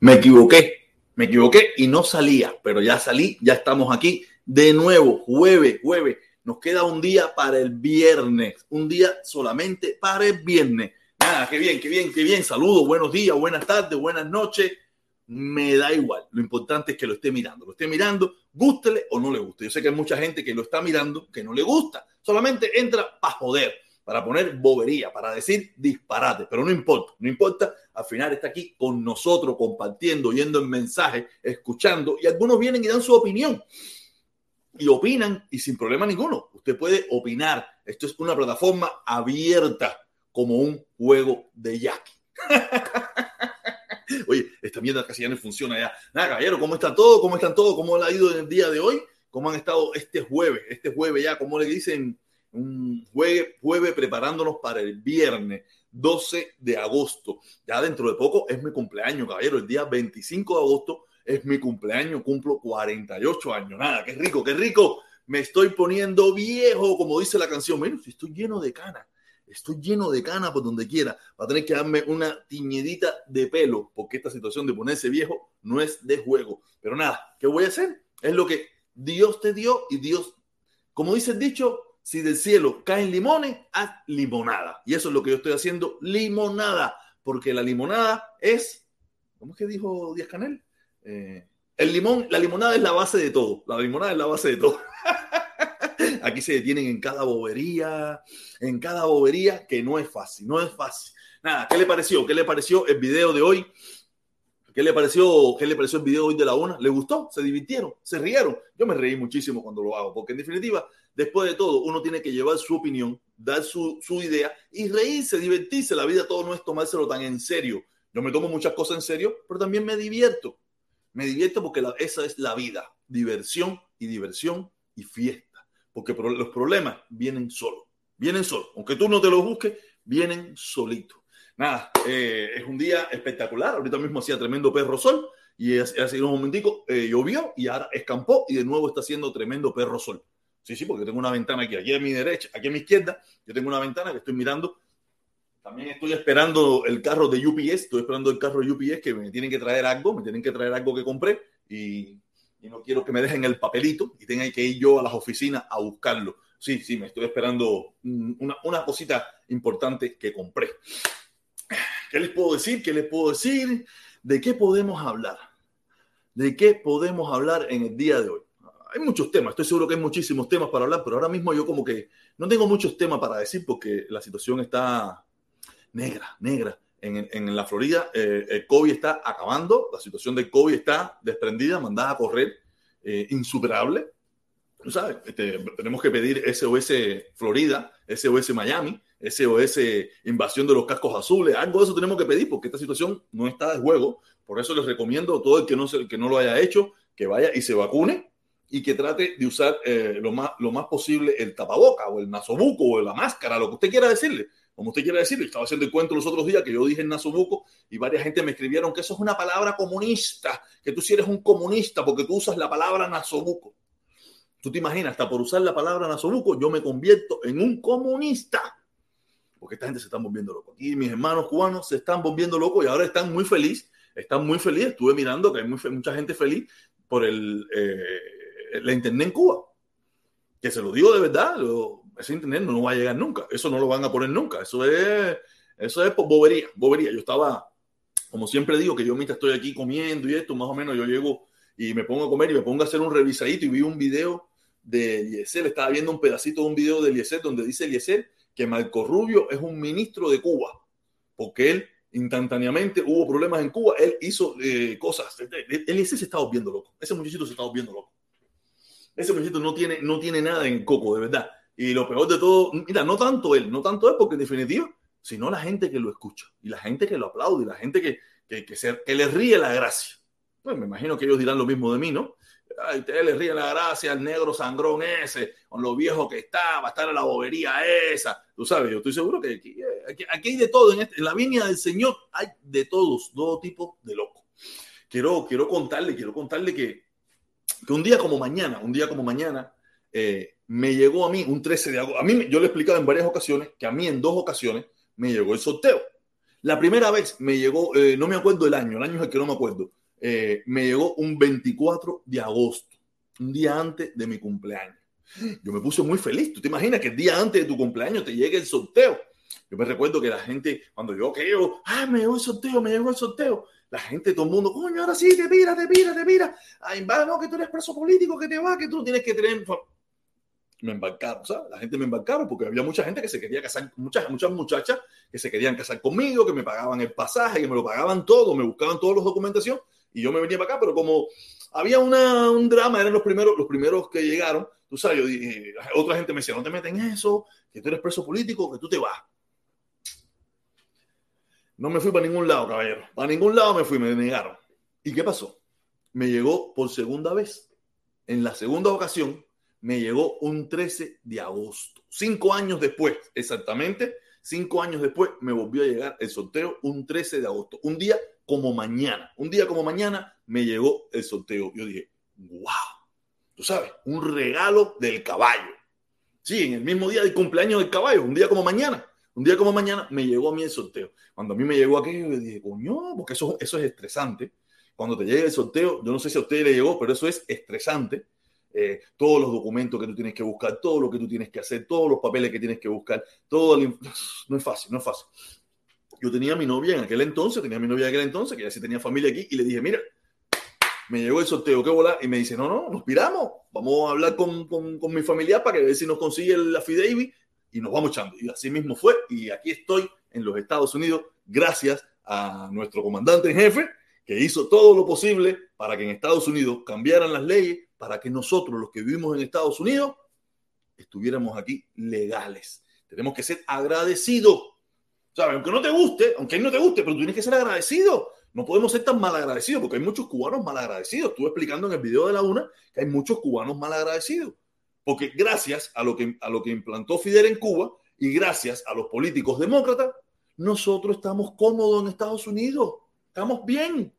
Me equivoqué, me equivoqué y no salía, pero ya salí, ya estamos aquí de nuevo, jueves, jueves. Nos queda un día para el viernes, un día solamente para el viernes. Nada, qué bien, qué bien, qué bien. Saludos, buenos días, buenas tardes, buenas noches. Me da igual. Lo importante es que lo esté mirando. Lo esté mirando, gústele o no le guste. Yo sé que hay mucha gente que lo está mirando que no le gusta. Solamente entra para joder para poner bobería, para decir disparate, pero no importa, no importa, al final está aquí con nosotros compartiendo, oyendo el mensaje, escuchando y algunos vienen y dan su opinión y opinan y sin problema ninguno. Usted puede opinar. Esto es una plataforma abierta como un juego de Jackie. Oye, esta mierda casi ya no funciona ya. Nada, caballero, ¿cómo está todo? ¿Cómo están todos? ¿Cómo le ha ido en el día de hoy? ¿Cómo han estado este jueves? Este jueves ya, ¿cómo le dicen? Un jueves, preparándonos para el viernes 12 de agosto. Ya dentro de poco es mi cumpleaños, caballero. El día 25 de agosto es mi cumpleaños, cumplo 48 años. Nada, qué rico, qué rico. Me estoy poniendo viejo, como dice la canción. Bueno, si estoy lleno de cana. Estoy lleno de cana por donde quiera. Va a tener que darme una tiñedita de pelo, porque esta situación de ponerse viejo no es de juego. Pero nada, ¿qué voy a hacer? Es lo que Dios te dio y Dios, como dice el dicho, si del cielo caen limones, haz limonada. Y eso es lo que yo estoy haciendo, limonada, porque la limonada es, ¿cómo es que dijo Díaz Canel? Eh, el limón, la limonada es la base de todo. La limonada es la base de todo. Aquí se detienen en cada bobería, en cada bobería que no es fácil, no es fácil. Nada, ¿qué le pareció? ¿Qué le pareció el video de hoy? ¿Qué le pareció, qué le pareció el video hoy de la una? ¿Le gustó? ¿Se divirtieron? ¿Se rieron? Yo me reí muchísimo cuando lo hago, porque en definitiva después de todo, uno tiene que llevar su opinión, dar su, idea y reírse, divertirse. La vida todo no es tomárselo tan en serio. Yo me tomo muchas cosas en serio, pero también me divierto. Me divierto porque esa es la vida. Diversión y diversión y fiesta. Porque los problemas vienen solos. Vienen solos. Aunque tú no te los busques, vienen solitos. Nada, eh, es un día espectacular. Ahorita mismo hacía tremendo perro sol y hace, un momentico eh, llovió y ahora escampó y de nuevo está haciendo tremendo perro sol. Sí, sí, porque tengo una ventana aquí, aquí a mi derecha, aquí a mi izquierda, yo tengo una ventana que estoy mirando. También estoy esperando el carro de UPS, estoy esperando el carro de UPS que me tienen que traer algo, me tienen que traer algo que compré y, y no quiero que me dejen el papelito y tenga que ir yo a las oficinas a buscarlo. Sí, sí, me estoy esperando una, una cosita importante que compré. ¿Qué les puedo decir? ¿Qué les puedo decir? ¿De qué podemos hablar? ¿De qué podemos hablar en el día de hoy? Hay muchos temas, estoy seguro que hay muchísimos temas para hablar, pero ahora mismo yo como que no tengo muchos temas para decir porque la situación está negra, negra. En, en la Florida eh, el COVID está acabando, la situación del COVID está desprendida, mandada a correr, eh, insuperable. Tú sabes, este, tenemos que pedir SOS Florida, SOS Miami, SOS invasión de los cascos azules, algo de eso tenemos que pedir porque esta situación no está de juego. Por eso les recomiendo a todo el que no, que no lo haya hecho que vaya y se vacune y que trate de usar eh, lo, más, lo más posible el tapaboca o el nasobuco o la máscara, lo que usted quiera decirle. Como usted quiera decirle, estaba haciendo el cuento los otros días que yo dije el nasobuco y varias gente me escribieron que eso es una palabra comunista, que tú si eres un comunista porque tú usas la palabra nasobuco. Tú te imaginas, hasta por usar la palabra nasobuco, yo me convierto en un comunista. Porque esta gente se está volviendo loco. Y mis hermanos cubanos se están volviendo locos y ahora están muy felices. Están muy felices. Estuve mirando que hay mucha gente feliz por el, eh, la internet en Cuba. Que se lo digo de verdad, ese internet no, va a llegar nunca. Eso no lo van a poner nunca. Eso es, eso es bobería, bobería. Yo estaba, como siempre digo, que yo mientras estoy aquí comiendo y esto, más o menos yo llego y me pongo a comer y me pongo a hacer un revisadito y vi un video de Eliezer. Estaba viendo un pedacito de un video de Eliezer donde dice Eliezer que Marco Rubio es un ministro de Cuba, porque él instantáneamente hubo problemas en Cuba, él hizo eh, cosas. Eliezer se estaba viendo loco, ese muchachito se estaba viendo loco. Ese muchachito no tiene, no tiene nada en coco, de verdad. Y lo peor de todo, mira, no tanto él, no tanto él, porque en definitiva, sino la gente que lo escucha, y la gente que lo aplaude, y la gente que, que, que, se, que le ríe la gracia. Pues me imagino que ellos dirán lo mismo de mí, ¿no? Ay, ustedes le ríe la gracia al negro sangrón ese, con lo viejo que está, va a estar en la bobería esa. Tú sabes, yo estoy seguro que aquí, aquí, hay de todo. En, este, en, la viña del Señor hay de todos, todo tipo de locos. Quiero, quiero contarle, quiero contarle que que un día como mañana, un día como mañana, eh, me llegó a mí un 13 de agosto. A mí, yo le he explicado en varias ocasiones que a mí en dos ocasiones me llegó el sorteo. La primera vez me llegó, eh, no me acuerdo el año, el año es el que no me acuerdo, eh, me llegó un 24 de agosto, un día antes de mi cumpleaños. Yo me puse muy feliz. ¿Tú te imaginas que el día antes de tu cumpleaños te llegue el sorteo? Yo me recuerdo que la gente, cuando yo creo, ah, me llegó el sorteo, me llegó el sorteo, la gente, todo el mundo, coño, ahora sí, te mira, te mira, te mira. Ay, va, no, que tú eres preso político, que te va, que tú tienes que tener. Me embarcaron, ¿sabes? La gente me embarcaron porque había mucha gente que se quería casar, muchas, muchas muchachas que se querían casar conmigo, que me pagaban el pasaje, que me lo pagaban todo, me buscaban todos los documentación y yo me venía para acá, pero como había una, un drama, eran los primeros, los primeros que llegaron, tú sabes, yo dije, otra gente me decía, no te metes en eso, que tú eres preso político, que tú te vas. No me fui para ningún lado, caballero. Para ningún lado me fui, me negaron. ¿Y qué pasó? Me llegó por segunda vez. En la segunda ocasión, me llegó un 13 de agosto. Cinco años después, exactamente, cinco años después, me volvió a llegar el sorteo un 13 de agosto. Un día como mañana. Un día como mañana me llegó el sorteo. Yo dije, wow. Tú sabes, un regalo del caballo. Sí, en el mismo día del cumpleaños del caballo, un día como mañana. Un día como mañana me llegó a mí el sorteo. Cuando a mí me llegó aquello, yo dije, coño, porque eso, eso es estresante. Cuando te llega el sorteo, yo no sé si a usted le llegó, pero eso es estresante. Eh, todos los documentos que tú tienes que buscar, todo lo que tú tienes que hacer, todos los papeles que tienes que buscar, todo no es fácil, no es fácil. Yo tenía a mi novia en aquel entonces, tenía a mi novia en aquel entonces, que ya sí tenía familia aquí, y le dije, mira, me llegó el sorteo, ¿qué bola? Y me dice, no, no, nos piramos, vamos a hablar con, con, con mi familia para que ver si nos consigue el affidavit y nos vamos echando. Y así mismo fue. Y aquí estoy en los Estados Unidos gracias a nuestro comandante en jefe que hizo todo lo posible para que en Estados Unidos cambiaran las leyes, para que nosotros, los que vivimos en Estados Unidos, estuviéramos aquí legales. Tenemos que ser agradecidos. ¿Sabes? Aunque no te guste, aunque no te guste, pero tú tienes que ser agradecido. No podemos ser tan mal agradecidos porque hay muchos cubanos mal agradecidos. Estuve explicando en el video de la una que hay muchos cubanos mal agradecidos. Porque gracias a lo que, a lo que implantó Fidel en Cuba y gracias a los políticos demócratas, nosotros estamos cómodos en Estados Unidos. Estamos bien.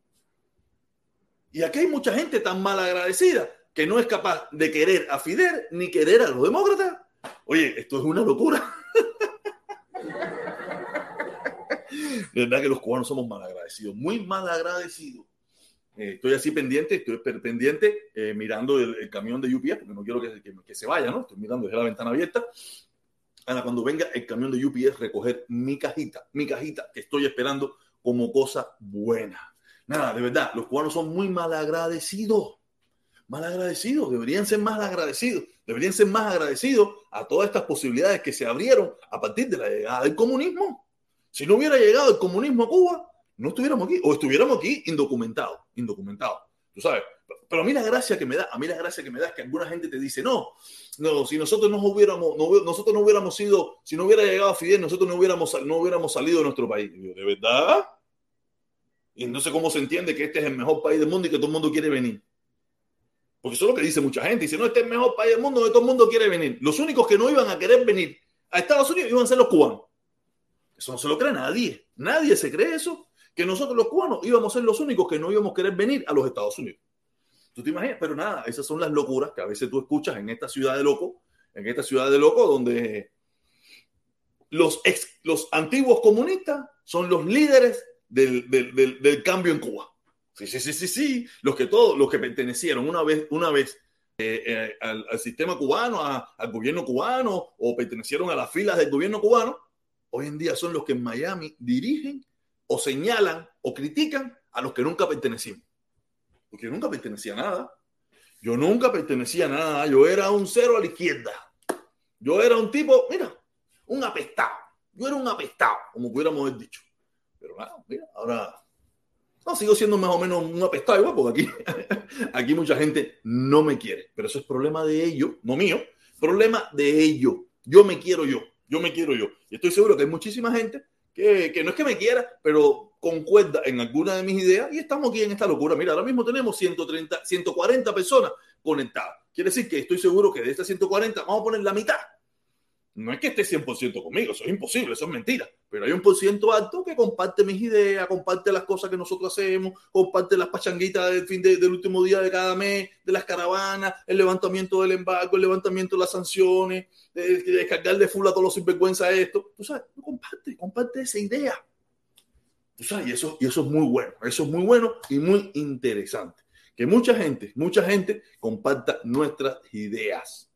Y aquí hay mucha gente tan mal agradecida que no es capaz de querer a Fidel ni querer a los demócratas. Oye, esto es una locura. De verdad que los cubanos somos mal agradecidos, muy mal agradecidos. Eh, estoy así pendiente, estoy pendiente eh, mirando el, camión de UPS porque no quiero que, que, se vaya, ¿no? Estoy mirando desde la ventana abierta. Ana, cuando venga el camión de UPS recoger mi cajita, mi cajita que estoy esperando como cosa buena. Nada, de verdad, los cubanos son muy mal agradecidos. Mal agradecidos, deberían ser más agradecidos, deberían ser más agradecidos a todas estas posibilidades que se abrieron a partir de la llegada del comunismo. Si no hubiera llegado el comunismo a Cuba, no estuviéramos aquí o estuviéramos aquí indocumentados, indocumentados. Tú sabes, pero a mí la gracia que me da, a mí la gracia que me da es que alguna gente te dice, no, no, si nosotros no hubiéramos, no, nosotros no hubiéramos sido, si no hubiera llegado a Fidel, nosotros no hubiéramos, no hubiéramos salido de nuestro país. ¿De verdad? Y sé cómo se entiende que este es el mejor país del mundo y que todo el mundo quiere venir. Porque eso es lo que dice mucha gente. Dice, no, este es el mejor país del mundo donde todo el mundo quiere venir. Los únicos que no iban a querer venir a Estados Unidos iban a ser los cubanos. Eso no se lo cree nadie. Nadie se cree eso que nosotros los cubanos íbamos a ser los únicos que no íbamos a querer venir a los Estados Unidos. ¿Tú te imaginas? Pero nada, esas son las locuras que a veces tú escuchas en esta ciudad de loco, en esta ciudad de loco donde los, ex, los antiguos comunistas son los líderes del, del, cambio en Cuba. Sí, sí, sí, sí, sí. Los que todos, los que pertenecieron una vez, una vez eh, eh, al, sistema cubano, al gobierno cubano o pertenecieron a las filas del gobierno cubano, hoy en día son los que en Miami dirigen o señalan o critican a los que nunca pertenecimos. Porque yo nunca pertenecía a nada. Yo nunca pertenecía a nada. Yo era un cero a la izquierda. Yo era un tipo, mira, un apestado. Yo era un apestado, como pudiéramos dicho. Pero nada, mira, ahora no, sigo siendo más o menos un apestado igual, porque aquí, aquí mucha gente no me quiere. Pero eso es problema de ellos, no mío. Problema de ellos. Yo me quiero yo. Yo me quiero yo. Y estoy seguro que hay muchísima gente que, no es que me quiera, pero concuerda en alguna de mis ideas y estamos aquí en esta locura. Mira, ahora mismo tenemos 130, 140 personas conectadas. Quiere decir que estoy seguro que de estas 140 vamos a poner la mitad no es que esté 100% conmigo, eso es imposible, eso es mentira, pero hay un por ciento alto que comparte mis ideas, comparte las cosas que nosotros hacemos, comparte las pachanguitas del fin del último día de cada mes, de las caravanas, el levantamiento del embargo, el levantamiento de las sanciones, de, descargar de full a todos los sinvergüenza esto. Tú sabes, comparte, comparte esa idea. y eso, y eso es muy bueno, eso es muy bueno y muy interesante. Que mucha gente, mucha gente comparta nuestras ideas.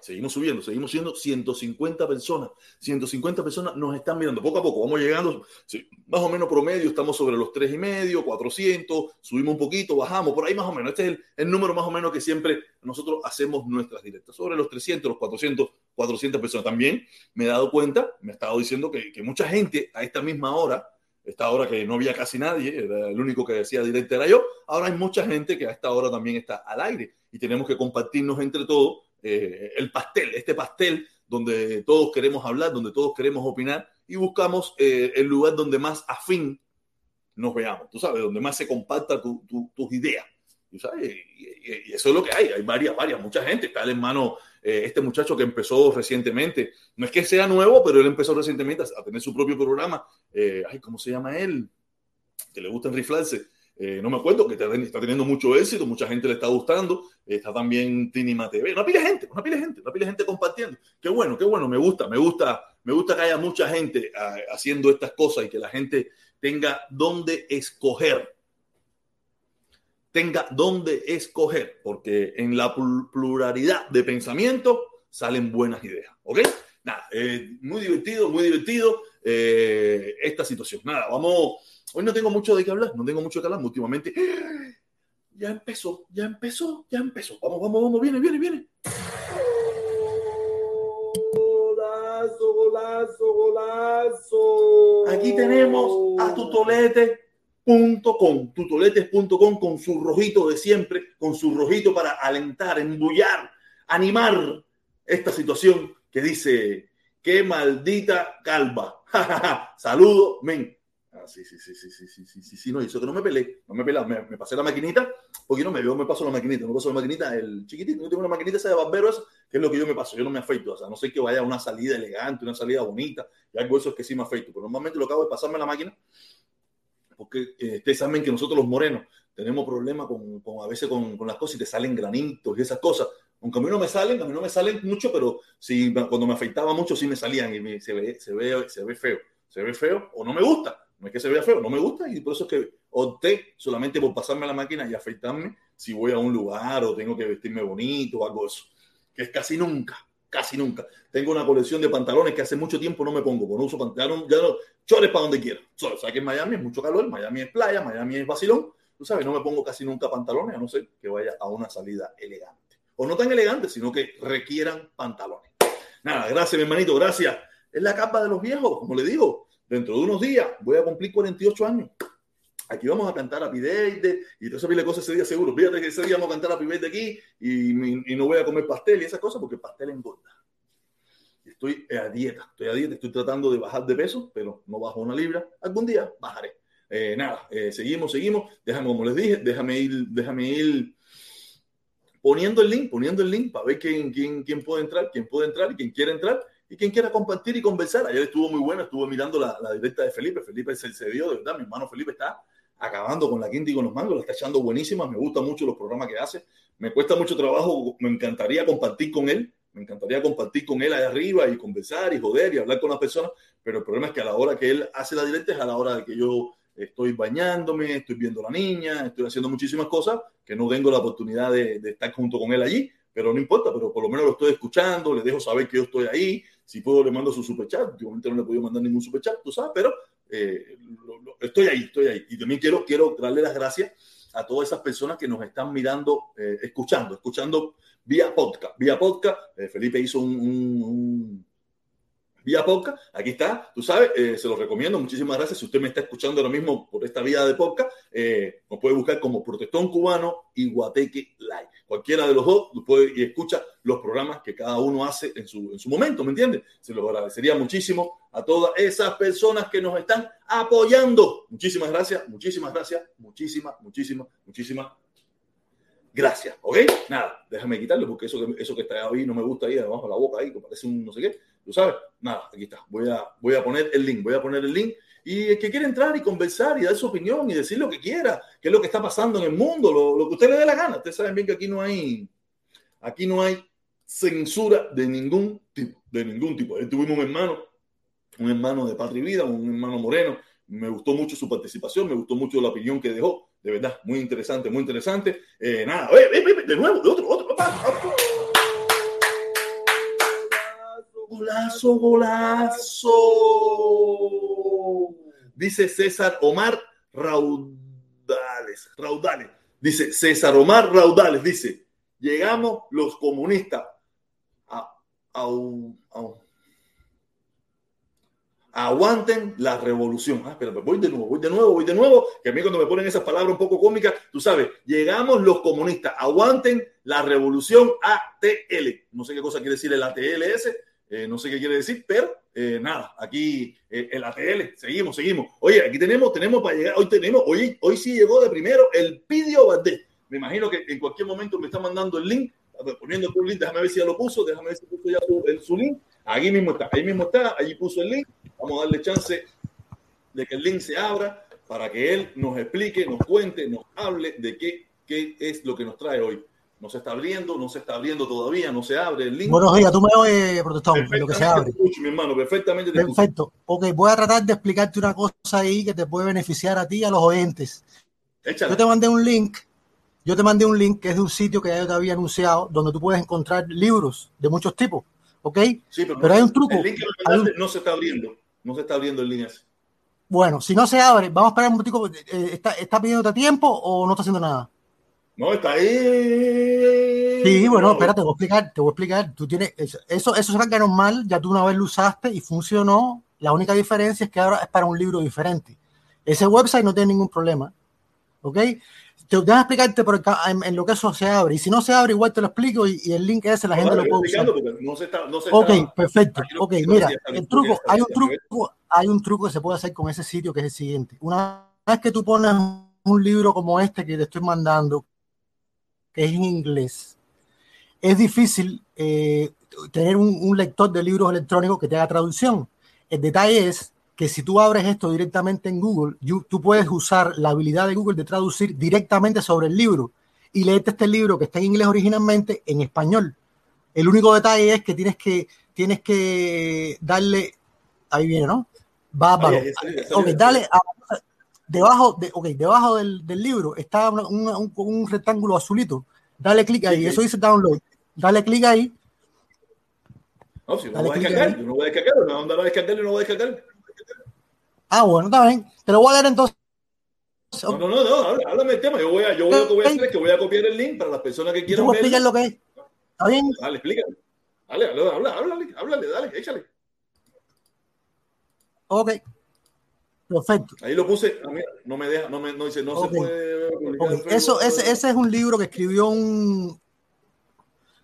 Seguimos subiendo, seguimos siendo 150 personas. 150 personas nos están mirando poco a poco. Vamos llegando, más o menos promedio, estamos sobre los tres y medio, 400, subimos un poquito, bajamos, por ahí más o menos. Este es el, número más o menos que siempre nosotros hacemos nuestras directas. Sobre los 300, los 400, 400 personas. También me he dado cuenta, me ha estado diciendo que, que mucha gente a esta misma hora, esta hora que no había casi nadie, era el único que decía directa era yo, ahora hay mucha gente que a esta hora también está al aire y tenemos que compartirnos entre todos eh, el pastel, este pastel donde todos queremos hablar, donde todos queremos opinar y buscamos eh, el lugar donde más afín nos veamos, tú sabes, donde más se comparta tus ideas. ¿tú sabes? Y, eso es lo que hay, hay varias, varias, mucha gente. Está el hermano, eh, este muchacho que empezó recientemente, no es que sea nuevo, pero él empezó recientemente a, tener su propio programa. ay, ¿cómo se llama él? Que le gusta enriflarse. Eh, no me acuerdo, que está teniendo mucho éxito, mucha gente le está gustando. Está también Tinima TV. Una pila de gente, una pila de gente, una pila de gente compartiendo. Qué bueno, qué bueno, me gusta, me gusta, me gusta que haya mucha gente ah, haciendo estas cosas y que la gente tenga dónde escoger. Tenga dónde escoger, porque en la pluralidad de pensamiento salen buenas ideas. ¿Ok? Nada, eh, muy divertido, muy divertido eh, esta situación. Nada, vamos Hoy no tengo mucho de qué hablar, no tengo mucho de qué hablar. Últimamente, ya empezó, ya empezó, ya empezó. Vamos, vamos, vamos, viene, viene, viene. Golazo, golazo, golazo. Aquí tenemos a tutolete.com, tutoletes.com con su rojito de siempre, con su rojito para alentar, embullar, animar esta situación que dice, qué maldita calva. Saludo, men sí, sí, sí, sí, sí, sí, sí, sí, sí, no, eso que no me peleé, no me peleé, me, me, pasé la maquinita, porque no me veo, me paso la maquinita, me paso la maquinita, el chiquitito, yo tengo una maquinita esa de barbero, que es lo que yo me paso, yo no me afeito, o sea, no sé que vaya una salida elegante, una salida bonita, y algo eso es que sí me afeito, pero normalmente lo hago es pasarme la máquina, porque eh, ustedes saben que nosotros los morenos tenemos problemas con, con, a veces con, con las cosas y te salen granitos y esas cosas, aunque a mí no me salen, a mí no me salen mucho, pero sí, cuando me afeitaba mucho sí me salían y se, ve, feo, se ve feo o no me gusta. No es que se vea feo, no me gusta y por eso es que opté solamente por pasarme a la máquina y afeitarme si voy a un lugar o tengo que vestirme bonito o algo eso. Que es casi nunca, casi nunca. Tengo una colección de pantalones que hace mucho tiempo no me pongo, no uso pantalones, ya no, chores para donde quiera. O sea, que en Miami es mucho calor, Miami es playa, Miami es vacilón. Tú sabes, no me pongo casi nunca pantalones, a no ser que vaya a una salida elegante. O no tan elegante, sino que requieran pantalones. Nada, gracias, mi hermanito, gracias. Es la capa de los viejos, como le digo dentro de unos días voy a cumplir 48 años. Aquí vamos a cantar a Birthday y todo eso cosas ese día seguro. Fíjate que ese día vamos a cantar a de aquí y, no voy a comer pastel y esas cosas porque el pastel engorda. Estoy a dieta, estoy a dieta, estoy tratando de bajar de peso, pero no bajo una libra. Algún día bajaré. Eh, nada, eh, seguimos, seguimos. Déjame, como les dije, déjame ir, déjame ir poniendo el link, poniendo el link para ver quién, quién, quién puede entrar, quién puede entrar y quién quiere entrar y quien quiera compartir y conversar. Ayer estuvo muy bueno, estuvo mirando la, directa de Felipe. Felipe se, dio, de verdad. Mi hermano Felipe está acabando con la quinta y con los mangos, la está echando buenísima. Me gustan mucho los programas que hace. Me cuesta mucho trabajo, me encantaría compartir con él. Me encantaría compartir con él allá arriba y conversar y joder y hablar con las personas, pero el problema es que a la hora que él hace la directa es a la hora de que yo estoy bañándome, estoy viendo a la niña, estoy haciendo muchísimas cosas que no tengo la oportunidad de, estar junto con él allí, pero no importa, pero por lo menos lo estoy escuchando, le dejo saber que yo estoy ahí, si puedo, le mando su superchat. Últimamente no le he podido mandar ningún superchat, tú sabes, pero eh, estoy ahí, estoy ahí. Y también quiero, quiero darle las gracias a todas esas personas que nos están mirando, eh, escuchando, escuchando vía podcast. Vía podcast, eh, Felipe hizo un vía podcast. Aquí está, tú sabes, eh, se los recomiendo. Muchísimas gracias. Si usted me está escuchando ahora mismo por esta vía de podcast, eh, nos puede buscar como Protestón Cubano y Guateque Live. Cualquiera de los dos puede y escucha los programas que cada uno hace en su, en su momento, ¿me entiendes? Se lo agradecería muchísimo a todas esas personas que nos están apoyando. Muchísimas gracias, muchísimas gracias, muchísimas, muchísimas, muchísimas gracias, ¿ok? Nada, déjame quitarlo porque eso, eso que está ahí no me gusta ahí debajo de la boca ahí, que parece un no sé qué. ¿Tú sabes? Nada, aquí está. Voy a, voy a poner el link, voy a poner el link. Y el que quiere entrar y conversar y dar su opinión y decir lo que quiera, qué es lo que está pasando en el mundo, lo, que usted le dé la gana. Ustedes saben bien que aquí no hay, aquí no hay censura de ningún tipo, de ningún tipo. Ahí tuvimos un hermano, un hermano de patria y vida, un hermano moreno, Me gustó mucho su participación, me gustó mucho la opinión que dejó. De verdad, muy interesante, muy interesante. Eh, nada, de nuevo, de otro, otro. Golazo, golazo. Dice César Omar Raudales. Raudales. Dice César Omar Raudales. Dice, llegamos los comunistas a, aguanten la revolución. Ah, pero voy de nuevo, voy de nuevo, voy de nuevo, que a mí cuando me ponen esas palabras un poco cómicas, tú sabes, llegamos los comunistas, aguanten la revolución ATL. No sé qué cosa quiere decir el ATLS, eh, no sé qué quiere decir, pero eh, nada, aquí eh, el ATL, seguimos, seguimos. Oye, aquí tenemos, tenemos para llegar, hoy tenemos, hoy, hoy sí llegó de primero el Pidio Valdés. Me imagino que en cualquier momento me está mandando el link, poniendo tu link, déjame ver si ya lo puso, déjame ver si puso ya su, el, su link. Aquí mismo está, ahí mismo está, allí puso el link. Vamos a darle chance de que el link se abra para que él nos explique, nos cuente, nos hable de qué, qué es lo que nos trae hoy. No se está abriendo, no se está abriendo todavía, no se abre el link. Buenos días, tú me oyes, protestón, lo que se abre. Escucho, mi hermano, perfectamente. Te Perfecto. Ok, voy a tratar de explicarte una cosa ahí que te puede beneficiar a ti y a los oyentes. Échale. Yo te mandé un link, yo te mandé un link que es de un sitio que ya yo te había anunciado, donde tú puedes encontrar libros de muchos tipos, ¿ok? Sí, pero, pero hay un truco. El link que mandaste un... no se está abriendo, no se está abriendo el link ese. Bueno, si no se abre, vamos a esperar un poquito. Eh, ¿Está, ¿Está pidiéndote tiempo o no está haciendo nada? No, está ahí. Sí, bueno, espérate, te voy a explicar, te voy a explicar. Tú tienes, eso, eso es algo normal, ya tú una vez lo usaste y funcionó. La única diferencia es que ahora es para un libro diferente. Ese website no tiene ningún problema. ¿Ok? Te voy a explicarte por en, en, lo que eso se abre. Y si no se abre, igual te lo explico y, y el link ese la no, gente lo puede usar. No se está, no se ok, está, perfecto. Ok, mira, el truco, hay un truco, hay un truco que se puede hacer con ese sitio que es el siguiente. Una vez que tú pones un libro como este que te estoy mandando, es en inglés, es difícil eh, tener un, un, lector de libros electrónicos que te haga traducción. El detalle es que si tú abres esto directamente en Google, you, tú puedes usar la habilidad de Google de traducir directamente sobre el libro y leerte este libro que está en inglés originalmente en español. El único detalle es que tienes que, tienes que darle, ahí viene, ¿no? Bárbaro. Ok, dale a, debajo, de, okay, debajo del, del, libro está un, un, un, rectángulo azulito. Dale clic ahí, sí, eso dice download. Dale clic ahí. No, si no voy a descargar, yo no voy a descargar, no voy a descargar, no voy a descargar. Ah, bueno, está bien. Te lo voy a leer entonces. No, no, no, no háblame el tema. Yo voy a, yo voy, lo que voy a hacer es que voy a copiar el link para las personas que quieran ver. explicar lo que es? ¿Está bien? Dale, explícale. Dale, dale, háblale, háblale, háblale, dale, échale. Ok. Perfecto. Ahí lo puse, a mí no me deja, no me no dice, no okay. se puede okay. Eso, ese, ese es un libro que escribió un.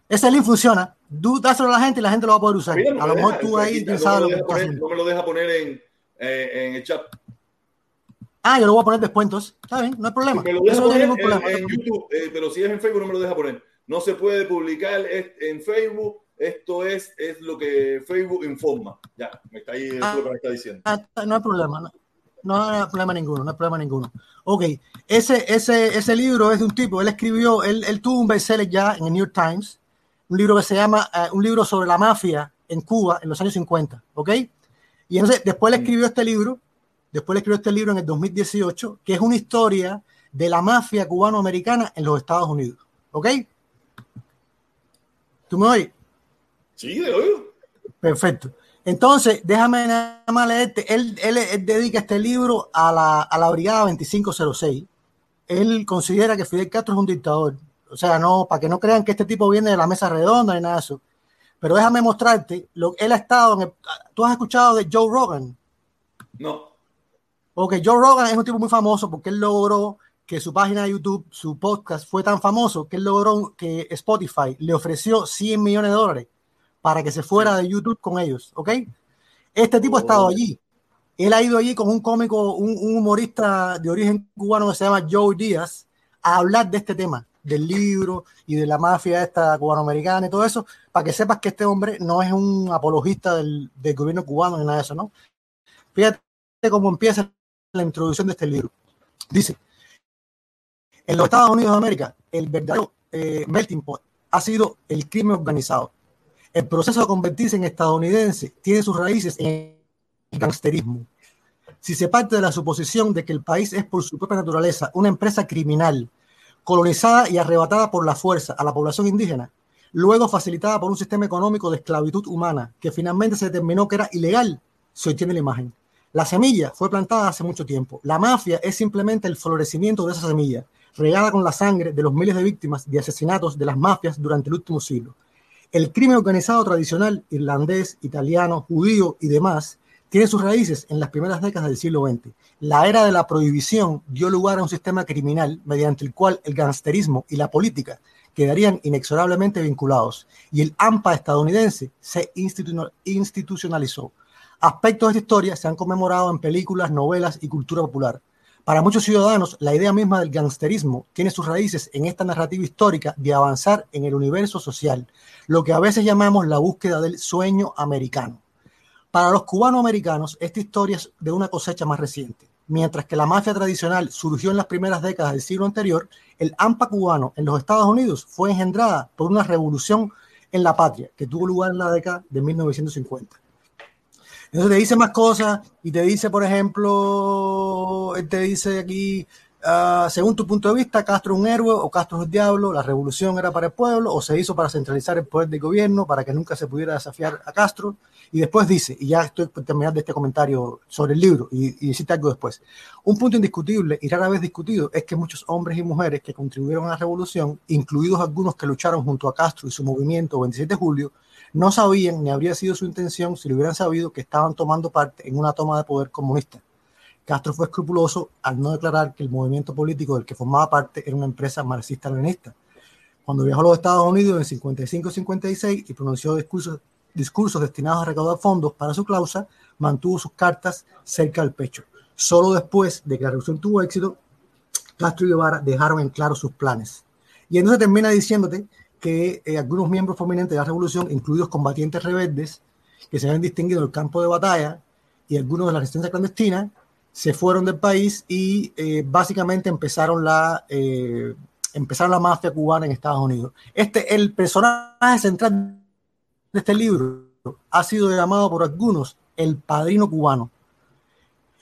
Ese link funciona. Tú dáselo a la gente y la gente lo va a poder usar. Mira, no a lo mejor tú ahí no sabes lo que. No me lo deja poner en, eh, en el chat. Ah, yo lo voy a poner después entonces. Está bien, no hay problema. Me lo deja Eso no tiene ningún problema. En, en YouTube, eh, pero si es en Facebook no me lo deja poner. No se puede publicar en Facebook. Esto es, es lo que Facebook informa. Ya, me está ahí ah, lo que me está diciendo. Ah, no hay problema. No. No hay problema ninguno, no hay problema ninguno. Ok, ese, ese, ese libro es de un tipo, él escribió, él, él tuvo un bestseller ya en el New York Times, un libro que se llama, uh, un libro sobre la mafia en Cuba en los años 50, ¿ok? Y entonces después le escribió este libro, después le escribió este libro en el 2018, que es una historia de la mafia cubano-americana en los Estados Unidos, ¿ok? ¿Tú me oyes? Sí, de oído. Perfecto. Entonces, déjame nada más leerte. Él, él, él, dedica este libro a la, a la Brigada 2506. Él considera que Fidel Castro es un dictador. O sea, no, para que no crean que este tipo viene de la mesa redonda ni nada de eso. Pero déjame mostrarte, lo, él ha estado en el, ¿Tú has escuchado de Joe Rogan? No. Ok, Joe Rogan es un tipo muy famoso porque él logró que su página de YouTube, su podcast fue tan famoso que él logró que Spotify le ofreció 100 millones de dólares para que se fuera de YouTube con ellos, ¿ok? Este tipo oh. ha estado allí. Él ha ido allí con un cómico, un, un, humorista de origen cubano que se llama Joe Díaz, a hablar de este tema, del libro y de la mafia esta cubanoamericana y todo eso, para que sepas que este hombre no es un apologista del, del gobierno cubano ni nada de eso, ¿no? Fíjate cómo empieza la introducción de este libro. Dice, en los Estados Unidos de América, el verdadero eh, melting pot ha sido el crimen organizado el proceso de convertirse en estadounidense tiene sus raíces en el gangsterismo. si se parte de la suposición de que el país es por su propia naturaleza una empresa criminal, colonizada y arrebatada por la fuerza a la población indígena, luego facilitada por un sistema económico de esclavitud humana, que finalmente se determinó que era ilegal, se obtiene la imagen. La semilla fue plantada hace mucho tiempo. La mafia es simplemente el florecimiento de esa semilla, regada con la sangre de los miles de víctimas de asesinatos de las mafias durante el último siglo. El crimen organizado tradicional, irlandés, italiano, judío y demás, tiene sus raíces en las primeras décadas del siglo XX. La era de la prohibición dio lugar a un sistema criminal mediante el cual el gangsterismo y la política quedarían inexorablemente vinculados y el AMPA estadounidense se institucionalizó. Aspectos de esta historia se han conmemorado en películas, novelas y cultura popular. Para muchos ciudadanos, la idea misma del gangsterismo tiene sus raíces en esta narrativa histórica de avanzar en el universo social, lo que a veces llamamos la búsqueda del sueño americano. Para los cubanoamericanos, esta historia es de una cosecha más reciente. Mientras que la mafia tradicional surgió en las primeras décadas del siglo anterior, el AMPA cubano en los Estados Unidos fue engendrada por una revolución en la patria que tuvo lugar en la década de 1950. Entonces te dice más cosas y te dice, por ejemplo, te dice aquí, uh, según tu punto de vista, Castro es un héroe o Castro es el diablo, la revolución era para el pueblo o se hizo para centralizar el poder del gobierno para que nunca se pudiera desafiar a Castro. Y después dice, y ya estoy terminando este comentario sobre el libro y, y algo después, un punto indiscutible y rara vez discutido es que muchos hombres y mujeres que contribuyeron a la revolución, incluidos algunos que lucharon junto a Castro y su movimiento 27 de julio, no sabían ni habría sido su intención si lo hubieran sabido que estaban tomando parte en una toma de poder comunista. Castro fue escrupuloso al no declarar que el movimiento político del que formaba parte era una empresa marxista-leninista. Cuando viajó a los Estados Unidos en 55-56 y pronunció discursos, discursos destinados a recaudar fondos para su causa, mantuvo sus cartas cerca del pecho. Solo después de que la revolución tuvo éxito, Castro y Guevara dejaron en claro sus planes. Y entonces termina diciéndote que eh, algunos miembros prominentes de la revolución, incluidos combatientes rebeldes, que se habían distinguido en el campo de batalla y algunos de la resistencia clandestina, se fueron del país y eh, básicamente empezaron la, eh, empezaron la mafia cubana en Estados Unidos. Este, el personaje central de este libro ha sido llamado por algunos el padrino cubano.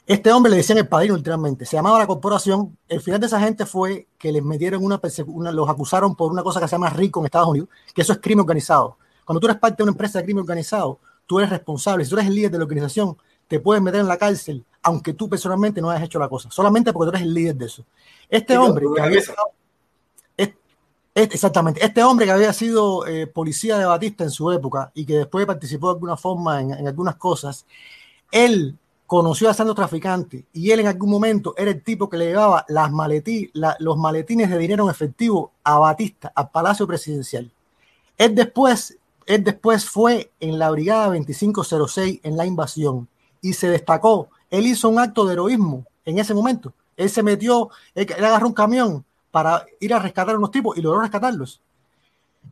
Este hombre le decían el padrino literalmente, se llamaba la corporación. El final de esa gente fue que les metieron una, una los acusaron por una cosa que se llama RICO en Estados Unidos, que eso es crimen organizado. Cuando tú eres parte de una empresa de crimen organizado, tú eres responsable, si tú eres el líder de la organización, te puedes meter en la cárcel, aunque tú personalmente no hayas hecho la cosa, solamente porque tú eres el líder de eso. Este hombre que había, exactamente, este hombre que había sido eh, policía de Batista en su época y que después participó de alguna forma en, en algunas cosas, él conoció a Sandro Traficante y él en algún momento era el tipo que le llevaba los maletines de dinero en efectivo a Batista, al Palacio Presidencial. Él después, él después fue en la Brigada 2506 en la invasión y se destacó. Él hizo un acto de heroísmo en ese momento. Él se metió, él, agarró un camión para ir a rescatar a unos tipos y logró rescatarlos.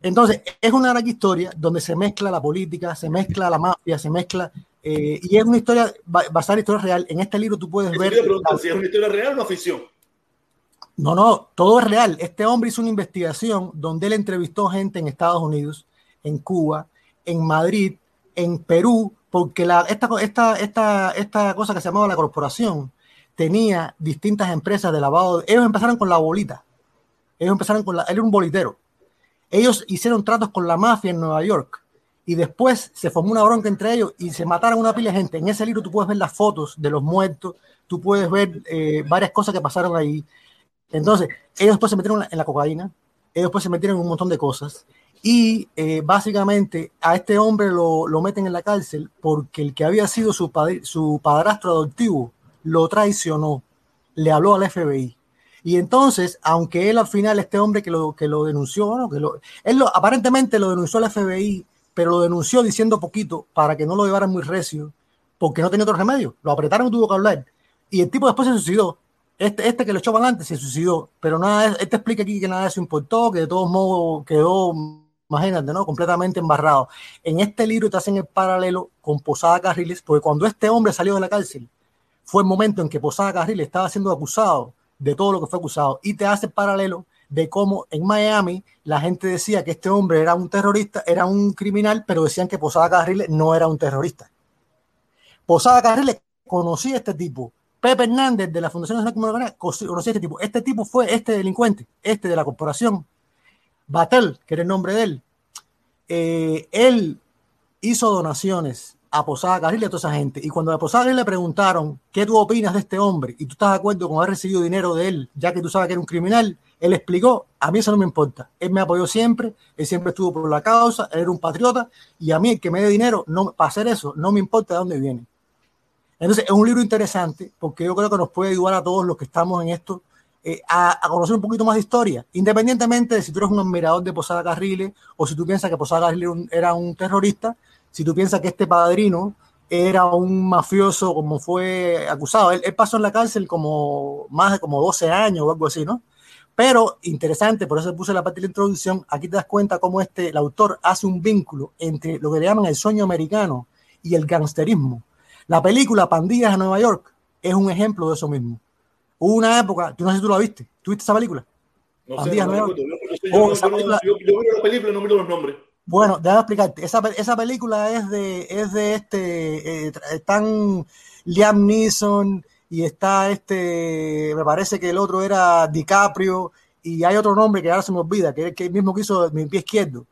Entonces, es una gran historia donde se mezcla la política, se mezcla la mafia, se mezcla eh, y es una historia basada en historia real. En este libro tú puedes ver. si es una historia real o una ficción. No, no, todo es real. Este hombre hizo una investigación donde él entrevistó gente en Estados Unidos, en Cuba, en Madrid, en Perú, porque la, esta, esta, esta, esta cosa que se llamaba la corporación tenía distintas empresas de lavado. Ellos empezaron con la bolita. Ellos empezaron con la. Él era un bolitero. Ellos hicieron tratos con la mafia en Nueva York y después se formó una bronca entre ellos y se mataron una pila de gente. En ese libro tú puedes ver las fotos de los muertos, tú puedes ver eh, varias cosas que pasaron ahí. Entonces, ellos después se metieron en la cocaína, ellos después se metieron en un montón de cosas y eh, básicamente a este hombre lo, lo, meten en la cárcel porque el que había sido su, su padrastro adoptivo lo traicionó, le habló al FBI. Y entonces, aunque él al final, este hombre que lo, que lo denunció, que lo, él lo, aparentemente lo denunció al FBI pero lo denunció diciendo poquito para que no lo llevaran muy recio, porque no tenía otro remedio. Lo apretaron y tuvo que hablar. Y el tipo después se suicidó. Este, este que lo echó para adelante se suicidó, pero nada, este explica aquí que nada de eso importó, que de todos modos quedó, imagínate, ¿no? Completamente embarrado. En este libro te hacen el paralelo con Posada Carriles, porque cuando este hombre salió de la cárcel, fue el momento en que Posada Carriles estaba siendo acusado de todo lo que fue acusado, y te hace el paralelo de cómo en Miami la gente decía que este hombre era un terrorista, era un criminal, pero decían que Posada Carriles no era un terrorista. Posada Carriles conocía a este tipo Pepe Hernández de la Fundación Nacional Comunitaria conocía a este tipo. Este tipo fue este delincuente, este de la corporación. Batel, que era el nombre de él. Eh, él hizo donaciones a Posada Carril y a toda esa gente. Y cuando a Posada Carril le preguntaron qué tú opinas de este hombre y tú estás de acuerdo con haber recibido dinero de él, ya que tú sabes que era un criminal, él explicó, a mí eso no me importa. Él me apoyó siempre, él siempre estuvo por la causa, él era un patriota y a mí el que me dé dinero no, para hacer eso, no me importa de dónde viene. Entonces es un libro interesante porque yo creo que nos puede ayudar a todos los que estamos en esto eh, a, conocer un poquito más de historia, independientemente de si tú eres un admirador de Posada Carriles o si tú piensas que Posada Carriles era un terrorista, si tú piensas que este padrino era un mafioso como fue acusado, él, él, pasó en la cárcel como más de como 12 años o algo así, ¿no? Pero interesante, por eso puse la parte de la introducción, aquí te das cuenta cómo este, el autor hace un vínculo entre lo que le llaman el sueño americano y el gangsterismo. La película Pandillas de Nueva York es un ejemplo de eso mismo. Hubo una época, tú no sé si tú la viste, ¿tú viste esa película? No Pandillas sé, no. Yo, yo, oh, yo, película... yo, yo, veo la película y no miro los nombres. Bueno, déjame explicarte. Esa, esa película es de, es de este. Eh, están Liam Neeson y está este. Me parece que el otro era DiCaprio y hay otro nombre que ahora se me olvida, que es el mismo que hizo mi pie izquierdo.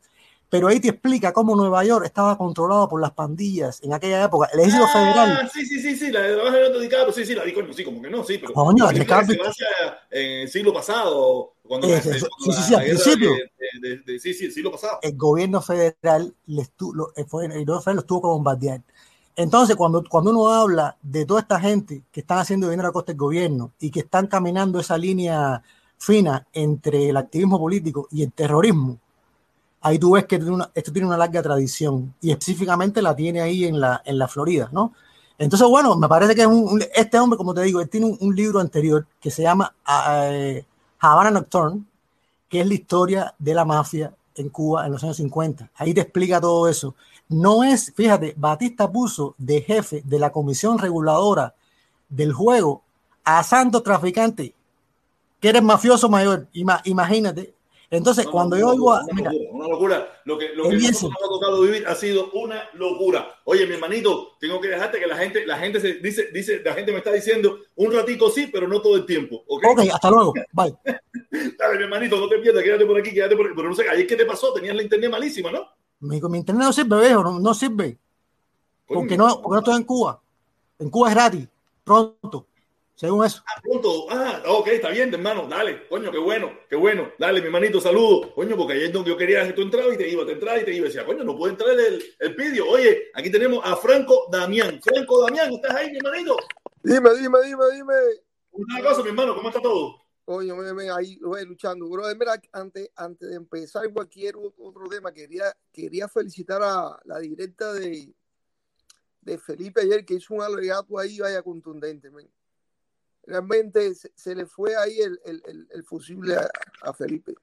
Pero ahí te explica cómo Nueva York estaba controlado por las pandillas en aquella época. El ejército ah, federal. Sí, sí, sí, sí, la de la de DiCaprio, sí, sí, la di sí, como que no, sí, pero. Coño, la DiCaprio. Se en el siglo pasado, cuando. Eh, sí, sí, sí, al principio. De, de, de, sí, sí, el siglo pasado. El gobierno federal, les tu, lo, fue, el gobierno federal los tuvo que bombardear. Entonces, cuando, cuando uno habla de toda esta gente que están haciendo dinero a costa del gobierno y que están caminando esa línea fina entre el activismo político y el terrorismo, ahí tú ves que esto tiene una larga tradición y específicamente la tiene ahí en la, en la Florida, ¿no? Entonces, bueno, me parece que es un, este hombre, como te digo, él tiene un, un libro anterior que se llama uh, Havana Nocturne, que es la historia de la mafia en Cuba en los años 50. Ahí te explica todo eso. No es, fíjate, Batista puso de jefe de la comisión reguladora del juego a santo traficante, que eres mafioso mayor. Ima, imagínate, entonces, no, cuando no, yo oigo. Una, mira, locura, una locura. Lo que, lo que nos ha tocado vivir ha sido una locura. Oye, mi hermanito, tengo que dejarte que la gente, la gente se dice, dice, la gente me está diciendo un ratico sí, pero no todo el tiempo. Ok, okay hasta luego. Bye. Dale, mi hermanito, no te pierdas, quédate por aquí, quédate por aquí. Pero no sé, ayer qué te pasó, tenías la internet malísima, ¿no? Mi, mi internet no sirve, viejo, no, no sirve. Porque no, porque no estoy en Cuba. En Cuba es gratis, pronto. Según eso. Ah, pronto. Ah, ok, está bien, hermano. Dale, coño, qué bueno, qué bueno. Dale, mi hermanito, saludo. Coño, porque ayer yo quería que tú entrabas y te iba, te entraba y te iba. Decía, coño, no puede entrar el, el pidio. Oye, aquí tenemos a Franco Damián. Franco Damián, ¿estás ahí, mi hermanito? Dime, dime, dime, dime. Una cosa, mi hermano, ¿cómo está todo? Oye, me, ahí voy luchando. Bro, mira, antes, antes de empezar cualquier otro tema, quería, quería felicitar a la directa de, de Felipe ayer, que hizo un alegato ahí, vaya contundente, man realmente se, se, le fue ahí el, el, el fusible a, a, Felipe.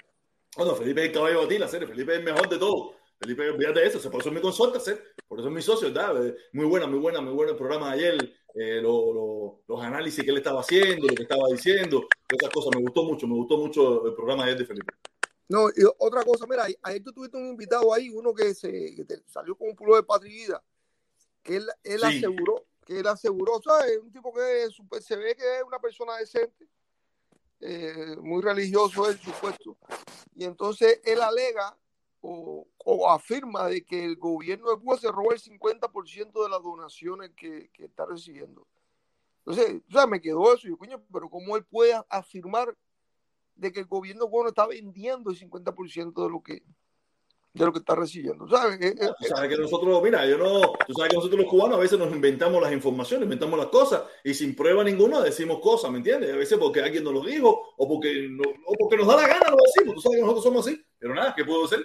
Bueno, Felipe es el caballo de ti, la serie. Felipe es el mejor de todo. Felipe, olvídate de eso. Por eso es mi consulta, por eso es mi socio. ¿verdad? Muy buena, muy buena, muy bueno el programa de ayer. Eh, lo, lo, los análisis que él estaba haciendo, lo que estaba diciendo, esas cosas. Me gustó mucho, me gustó mucho el programa de ayer de Felipe. No, y otra cosa, mira, ayer tú tuviste un invitado ahí, uno que, se, que te salió con un pulo de patria que él, él sí. aseguró que él aseguró, ¿sabes? Un tipo que se ve que es una persona decente, eh, muy religioso él, supuesto. Y entonces él alega o, o, afirma de que el gobierno de Cuba se robó el 50% de las donaciones que, que, está recibiendo. Entonces, o sea, me quedó eso. Yo, coño, pero ¿cómo él puede afirmar de que el gobierno cubano está vendiendo el 50% de lo que de lo que está recibiendo. ¿sabes? Eh, tú sabes que nosotros, mira, yo no, tú sabes que nosotros los cubanos a veces nos inventamos las informaciones, inventamos las cosas y sin prueba ninguna decimos cosas, ¿me entiendes? A veces porque alguien nos lo dijo o porque, no, o porque nos da la gana lo decimos. Tú sabes que nosotros somos así, pero nada, ¿qué puedo hacer?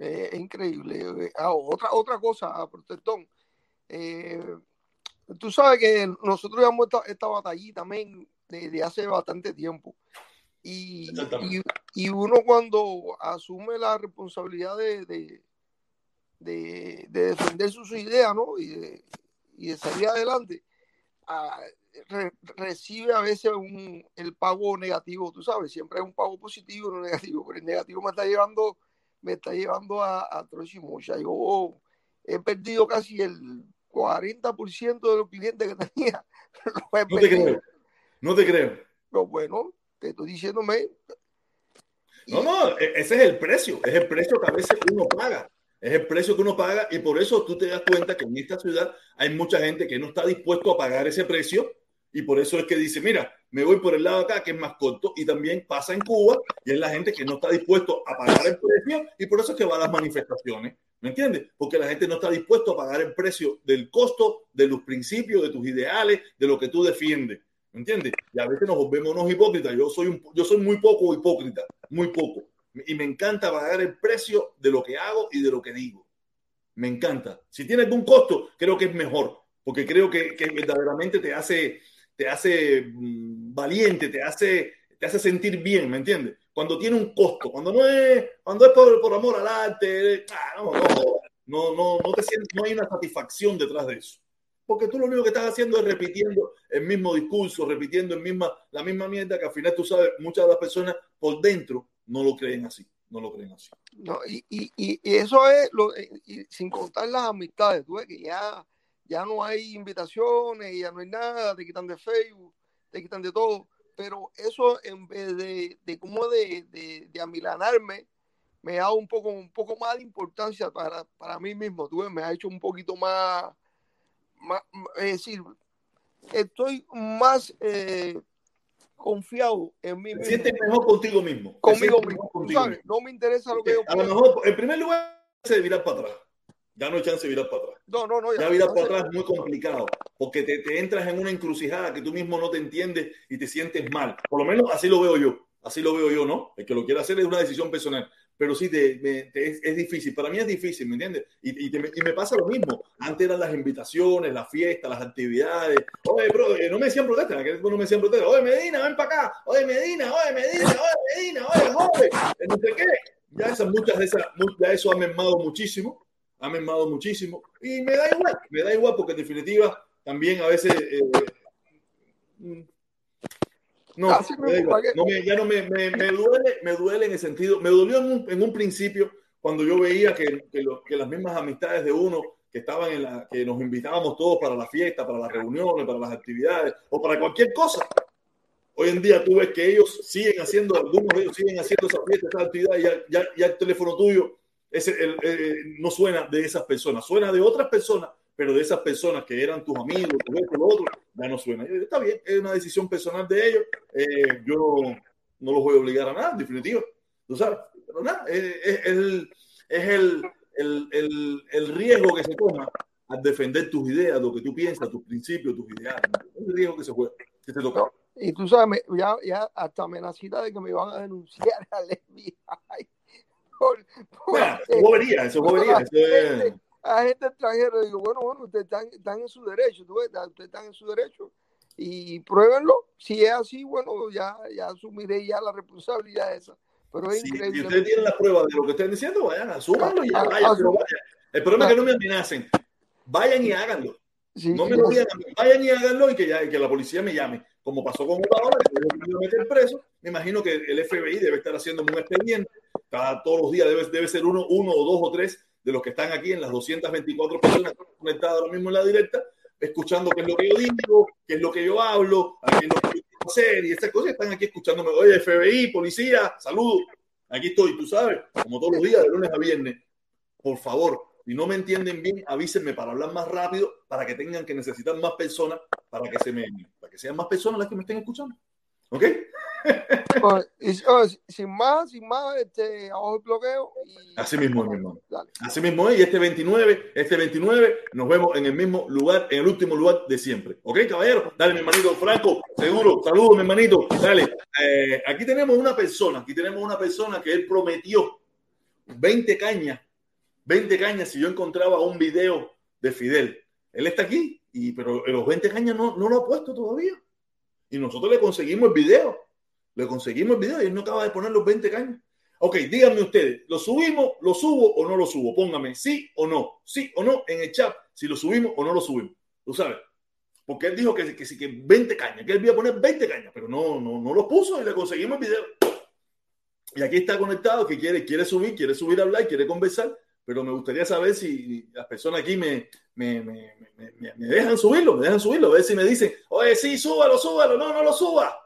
Eh, es increíble. Ah, otra, otra cosa, Protestón. Eh, tú sabes que nosotros llevamos esta, esta batallita también desde hace bastante tiempo. Y, y, y, uno cuando asume la responsabilidad de, de, de, de defender sus ideas ¿no? y, de, y salir adelante, a, re, recibe a veces un, el pago negativo, tú sabes, siempre hay un pago positivo y no negativo, pero el negativo me está llevando, me está llevando a, a Trochimucha. Yo he perdido casi el 40% de los clientes que tenía no te creo. No te creo. Pero bueno, te estoy diciéndome. No, no, e, ese es el precio. Es el precio que a veces uno paga. Es el precio que uno paga y por eso tú te das cuenta que en esta ciudad hay mucha gente que no está dispuesto a pagar ese precio y por eso es que dice, mira, me voy por el lado acá que es más corto y también pasa en Cuba y es la gente que no está dispuesto a pagar el precio y por eso es que va a las manifestaciones. ¿Me entiendes? Porque la gente no está dispuesto a pagar el precio del costo, de los principios, de tus ideales, de lo que tú defiendes. ¿Me entiendes? Y a veces nos volvemos unos hipócritas. Yo soy, un, yo soy muy poco hipócrita, muy poco. Y me encanta pagar el precio de lo que hago y de lo que digo. Me encanta. Si tiene algún costo, creo que es mejor, porque creo que, que verdaderamente te hace, te hace mm, valiente, te hace, te hace sentir bien, ¿me entiendes? cuando tiene un costo, cuando no es, cuando es por, por amor al arte, ah, no, no, no, no, te sientes, no hay una satisfacción detrás de eso. Porque tú lo único que estás haciendo es repitiendo el mismo discurso, repitiendo el misma, la misma mierda que al final tú sabes, muchas de las personas por dentro no lo creen así, no lo creen así. No, y, y, y eso es, lo, sin contar las amistades, tú ves que ya, ya no hay invitaciones, ya no hay nada, te quitan de Facebook, te quitan de todo pero eso en vez de, de como de, de, de, amilanarme, me ha dado un poco, un poco más de importancia para, para mí mismo, tú ves, me ha hecho un poquito más, más es decir, estoy más eh, confiado en mí mismo. sientes mejor contigo mismo. Conmigo mismo, ¿sabes? No me interesa lo que yo A lo mejor, en primer lugar, se virar para atrás ya no hay chance de virar para atrás. No, no, no. Ya, virar para atrás es muy complicado, porque te, te, entras en una encrucijada que tú mismo no te entiendes y te sientes mal. Por lo menos así lo veo yo. Así lo veo yo, ¿no? El que lo quiera hacer es una decisión personal. Pero sí, te, es, es, difícil. Para mí es difícil, ¿me entiendes? Y, y, y, me pasa lo mismo. Antes eran las invitaciones, las fiestas, las actividades. Oye, bro, eh, no me decían protesta. No me decían protesta. Oye, Medina, ven para acá. Oye, Medina, oye, Medina, oye, Medina, oye, joven. No sé qué. Ya esas, muchas de esas, ya eso ha mermado muchísimo ha mermado muchísimo y me da igual, me da igual porque en definitiva también a veces eh, mm, no, no me, ya no me, me, me, duele, me duele en el sentido, me dolió en un, en un principio cuando yo veía que, que, lo, que, las mismas amistades de uno que estaban en la, que nos invitábamos todos para la fiesta, para las reuniones, para las actividades o para cualquier cosa. Hoy en día tú ves que ellos siguen haciendo, algunos de ellos siguen haciendo esa fiesta, esa actividad y ya, ya, ya el teléfono tuyo ese, el, eh, no suena de esas personas, suena de otras personas, pero de esas personas que eran tus amigos, tu lo otro, ya no suena. Está bien, es una decisión personal de ellos. Eh, yo no los voy a obligar a nada, en definitiva. Tú sabes, pero nada, es, el, es el, el, riesgo que se toma al defender tus ideas, lo que tú piensas, tus principios, tus ideales. Es el riesgo que se juega, que te toca. Y tú sabes, ya, ya hasta amenazita de que me van a denunciar al FBI eso vería, eso vería. A gente extranjera, digo, bueno, bueno, ustedes están, están en su derecho, ¿tú ves? ustedes están en su derecho y pruébenlo. Si es así, bueno, ya, ya asumiré ya la responsabilidad esa. Pero es increíble. Si ustedes tienen la prueba de lo que están diciendo, vayan, asúmanlo y ya, vayan, El problema es que no me amenacen. Vayan y háganlo. no me lo digan, vayan y háganlo y que, ya, que la policía me llame. Como pasó con Obama, que me meter preso, me imagino que el FBI debe estar haciendo un expediente cada, todos los días debe, debe ser uno, uno o dos o tres de los que están aquí en las 224 personas conectadas ahora mismo en la directa, escuchando qué es lo que yo digo, qué es lo que yo hablo, qué es lo que yo hacer y estas cosas están aquí escuchándome. Oye, FBI, policía, saludos. Aquí estoy, tú sabes, como todos los días, de lunes a viernes. Por favor, si no me entienden bien, avísenme para hablar más rápido, para que tengan que necesitar más personas, para que se me, para que sean más personas las que me estén escuchando. ¿Ok? Oh, sin más, sin más, este, abajo el bloqueo. Así mismo, mi hermano. Así mismo es. Y este 29, este 29, nos vemos en el mismo lugar, en el último lugar de siempre. ¿Ok, caballero? Dale, mi hermanito Franco, seguro. Saludos, mi hermanito. Dale. Eh, aquí tenemos una persona, aquí tenemos una persona que él prometió 20 cañas, 20 cañas si yo encontraba un video de Fidel. Él está aquí, y, pero los 20 cañas no, no lo ha puesto todavía. Y nosotros le conseguimos el video le conseguimos el video y él no acaba de poner los 20 caños. Ok, díganme ustedes, ¿lo subimos, lo subo o no lo subo? Póngame sí o no, sí o no en el chat, si lo subimos o no lo subimos. Tú sabes, porque él dijo que, que, que, que 20 cañas, que él iba a poner 20 cañas, pero no, no, no lo puso y le conseguimos el video. Y aquí está conectado, que quiere, quiere subir, quiere subir a hablar, quiere conversar, pero me gustaría saber si las personas aquí me, me, me, me, dejan subirlo, me dejan subirlo, a ver si me dicen, oye, sí, súbalo, súbalo, no, no lo suba.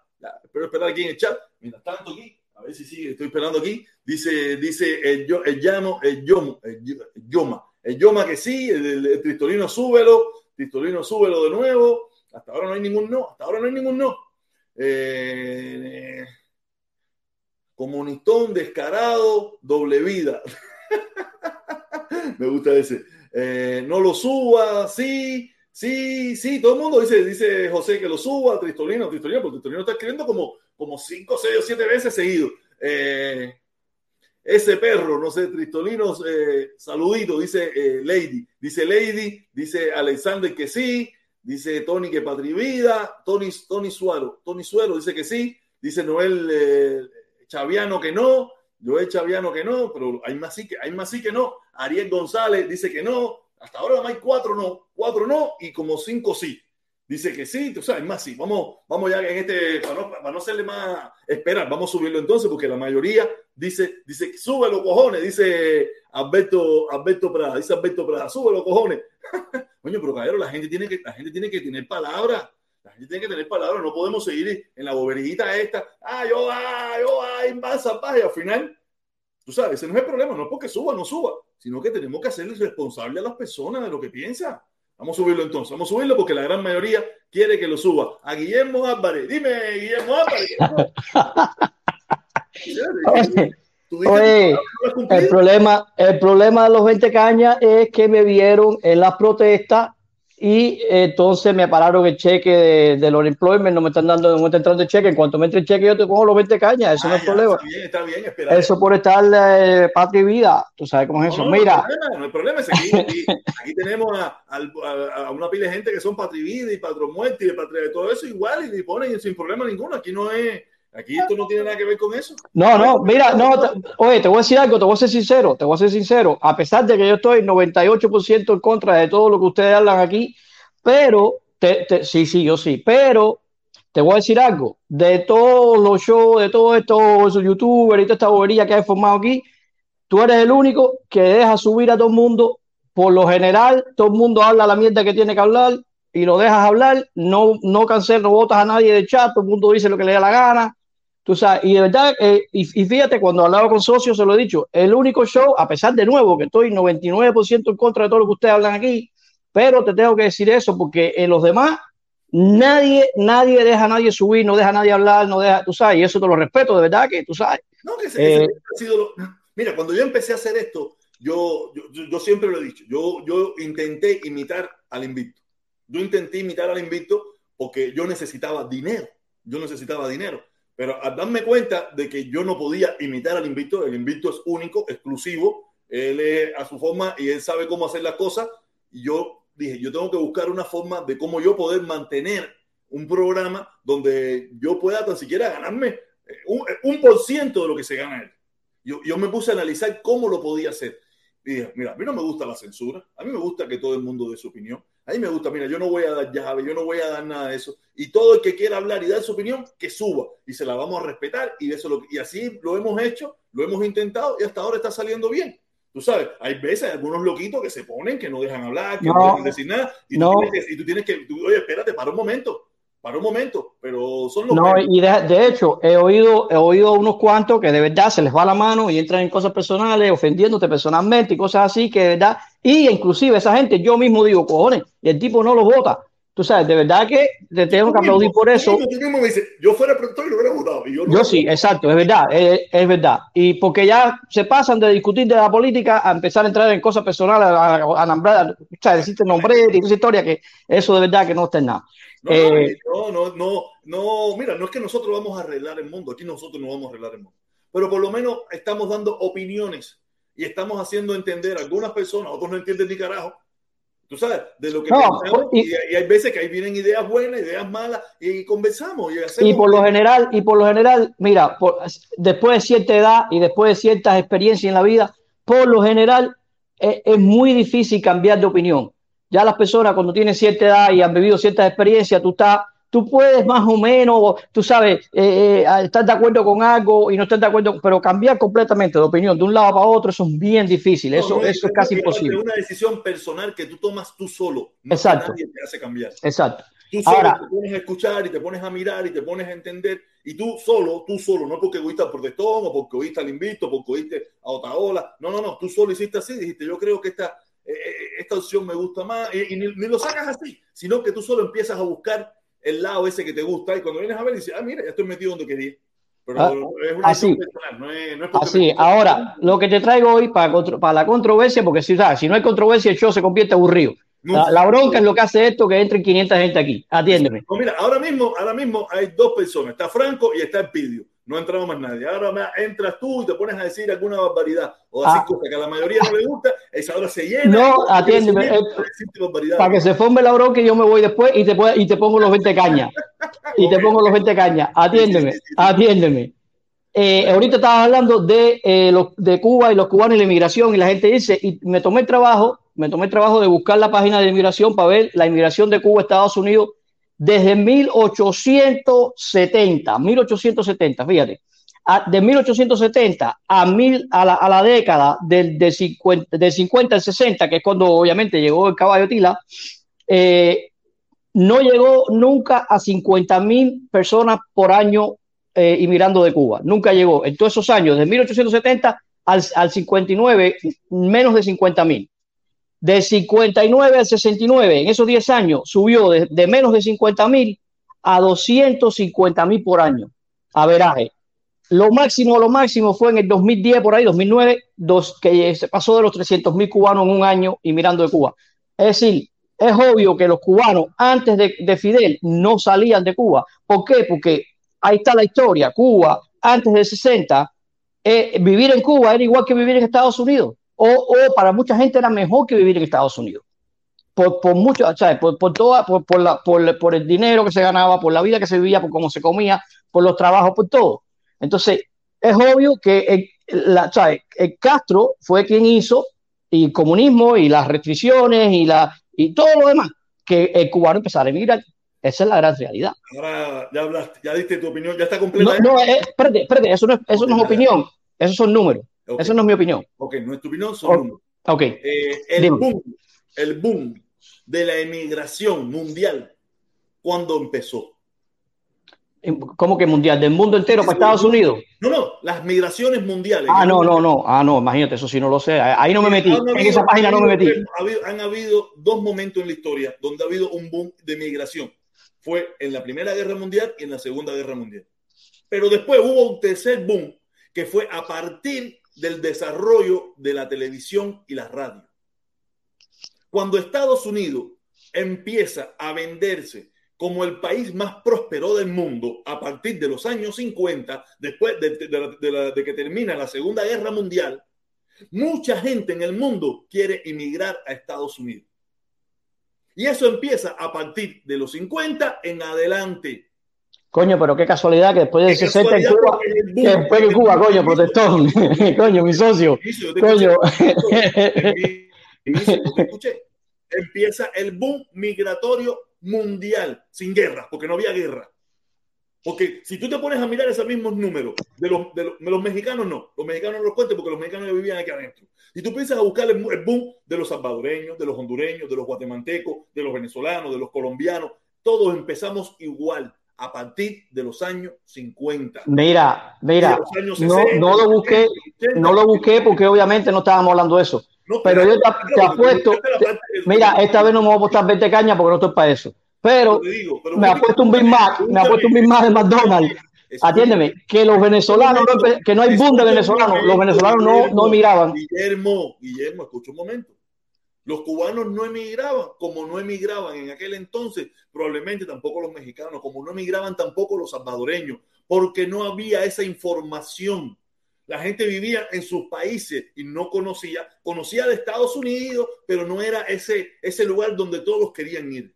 Espero esperar aquí en el chat, mientras tanto aquí, a ver si sigue, estoy esperando aquí, dice, dice el, yo, el llamo, el yomo, el, yoma, el yoma que sí, el, el, Tristolino súbelo, Tristolino súbelo de nuevo, hasta ahora no hay ningún no, hasta ahora no hay ningún no. Eh, comunistón, descarado, doble vida. Me gusta ese. Eh, no lo suba, sí, sí, sí, todo el mundo dice, dice José que lo suba, Tristolino, Tristolino, porque Tristolino está escribiendo como, como cinco, seis o siete veces seguido. Eh, ese perro, no sé, Tristolino, eh, saludito, dice Lady, dice Lady, dice Alexander que sí, dice Tony que Patri Vida, Tony, Tony Suaro, Tony Suero dice que sí, dice Noel Chaviano que no, Joel Chaviano que no, pero hay más sí que, hay más sí que no. Ariel González dice que no. Hasta ahora hay cuatro no, cuatro no y como cinco sí. Dice que sí, tú sabes, más sí. Vamos, vamos ya en este, para no, para no hacerle más esperar, vamos a subirlo entonces, porque la mayoría dice, dice, súbelo, cojones, dice Alberto, Alberto Prada, dice Alberto Prada, súbelo, cojones. Coño, pero caballero, la gente tiene que, la gente tiene que tener palabras. La gente tiene que tener palabras, no podemos seguir en la boberita esta. Ah, yo, ah, yo, ah, en y al final, tú sabes, ese no es el problema, no es porque suba, no suba, sino que tenemos que hacerles responsable a las personas de lo que piensan. Vamos a subirlo entonces, vamos a subirlo porque la gran mayoría quiere que lo suba. A Guillermo Álvarez, dime, Guillermo Álvarez. Oye, el problema, el problema de los 20 cañas es que me vieron en las protestas y entonces me pararon el cheque de, del unemployment, no me están dando, no me está entrando el cheque. En cuanto me entre el cheque, yo te pongo los 20 cañas, eso no es ah, problema. Está bien, está bien, espera. Eso por estar eh, patria y vida, tú sabes cómo es eso. Mira. No, hay problema, no hay problema. Aquí, aquí, tenemos a, a, a, una pila de gente que son patria y vida y patrón muerte y de patria de todo eso igual y, y ponen sin problema ninguno. Aquí no es. Aquí esto no tiene nada que ver con eso. No, no, mira, no, oye, te voy a decir algo, te voy a ser sincero, te voy a ser sincero, a pesar de que yo estoy 98% en contra de todo lo que ustedes hablan aquí, pero, te, sí, sí, yo sí, pero te voy a decir algo, de todos los shows, de todos estos youtubers y toda esta bobería que hay formado aquí, tú eres el único que deja subir a todo el mundo, por lo general, todo el mundo habla la mierda que tiene que hablar, y lo dejas hablar, no, no cancelas, no votas a nadie de chat, todo el mundo dice lo que le da la gana, Tú sabes, y de verdad, eh, y, fíjate, cuando hablaba con socios, se lo he dicho, el único show, a pesar de nuevo, que estoy 99% en contra de todo lo que ustedes hablan aquí, pero te tengo que decir eso porque en los demás, nadie, nadie deja a nadie subir, no deja a nadie hablar, no deja, tú sabes, y eso te lo respeto, de verdad que tú sabes. No, que ese, eh, ha sido Mira, cuando yo empecé a hacer esto, yo, yo, yo, siempre lo he dicho, yo, yo intenté imitar al invicto. Yo intenté imitar al invicto porque yo necesitaba dinero. Yo necesitaba dinero. Pero al darme cuenta de que yo no podía imitar al invicto, el invicto es único, exclusivo, él es a su forma y él sabe cómo hacer las cosas. Y yo dije, yo tengo que buscar una forma de cómo yo poder mantener un programa donde yo pueda tan siquiera ganarme eh, un, por ciento de lo que se gana él. Yo, yo me puse a analizar cómo lo podía hacer. Y dije, mira, a mí no me gusta la censura, a mí me gusta que todo el mundo dé su opinión. A mí me gusta, mira, yo no voy a dar llave, yo no voy a dar nada de eso. Y todo el que quiera hablar y dar su opinión, que suba. Y se la vamos a respetar. Y, eso lo, y así lo hemos hecho, lo hemos intentado y hasta ahora está saliendo bien. Tú sabes, hay veces algunos loquitos que se ponen, que no dejan hablar, que no, dejan decir nada. Y, tú tienes que, y tú tienes que, oye, espérate, para un momento para un momento, pero son los. No, y de, hecho, he oído, he oído unos cuantos que de verdad se les va la mano y entran en cosas personales, ofendiéndote personalmente y cosas así, que de verdad, y inclusive esa gente, yo mismo digo, cojones, y el tipo no los vota. Tú sabes, de verdad que te tengo que aplaudir por eso. yo fuera productor y lo hubiera votado. yo, yo sí, exacto, es verdad, es, verdad. Y porque ya se pasan de discutir de la política a empezar a entrar en cosas personales, a, nombrar, o sea, decirte nombre y esa historia, que eso de verdad que no está en nada. Eh, no, no, no, no, mira, no es que nosotros vamos a arreglar el mundo, aquí nosotros no vamos a arreglar el mundo, pero por lo menos estamos dando opiniones y estamos haciendo entender a algunas personas, otros no entienden ni carajo, tú sabes, de lo que pensamos, y, hay veces que ahí vienen ideas buenas, ideas malas, y, conversamos y por lo general, y por lo general, mira, después de cierta edad y después de ciertas experiencias en la vida, por lo general eh, es muy difícil cambiar de opinión. Ya las personas cuando tienen cierta edad y han vivido ciertas experiencias, tú estás, tú puedes más o menos, tú sabes, eh, eh, estar de acuerdo con algo y no estar de acuerdo, pero cambiar completamente de opinión de un lado para otro, eso es bien difícil, eso, eso es, casi imposible. Es una decisión personal que tú tomas tú solo, Exacto. nadie te hace cambiar. Exacto. Tú solo te pones a escuchar y te pones a mirar y te pones a entender. Y tú solo, tú solo, no porque oíste a Protestón o porque oíste al Invito, porque oíste a Otaola. No, no, no. Tú solo hiciste así. Dijiste, yo creo que esta, eh, eh, esta opción me gusta más. Y, ni, lo sacas así, sino que tú solo empiezas a buscar el lado ese que te gusta. Y cuando vienes a ver, dices, ah, mira, ya estoy metido donde quería. Pero ah, es una así. personal, no es, no es así. Ahora, lo que te traigo hoy para, para la controversia, porque si, ¿sabes? si no hay controversia, el show se convierte aburrido. La, bronca es lo que hace esto, que entren 500 gente aquí. Atiéndeme. Mira, ahora mismo, ahora mismo hay dos personas. Está Franco y está Pidio. No ha entrado más nadie. Ahora entras tú y te pones a decir alguna barbaridad o así ah. cosas que a la mayoría no le gusta. Esa hora se llena. No, atiéndeme. Eh, para que se forme la bronca y yo me voy después y te, y te pongo los 20 cañas. Y te pongo los 20 cañas. Atiéndeme, atiéndeme. Eh, ahorita estabas hablando de, eh, los, de Cuba y los cubanos y la inmigración y la gente dice, y me tomé el trabajo me tomé el trabajo de buscar la página de inmigración para ver la inmigración de Cuba a Estados Unidos desde 1870, 1870, fíjate, de 1870 a, mil, a, la, a la década del de 50, de 50 al 60, que es cuando obviamente llegó el caballo Tila, eh, no llegó nunca a 50 mil personas por año eh, inmigrando de Cuba, nunca llegó. En todos esos años, de 1870 al, al 59, menos de 50 mil de 59 al 69, en esos 10 años, subió de, menos de 50 mil a 250 mil por año. A veraje. Lo máximo, lo máximo fue en el 2010, por ahí, 2009, dos, que se pasó de los 300 mil cubanos en un año y mirando de Cuba. Es decir, es obvio que los cubanos antes de, Fidel no salían de Cuba. ¿Por qué? Porque ahí está la historia. Cuba, antes del 60, eh, vivir en Cuba era igual que vivir en Estados Unidos o, o, para mucha gente era mejor que vivir en Estados Unidos. Por, por mucho, ¿sabes? Por, por, toda, por, por, la, por, por, el dinero que se ganaba, por la vida que se vivía, por cómo se comía, por los trabajos, por todo. Entonces, es obvio que el, la, ¿sabes? el Castro fue quien hizo el comunismo y las restricciones y, la, y todo lo demás, que el cubano empezara a emigrar. Esa es la gran realidad. Ahora ya hablaste, ya diste tu opinión, ya está completa. No, no eh, espérate, espérate, eso no es, eso no es opinión, esos son números. Esa no es mi opinión. Ok, no es tu opinión, son Ok. Eh, el, boom, el boom de la emigración mundial, ¿cuándo empezó? ¿Cómo que mundial? ¿Del mundo entero para Estados Unidos? No, no, las migraciones mundiales. Ah, no, no, no. Ah, no, imagínate, eso sí no lo sé. Ahí no me metí. en esa página no me metí. han habido dos momentos en la historia donde ha habido un boom de migración. Fue en la Primera Guerra Mundial y en la Segunda Guerra Mundial. Pero después hubo un tercer boom que fue a partir del desarrollo de la televisión y la radio. Cuando Estados Unidos empieza a venderse como el país más próspero del mundo a partir de los años 50, después de, que termina la Segunda Guerra Mundial, mucha gente en el mundo quiere emigrar a Estados Unidos. Y eso empieza a partir de los 50 en adelante. Coño, pero qué casualidad que después de 60 en Cuba, que después en Cuba, coño, protestón, coño, mi socio, coño. Escuché, empieza el boom migratorio mundial, sin guerra, porque no había guerra. Porque si tú te pones a mirar esos mismos números de los, de los, mexicanos, no, los mexicanos no los cuenten porque los mexicanos vivían aquí adentro. Y tú piensas a buscar el, el boom de los salvadoreños, de los hondureños, de los guatemaltecos, de los venezolanos, de los colombianos, todos empezamos igual a partir de los años 50. Mira, mira, no, no, lo busqué, no lo busqué porque obviamente no estábamos hablando de eso. pero, yo te, apuesto, mira, esta vez no me voy a apostar 20 cañas porque no estoy para eso. Pero, me ha puesto un Big Mac, me ha puesto un Big Mac de McDonald's. Atiéndeme, que los venezolanos, que no hay boom de venezolanos, los venezolanos no, no emigraban. Guillermo, Guillermo, escucha un momento. Los cubanos no emigraban, como no emigraban en aquel entonces, probablemente tampoco los mexicanos, como no emigraban tampoco los salvadoreños, porque no había esa información. La gente vivía en sus países y no conocía, conocía de Estados Unidos, pero no era ese, ese lugar donde todos querían ir.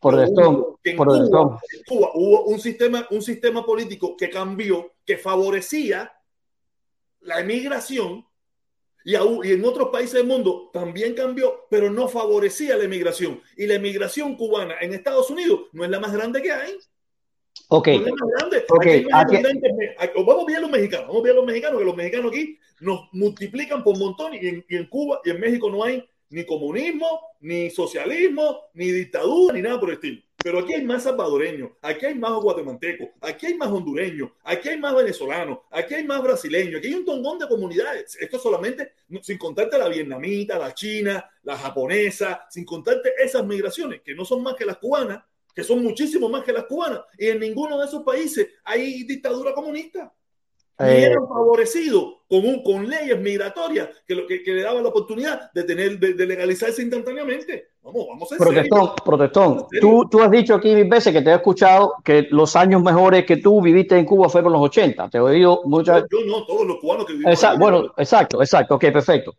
Por esto, por Cuba, en Cuba hubo un sistema, un sistema político que cambió, que favorecía la emigración Y, y, en otros países del mundo también cambió, pero no favorecía la emigración. Y la emigración cubana en Estados Unidos no es la más grande que hay. Ok. No es la más grande. Okay. Aquí aquí... Vamos bien los mexicanos, vamos bien los mexicanos, que los mexicanos aquí nos multiplican por montón y en, y en Cuba y en México no hay ni comunismo, ni socialismo, ni dictadura, ni nada por el estilo. Pero aquí hay más salvadoreños, aquí hay más guatemaltecos, aquí hay más hondureños, aquí hay más venezolanos, aquí hay más brasileños, aquí hay un tongón de comunidades. Esto solamente, sin contarte la vietnamita, la china, la japonesa, sin contarte esas migraciones, que no son más que las cubanas, que son muchísimo más que las cubanas. Y en ninguno de esos países hay dictadura comunista. Eh, eran favorecidos con, un, con leyes migratorias que, lo, que, que le daban la oportunidad de, tener, de, de legalizarse instantáneamente. Vamos, vamos a Protestón, protestón. Tú, tú has dicho aquí mil veces que te he escuchado que los años mejores que tú viviste en Cuba fueron los 80. Te he oído muchas Yo, yo no, todos los cubanos que vivimos. Exacto, bueno, exacto, exacto. Ok, perfecto.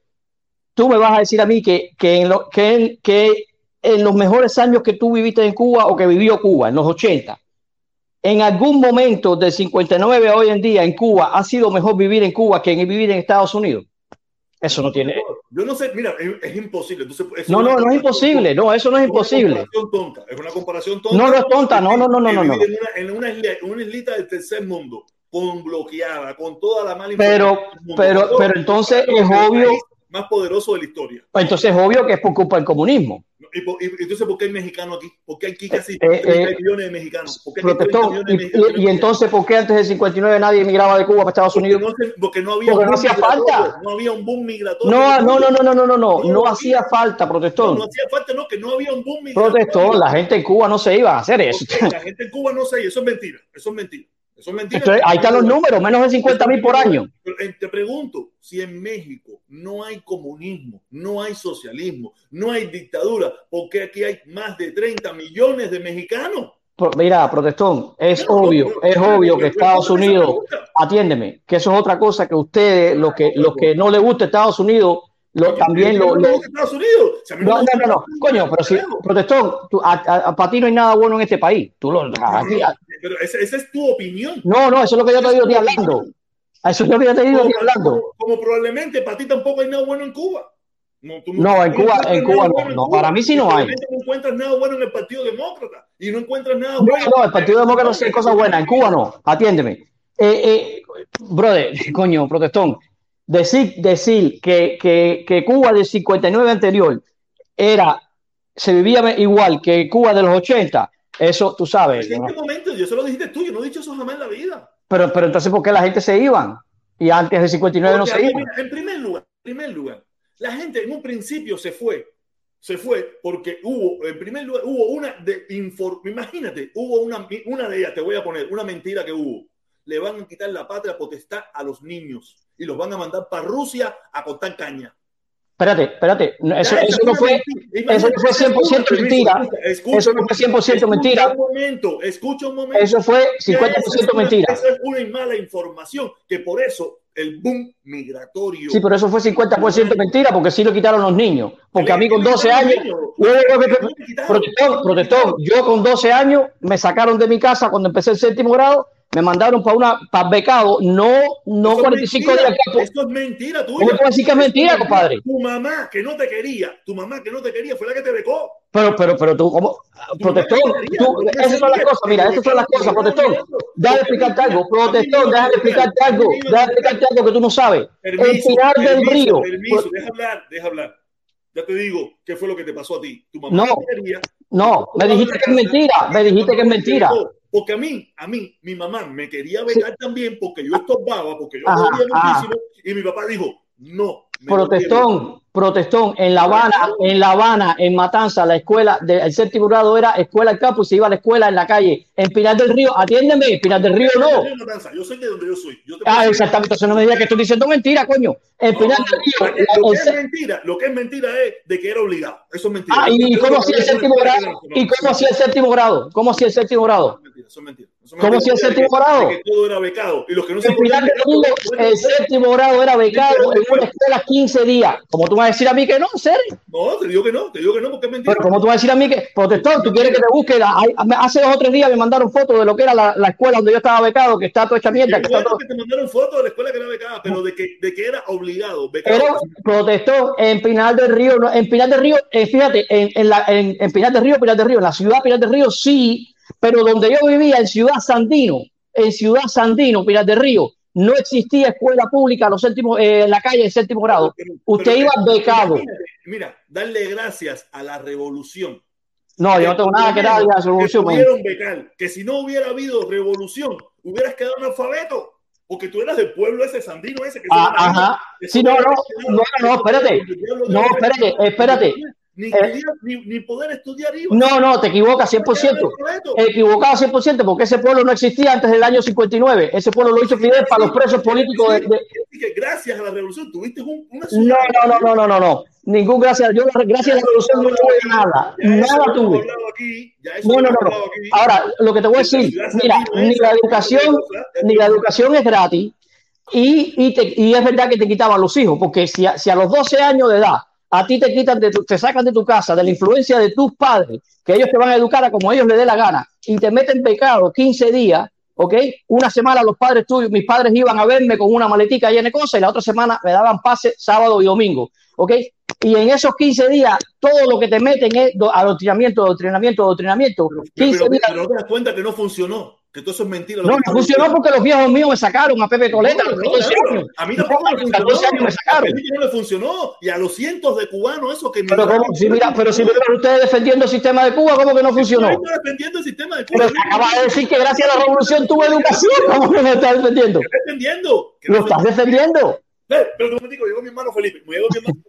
Tú me vas a decir a mí que, que, en lo, que, en, que en los mejores años que tú viviste en Cuba o que vivió Cuba, en los 80, en algún momento del 59 a hoy en día en Cuba ha sido mejor vivir en Cuba que en vivir en Estados Unidos. Eso no tiene. Yo no sé, mira, es, es imposible. Entonces, no, no, no es imposible. No, eso no es imposible. Es una comparación tonta. Es una comparación tonta. No, no es tonta. No, no, no, no, no. no. En, una, en una, isla, una islita del tercer mundo, con bloqueada, con toda la mala Pero, pero, pero entonces es obvio. Más poderoso de la historia. Entonces es obvio que es por culpa del comunismo. ¿Y, y, entonces por qué hay mexicano aquí? ¿Por qué aquí casi eh, 30 eh, millones de mexicanos? ¿Por qué hay 30 millones de mexicanos? Y, y, entonces por qué antes del 59 nadie emigraba de Cuba para Estados porque Unidos? No, porque no había porque no hacía falta. No había un boom migratorio. No, no, no, no, no, no, no, no, no hacía falta, protestón. No, no hacía falta, no, que no había un boom migratorio. Protestón, la gente en Cuba no se iba a hacer eso. La gente en Cuba no se iba, eso es mentira, eso es mentira. Eso es mentira. Entonces, ahí están los números, menos de 50 mil por año. Te pregunto, si en México no hay comunismo, no hay socialismo, no hay dictadura, ¿por qué aquí hay más de 30 millones de mexicanos? Mira, protestón, es no, obvio, no, no, es obvio que Estados Unidos, atiéndeme, que eso es otra cosa que ustedes, los que, los que no les gusta Estados Unidos, lo, también lo, lo... Estados Unidos. Si no, no, no, no, coño, pero si, protestón, tú, a, a, a, para ti no hay nada bueno en este país. Tú lo, aquí, pero esa, esa, es tu opinión. No, no, eso es lo que yo te digo estoy hablando. Eso es lo que yo te digo estoy hablando. Como, probablemente para ti tampoco hay nada bueno en Cuba. No, no en Cuba, en Cuba, no, no, para mí sí no hay. No encuentras nada bueno en el Partido Demócrata y no encuentras nada bueno. No, no, el Partido Demócrata no hace cosas buenas. En Cuba no, atiéndeme. Eh, eh, brother, coño, protestón, decir, decir que, que, que, Cuba del 59 anterior era, se vivía igual que Cuba de los 80, eso tú sabes. ¿En qué momento? Yo solo dijiste tú, yo no he dicho eso jamás en la vida. Pero, pero entonces, ¿por qué la gente se iban? Y antes del 59 Porque no se iban. En primer lugar, en primer lugar, la gente en un principio se fue. Se fue porque hubo, en primer lugar, hubo una de imagínate, hubo una, una de ellas, te voy a poner, una mentira que hubo. Le van a quitar la patria potestad a los niños y los van a mandar para Rusia a cortar caña. Espérate, espérate, eso, eso, no fue, eso no fue 100% mentira. Eso no fue 100% mentira. Un momento, escucha un momento. Eso fue 50% mentira. Esa es una mala información, que por eso el boom migratorio. Sí, pero eso fue 50% mentira, porque sí lo quitaron los niños. Porque a mí con 12 años, protestón, protestón, yo con 12 años me sacaron de mi casa cuando empecé el séptimo grado me mandaron para una para becado, no, no Eso 45 días de campo. Esto es mentira tuya. ¿Cómo puedes decir que es mentira, compadre? Tu mamá que no te quería, tu mamá que no te quería fue la que te becó. Pero, pero, pero tú, como protestón, tú, esas son las cosas, mira, esas son las cosas, protestón. Déjame explicarte algo, protestón, déjame explicarte algo, déjame explicarte algo que tú no sabes. Permiso, el Pinar del Río. Permiso, deja hablar, deja hablar. Ya te digo qué fue lo que te pasó a ti. Tu mamá no, quería. No, me dijiste que es mentira, me dijiste que es mentira. Porque a mí, a mí, mi mamá me quería becar sí. también porque yo estorbaba, porque yo ajá, muchísimo, ajá. y mi papá dijo, no. Protestón, protestón, en La Habana, en La Habana, en Matanza, la escuela del séptimo grado era escuela al campus, se iba a la escuela en la calle. En Pinar del Río, atiéndeme, Pinar del Río no. Yo sé de donde yo soy. Yo ah, exactamente, entonces no me digas que estoy diciendo mentira, coño. En Pinar del Río. Lo que, es mentira, lo que es mentira es de que era obligado. Eso es mentira. Ah, ¿y cómo hacía el séptimo grado? ¿Y cómo hacía el séptimo grado? ¿Cómo hacía el séptimo grado? Eso es mentira. ¿Cómo hacía el séptimo grado? Que todo era becado. Y los que no se el, el séptimo grado era becado en una escuela 15 días. Como tú vas a decir a mí que no, en serio? No, te digo que no, te digo que no, porque es mentira. Pero como tú vas a decir a mí que, protector, tú quieres que te busque. hace dos o tres días me mandaron fotos de lo que era la, la, escuela donde yo estaba becado, que está toda hecha mierda. Que, está todo... que te mandaron fotos de la escuela que era becada, pero de que, de que era obligado. Becado. Pero protestó en Pinal del Río, no, en Pinal del Río, eh, fíjate, en, en, la, en, en Pinal del Río, Pinal del Río, en la ciudad Pinal del Río sí, pero donde yo vivía, en Ciudad Sandino, en Ciudad Sandino, Pinar del Río, no existía escuela pública los séptimos, eh, en la calle de séptimo grado. Pero, Usted pero, iba becado. Mira, darle gracias a la revolución. No, yo no tengo nada que darle a la revolución. Que, becal, que si no hubiera habido revolución, hubieras quedado analfabeto. Porque tú eras del pueblo ese, Sandino ese. Que ah, ajá. Sí, no, no, no, no, espérate. No, espérate, espérate. Ni, eh, ni, ni, poder estudiar iba. No, no, te equivocas 100%. Equivocado 100% porque ese pueblo no existía antes del año 59. Ese pueblo lo hizo Fidel para los presos políticos. De, de... Gracias a la revolución tuviste un, una no, no, no, no, no, no. Ningún gracias. Yo, gracias a la revolución no tuve nada. Nada tuve. No, no, no. Ahora, lo que te voy a decir, mira, ni la educación, ni la educación es gratis. Y, y, te, y es verdad que te quitaban los hijos, porque si a, si a los 12 años de edad a ti te quitan, de tu, te sacan de tu casa, de la influencia de tus padres, que ellos te van a educar a como ellos les dé la gana, y te meten pecado 15 días, ¿ok? Una semana los padres tuyos, mis padres iban a verme con una maletica llena de cosas, y la otra semana me daban pase sábado y domingo, ¿ok? Y en esos 15 días, todo lo que te meten es adoctrinamiento, adoctrinamiento, adoctrinamiento. Pero, pero, pero no te das cuenta que no funcionó que todo eso es mentira. No, no funcionó porque los viejos míos me sacaron a Pepe Toleta. No, no, claro. A mí tampoco me me sacaron. A mí no le funcionó. Y a los cientos de cubanos, eso que Pero. Si mira, pero si miran ustedes defendiendo el sistema de Cuba, ¿cómo que no funcionó? Yo estoy defendiendo el sistema de Cuba. Pero acaba de decir que gracias a la revolución tuvo educación. ¿Cómo que me estás defendiendo? ¿Qué defendiendo? ¿Lo estás defendiendo? Eh, pero un momentico, llegó mi hermano Felipe. Me llegó mi hermano.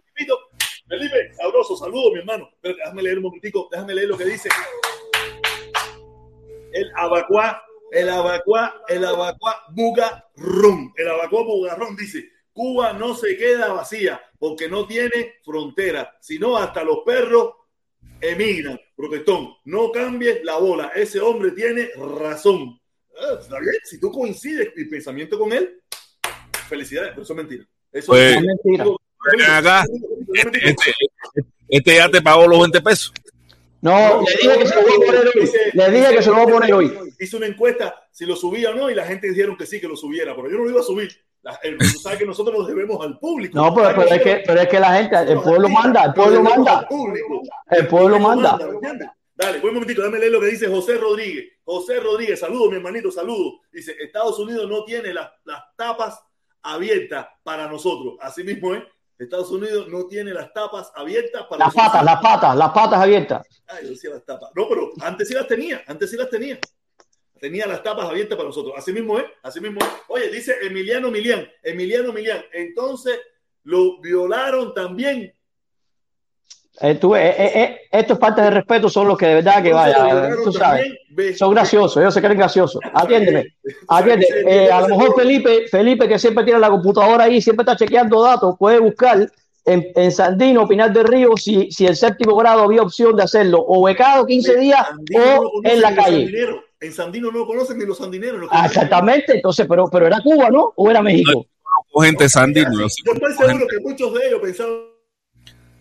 Felipe, sabroso, saludo, mi hermano. Pero déjame leer un momentico, déjame leer lo que dice. El abacuá el abacuá, el abacuá bugarrón. El abacuá bugarrón dice, Cuba no se queda vacía porque no tiene frontera, sino hasta los perros emigran. Protestón, no cambies la bola. Ese hombre tiene razón. Ah, está bien, si tú coincides mi pensamiento con él, felicidades, pero eso es mentira. Eso pues, es mentira. Acá, este, este, este ya te pagó los 20 pesos. No, le dije que se lo voy a poner hoy. Le dije que se lo voy a poner hoy. Hice una encuesta si lo subía o no y la gente dijeron que sí, que lo subiera, pero yo no lo iba a subir. La, el, tú sabes que nosotros nos debemos al público. No, pero, pero, es, que, pero es que la gente, el pueblo manda, el pueblo manda. El pueblo manda. Dale, buen momentito, dame leer lo que dice José Rodríguez. José Rodríguez, saludo, mi hermanito, saludo. Dice, Estados Unidos no tiene las, las tapas abiertas para nosotros. Así mismo es. Estados Unidos no tiene las tapas abiertas para las patas, las patas, las patas abiertas. Ay, yo decía las tapas. No, pero antes sí las tenía, antes sí las tenía. Tenía las tapas abiertas para nosotros. Así mismo es, así mismo es. Oye, dice Emiliano Milian, Emiliano Milian. Entonces lo violaron también. Eh, tú, eh, eh, eh estos faltas de respeto son los que de verdad que vaya, tú sabes, son graciosos, ellos se creen graciosos. Atiéndeme, atiende. a lo mejor Felipe, Felipe que siempre tiene la computadora ahí, siempre está chequeando datos, puede buscar en, en Sandino, Pinar del Río, si, si el séptimo grado había opción de hacerlo, o becado 15 días o en la calle. En Sandino no lo conocen ni los sandineros. Ah, exactamente, entonces, pero, pero era Cuba, ¿no? ¿O era México? No, gente sandino. Yo estoy seguro que muchos de ellos pensaban,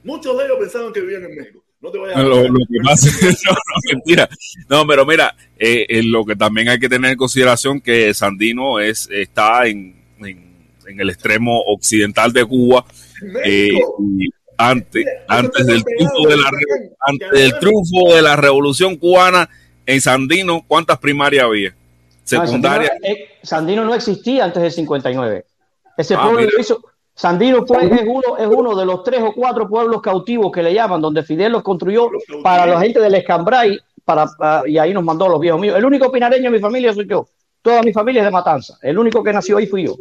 muchos de ellos pensaban que vivían en México. No te vayas a lo, lo que pasa es no, no, mentira. No, pero mira, eh, eh, lo que también hay que tener en consideración que Sandino es, está en, en, en el extremo occidental de Cuba. Eh, y antes, antes del triunfo de la antes del triunfo de la revolución cubana en Sandino, ¿cuántas primarias había? Secundaria. No, Sandino, eh, Sandino, no existía antes del 59. Ese ah, pueblo mira. lo hizo. Sandino fue, es, uno, es uno de los tres o cuatro pueblos cautivos que le llaman, donde Fidel los construyó para la gente del Escambray, para, uh, y ahí nos mandó los viejos míos. El único pinareño de mi familia soy yo. Toda mi familia es de Matanza. El único que nació ahí fui yo.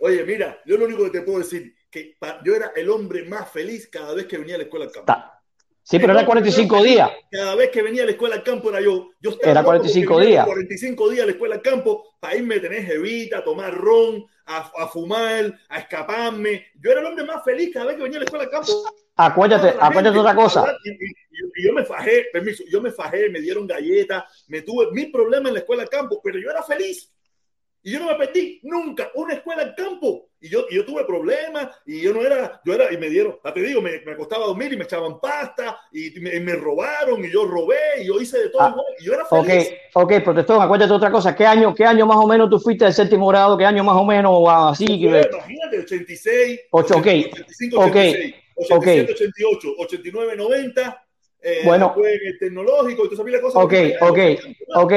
Oye, mira, yo lo único que te puedo decir, que yo era el hombre más feliz cada vez que venía a la escuela al campo. Sí, pero era 45 días. Cada vez que venía a la escuela al campo era yo. yo era 45 días. 45 días a la escuela al campo para irme a tener jevita, a tomar ron, a, a, fumar, a escaparme. Yo era el hombre más feliz cada vez que venía a la escuela al campo. Acuérdate, acuérdate de otra cosa. Y, y, y, yo me fajé, permiso, yo me fajé, me dieron galletas, me tuve mil problemas en la escuela al campo, pero yo era feliz. Y yo no me perdí nunca una escuela en campo. Y yo, yo tuve problemas y yo no era, yo era, y me dieron, te digo, me, me acostaba a dormir y me echaban pasta y me, me, robaron y yo robé y yo hice de todo. Ah, y yo era feliz. Ok, ok, protestón, acuérdate otra cosa. ¿Qué año, ¿Qué año más o menos tú fuiste del séptimo grado? ¿Qué año más o menos así? Fue, imagínate, 86, 8, okay. 85, 86, okay. 87, 88, 89, 90. Eh, bueno, el tecnológico y tú sabes las cosas. Ok, ok, ok.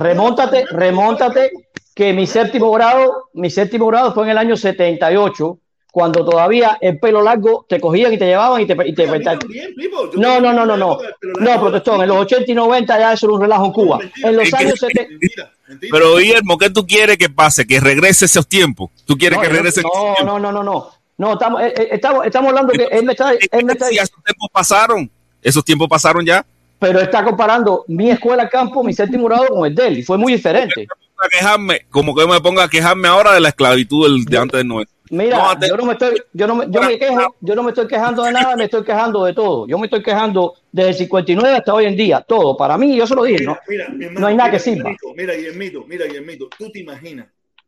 Remóntate, remóntate que mi séptimo grado, mi séptimo grado fue en el año 78, cuando todavía el pelo largo te cogían y te llevaban y te... Y te, no, no, no, no, no. No, protestón, en los 80 y 90 ya eso era un relajo en Cuba. En los años 70... Pero Guillermo, ¿qué tú quieres que pase? ¿Que regrese esos tiempos? ¿Tú quieres que regrese no, no, no, no, no. No, estamos, eh, eh, estamos, estamos hablando que él me está... Él me está... Esos tiempos pasaron. Esos tiempos pasaron ya. Pero está comparando mi escuela campo, mi séptimo grado con el de él. Y fue muy diferente quejarme, como que me ponga a quejarme ahora de la esclavitud del, de antes del 90. Mira, yo no me estoy, yo no me, yo me quejo, yo no me estoy quejando de nada, me estoy quejando de todo. Yo me estoy quejando desde el 59 hasta hoy en día, todo. Para mí, yo se lo dije, ¿no? Mira, hermano, no hay nada que sirva. Mira, Guillermito, mira, Guillermito, tú te imaginas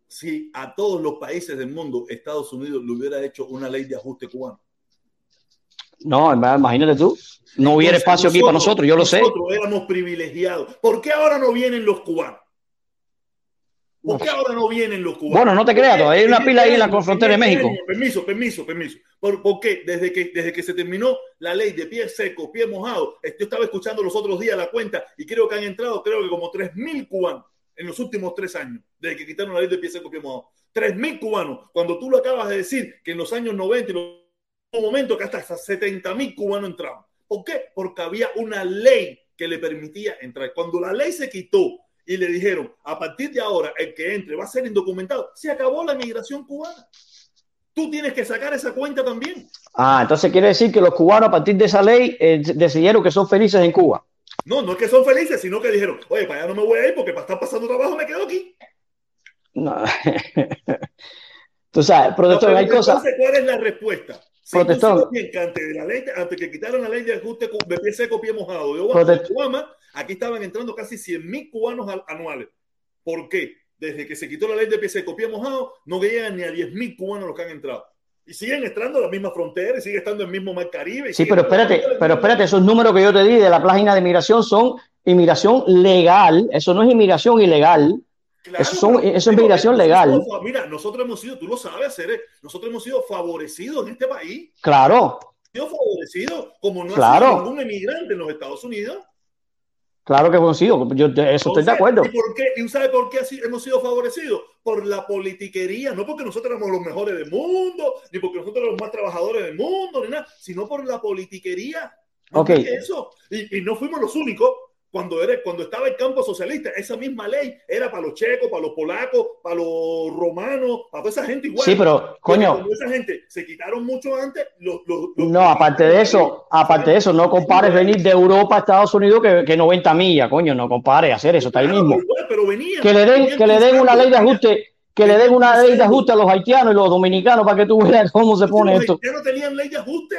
si a todos los países del mundo Estados Unidos le hubiera hecho una ley de ajuste cubano. No, imagínate tú. No hubiera espacio aquí para nosotros, yo lo sé. Nosotros éramos privilegiados. ¿Por qué ahora no vienen los cubanos? ¿Por qué ahora no vienen los cubanos? Bueno, no te creas, hay una pila ahí en la frontera de México. Permiso, permiso, permiso. ¿Por, qué? Desde que, desde que se terminó la ley de pie seco, pie mojado, yo estaba escuchando los otros días la cuenta y creo que han entrado, creo que como 3.000 cubanos en los últimos tres años, desde que quitaron la ley de pie seco, pie mojado. 3.000 cubanos. Cuando tú lo acabas de decir, que en los años 90 y los momentos que hasta 70.000 cubanos entraban. ¿Por qué? Porque había una ley que le permitía entrar. Cuando la ley se quitó y le dijeron, a partir de ahora, el que entre va a ser indocumentado. Se acabó la migración cubana. Tú tienes que sacar esa cuenta también. Ah, entonces quiere decir que los cubanos a partir de esa ley eh, decidieron que son felices en Cuba. No, no es que son felices, sino que dijeron, oye, para allá no me voy a ir porque para estar pasando trabajo me quedo aquí. No. Tú sabes, protector, hay cosas. ¿cuál es la respuesta? protector. antes, de la ley, antes que quitaron la ley de ajuste de pie seco, pie mojado de Obama, aquí estaban entrando casi 100 mil cubanos anuales. ¿Por qué? Desde que se quitó la ley de pie seco, pie mojado, no llegan ni a 10 mil cubanos los que han entrado. Y siguen entrando a la misma frontera, y sigue estando en el mismo mar Caribe. Sí, pero espérate, pero espérate, esos números que yo te di de la página de inmigración son inmigración legal, eso no es inmigración ilegal. eso, son, eso es inmigración legal. Mira, nosotros hemos sido, tú lo sabes, hacer, nosotros hemos sido favorecidos en este país. Claro. Hemos sido favorecidos, como no claro. ha sido ningún emigrante en los Estados Unidos. Claro que hemos sido, yo eso estoy de acuerdo. ¿Y, por qué? ¿Y sabe por qué hemos sido favorecidos? Por la politiquería, no porque nosotros éramos los mejores del mundo, ni porque nosotros éramos los más trabajadores del mundo, ni nada, sino por la politiquería. ok. Eso. Y, y no fuimos los únicos cuando, era, cuando estaba el campo socialista, esa misma ley era para los checos, para los polacos, para los romanos, para toda esa gente igual. Sí, pero, coño. Esa gente se quitaron mucho antes, los, no, aparte de eso, aparte de eso, no compares venir de Europa a Estados Unidos que, que 90 millas, coño, no compares hacer eso, está ahí mismo. pero venía, que le den, que le den una ley de ajuste que le den una ley de ajuste a los haitianos y los dominicanos para que tú veas cómo se pone esto. Los haitianos tenían ley de ajuste.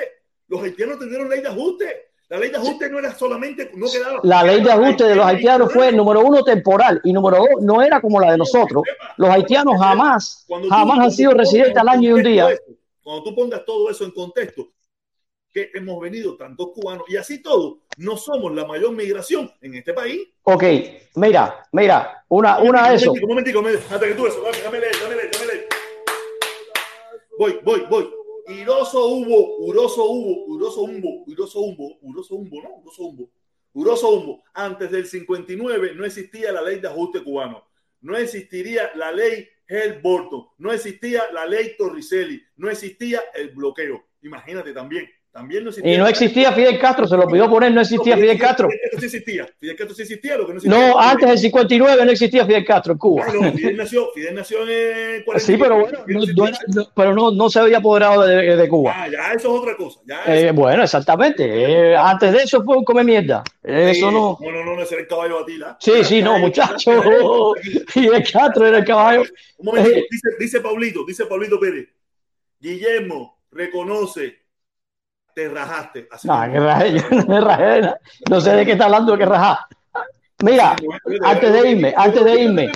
Los haitianos tuvieron ley de ajuste. La ley de ajuste no era solamente, no quedaba. La ley de ajuste de los haitianos fue, número uno, temporal y número dos, no era como la de nosotros. Los haitianos jamás, jamás han sido residentes al año y un día. Cuando tú pongas todo eso en contexto, que hemos venido tantos cubanos y así todo, no somos la mayor migración en este país. Ok, mira, mira, una, una de eso. Un momentico, antes que tú eso, dame, dame leer, dame leer. Voy, voy, voy. Uroso hubo, Uroso hubo, Uroso humbo, Uroso humbo, Uroso humbo, ¿no? Uroso humbo. Uroso humbo. Antes del 59 no existía la ley de ajuste cubano. No existiría la ley Hell Bolton. No existía la ley Torricelli. No existía el bloqueo. Imagínate también. También no existía. Y no existía Fidel Castro, se lo pidió poner, no existía Fidel Castro. Fidel Castro sí existía. Fidel Castro sí existía, lo que no existía. No, antes del 59 no existía Fidel Castro en Cuba. No, Fidel nació, Fidel nació en 40. Sí, pero bueno, no, pero no, no se había apoderado de, de Cuba. Ah, ya, eso es otra cosa. Ya eh, bueno, exactamente. Eh, antes de eso fue un come mierda. Eso no. No, no, no, no, ese era el caballo Batila. Sí, sí, no, muchacho. Fidel Castro era el caballo. Un momento, dice, dice Paulito, dice Paulito Pérez. Guillermo reconoce te rajaste. no, que rajé, yo no me rajé. No sé de qué está hablando que rajar. Mira, antes de irme, antes de irme.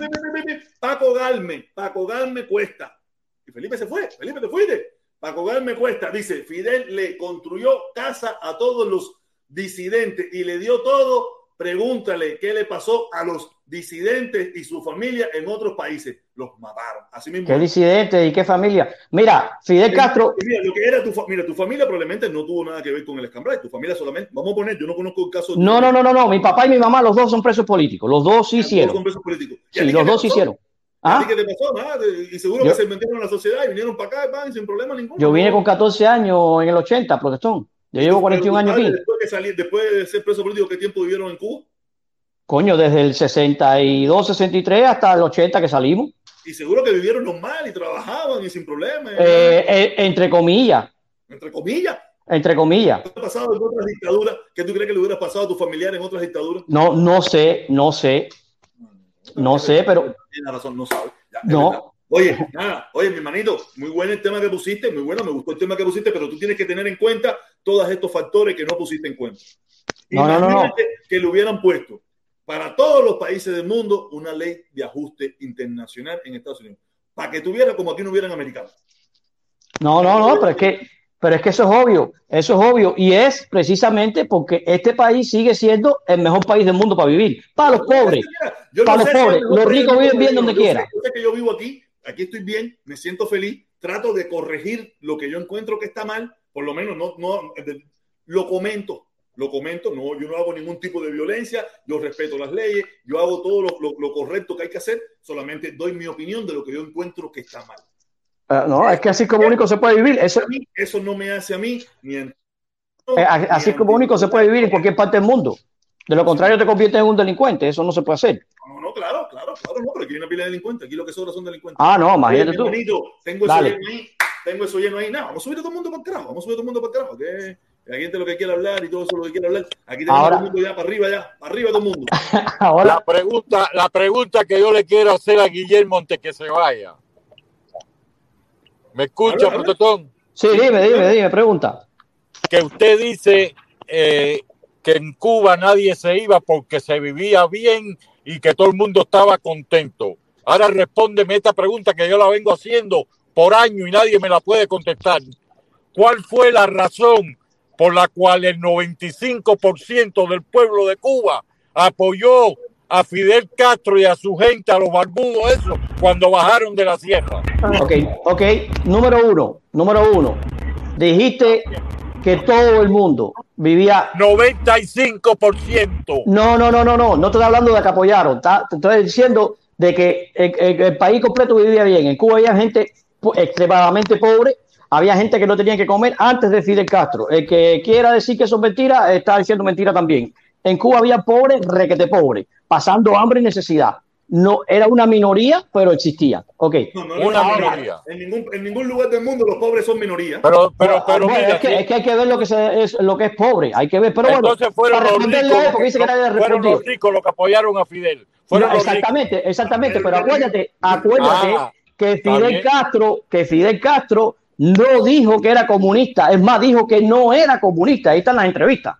Paco Galme, Paco Galme Cuesta. Y Felipe se fue, Felipe te fuiste. Paco Galme Cuesta dice, Fidel le construyó casa a todos los disidentes y le dio todo. Pregúntale qué le pasó a los disidentes y su familia en otros países. Los mataron. Así mismo. ¿Qué disidentes y qué familia? Mira, Fidel Castro. Mira, lo que era tu, mira, tu familia probablemente no tuvo nada que ver con el escambray. Tu familia solamente, vamos a poner, yo no conozco el caso. No, no, no, no, no. Mi papá y mi mamá, los dos son presos políticos. Los dos sí hicieron. Son presos políticos. Sí, los dos hicieron. ¿Ah? ¿Qué te pasó? Nada. Y seguro yo, que se metieron en la sociedad y vinieron para acá pan, sin problema ninguno. Yo vine con 14 años en el 80, protestón. Yo llevo 41 años aquí. Después de, salir, después de ser preso político, ¿qué tiempo vivieron en Cuba? Coño, desde el 62, 63 hasta el 80 que salimos. Y seguro que vivieron normal y trabajaban y sin problemas. Eh, eh, entre comillas. Entre comillas. Entre comillas. ¿Qué ha pasado en otras dictaduras? ¿Qué tú crees que le hubiera pasado a tus familiares en otras dictaduras? No, no sé, no sé. No sé, pero. Tiene razón, no sabe. Ya, no. Oye, nada, oye, mi hermanito, muy bueno el tema que pusiste, muy bueno, me gustó el tema que pusiste, pero tú tienes que tener en cuenta todos estos factores que no pusiste en cuenta. No, no, no, no. que le hubieran puesto para todos los países del mundo una ley de ajuste internacional en Estados Unidos, para que tuviera como aquí no hubieran americanos. No, no, no, pero es que pero es que eso es obvio, eso es obvio. Y es precisamente porque este país sigue siendo el mejor país del mundo para vivir. Para los pobres. para los pobres. Los ricos viven bien donde quiera. Yo sé que yo vivo aquí, aquí estoy bien, me siento feliz, trato de corregir lo que yo encuentro que está mal, por lo menos no, no lo comento, lo comento, no, yo no hago ningún tipo de violencia, yo respeto las leyes, yo hago todo lo, lo, lo correcto que hay que hacer, solamente doy mi opinión de lo que yo encuentro que está mal. Uh, no, es que así como único se puede vivir. Eso, eso no me hace a mí ni en, eh, así como único se puede vivir en cualquier parte del mundo. De lo contrario, te conviertes en un delincuente. Eso no se puede hacer. No, no, claro, claro, claro, no, pero aquí hay una pila de delincuentes. Aquí lo que sobra son delincuentes. Ah, no, imagínate tú. tengo eso lleno ahí, tengo eso lleno ahí. No, vamos a subir a todo el mundo para el carajo, vamos a subir a todo el mundo para el carajo. Que la gente lo que quiere hablar y todo eso lo que quiere hablar. Aquí tenemos Ahora, todo el mundo ya para arriba, ya, para arriba todo el mundo. Ahora, la pregunta, la pregunta que yo le quiero hacer a Guillermo antes que se vaya. ¿Me escucha, protestón? Sí, dime, dime, dime, pregunta. Que usted dice eh, que en Cuba nadie se iba porque se vivía bien y que todo el mundo estaba contento. Ahora respóndeme esta pregunta que yo la vengo haciendo por año y nadie me la puede contestar. ¿Cuál fue la razón por la cual el 95% del pueblo de Cuba apoyó a Fidel Castro y a su gente, a los barbudos, eso, cuando bajaron de la sierra. Ok, ok. Número uno, número uno. Dijiste que todo el mundo vivía. 95%. No, no, no, no, no. No estoy hablando de que apoyaron. Te estoy diciendo de que el, el, el, país completo vivía bien. En Cuba había gente extremadamente pobre. Había gente que no tenía que comer antes de Fidel Castro. El que quiera decir que son mentiras, está diciendo mentira también. En Cuba había pobres, requete pobres pasando hambre y necesidad. No, era una minoría, pero existía. Ok. No, no una minoría. En ningún, en ningún, lugar del mundo los pobres son minoría. Pero, pero, pero mira, es, que, es, que, hay que ver lo que, se, es, lo que es pobre. Hay que ver. Pero Entonces bueno, fueron, los ricos, dice que nadie fueron los ricos los que apoyaron a Fidel. No, exactamente, ricos. exactamente. Pero acuérdate, acuérdate ah, que Fidel Castro, que Fidel Castro no dijo que era comunista. Es más, dijo que no era comunista. Ahí están las entrevistas.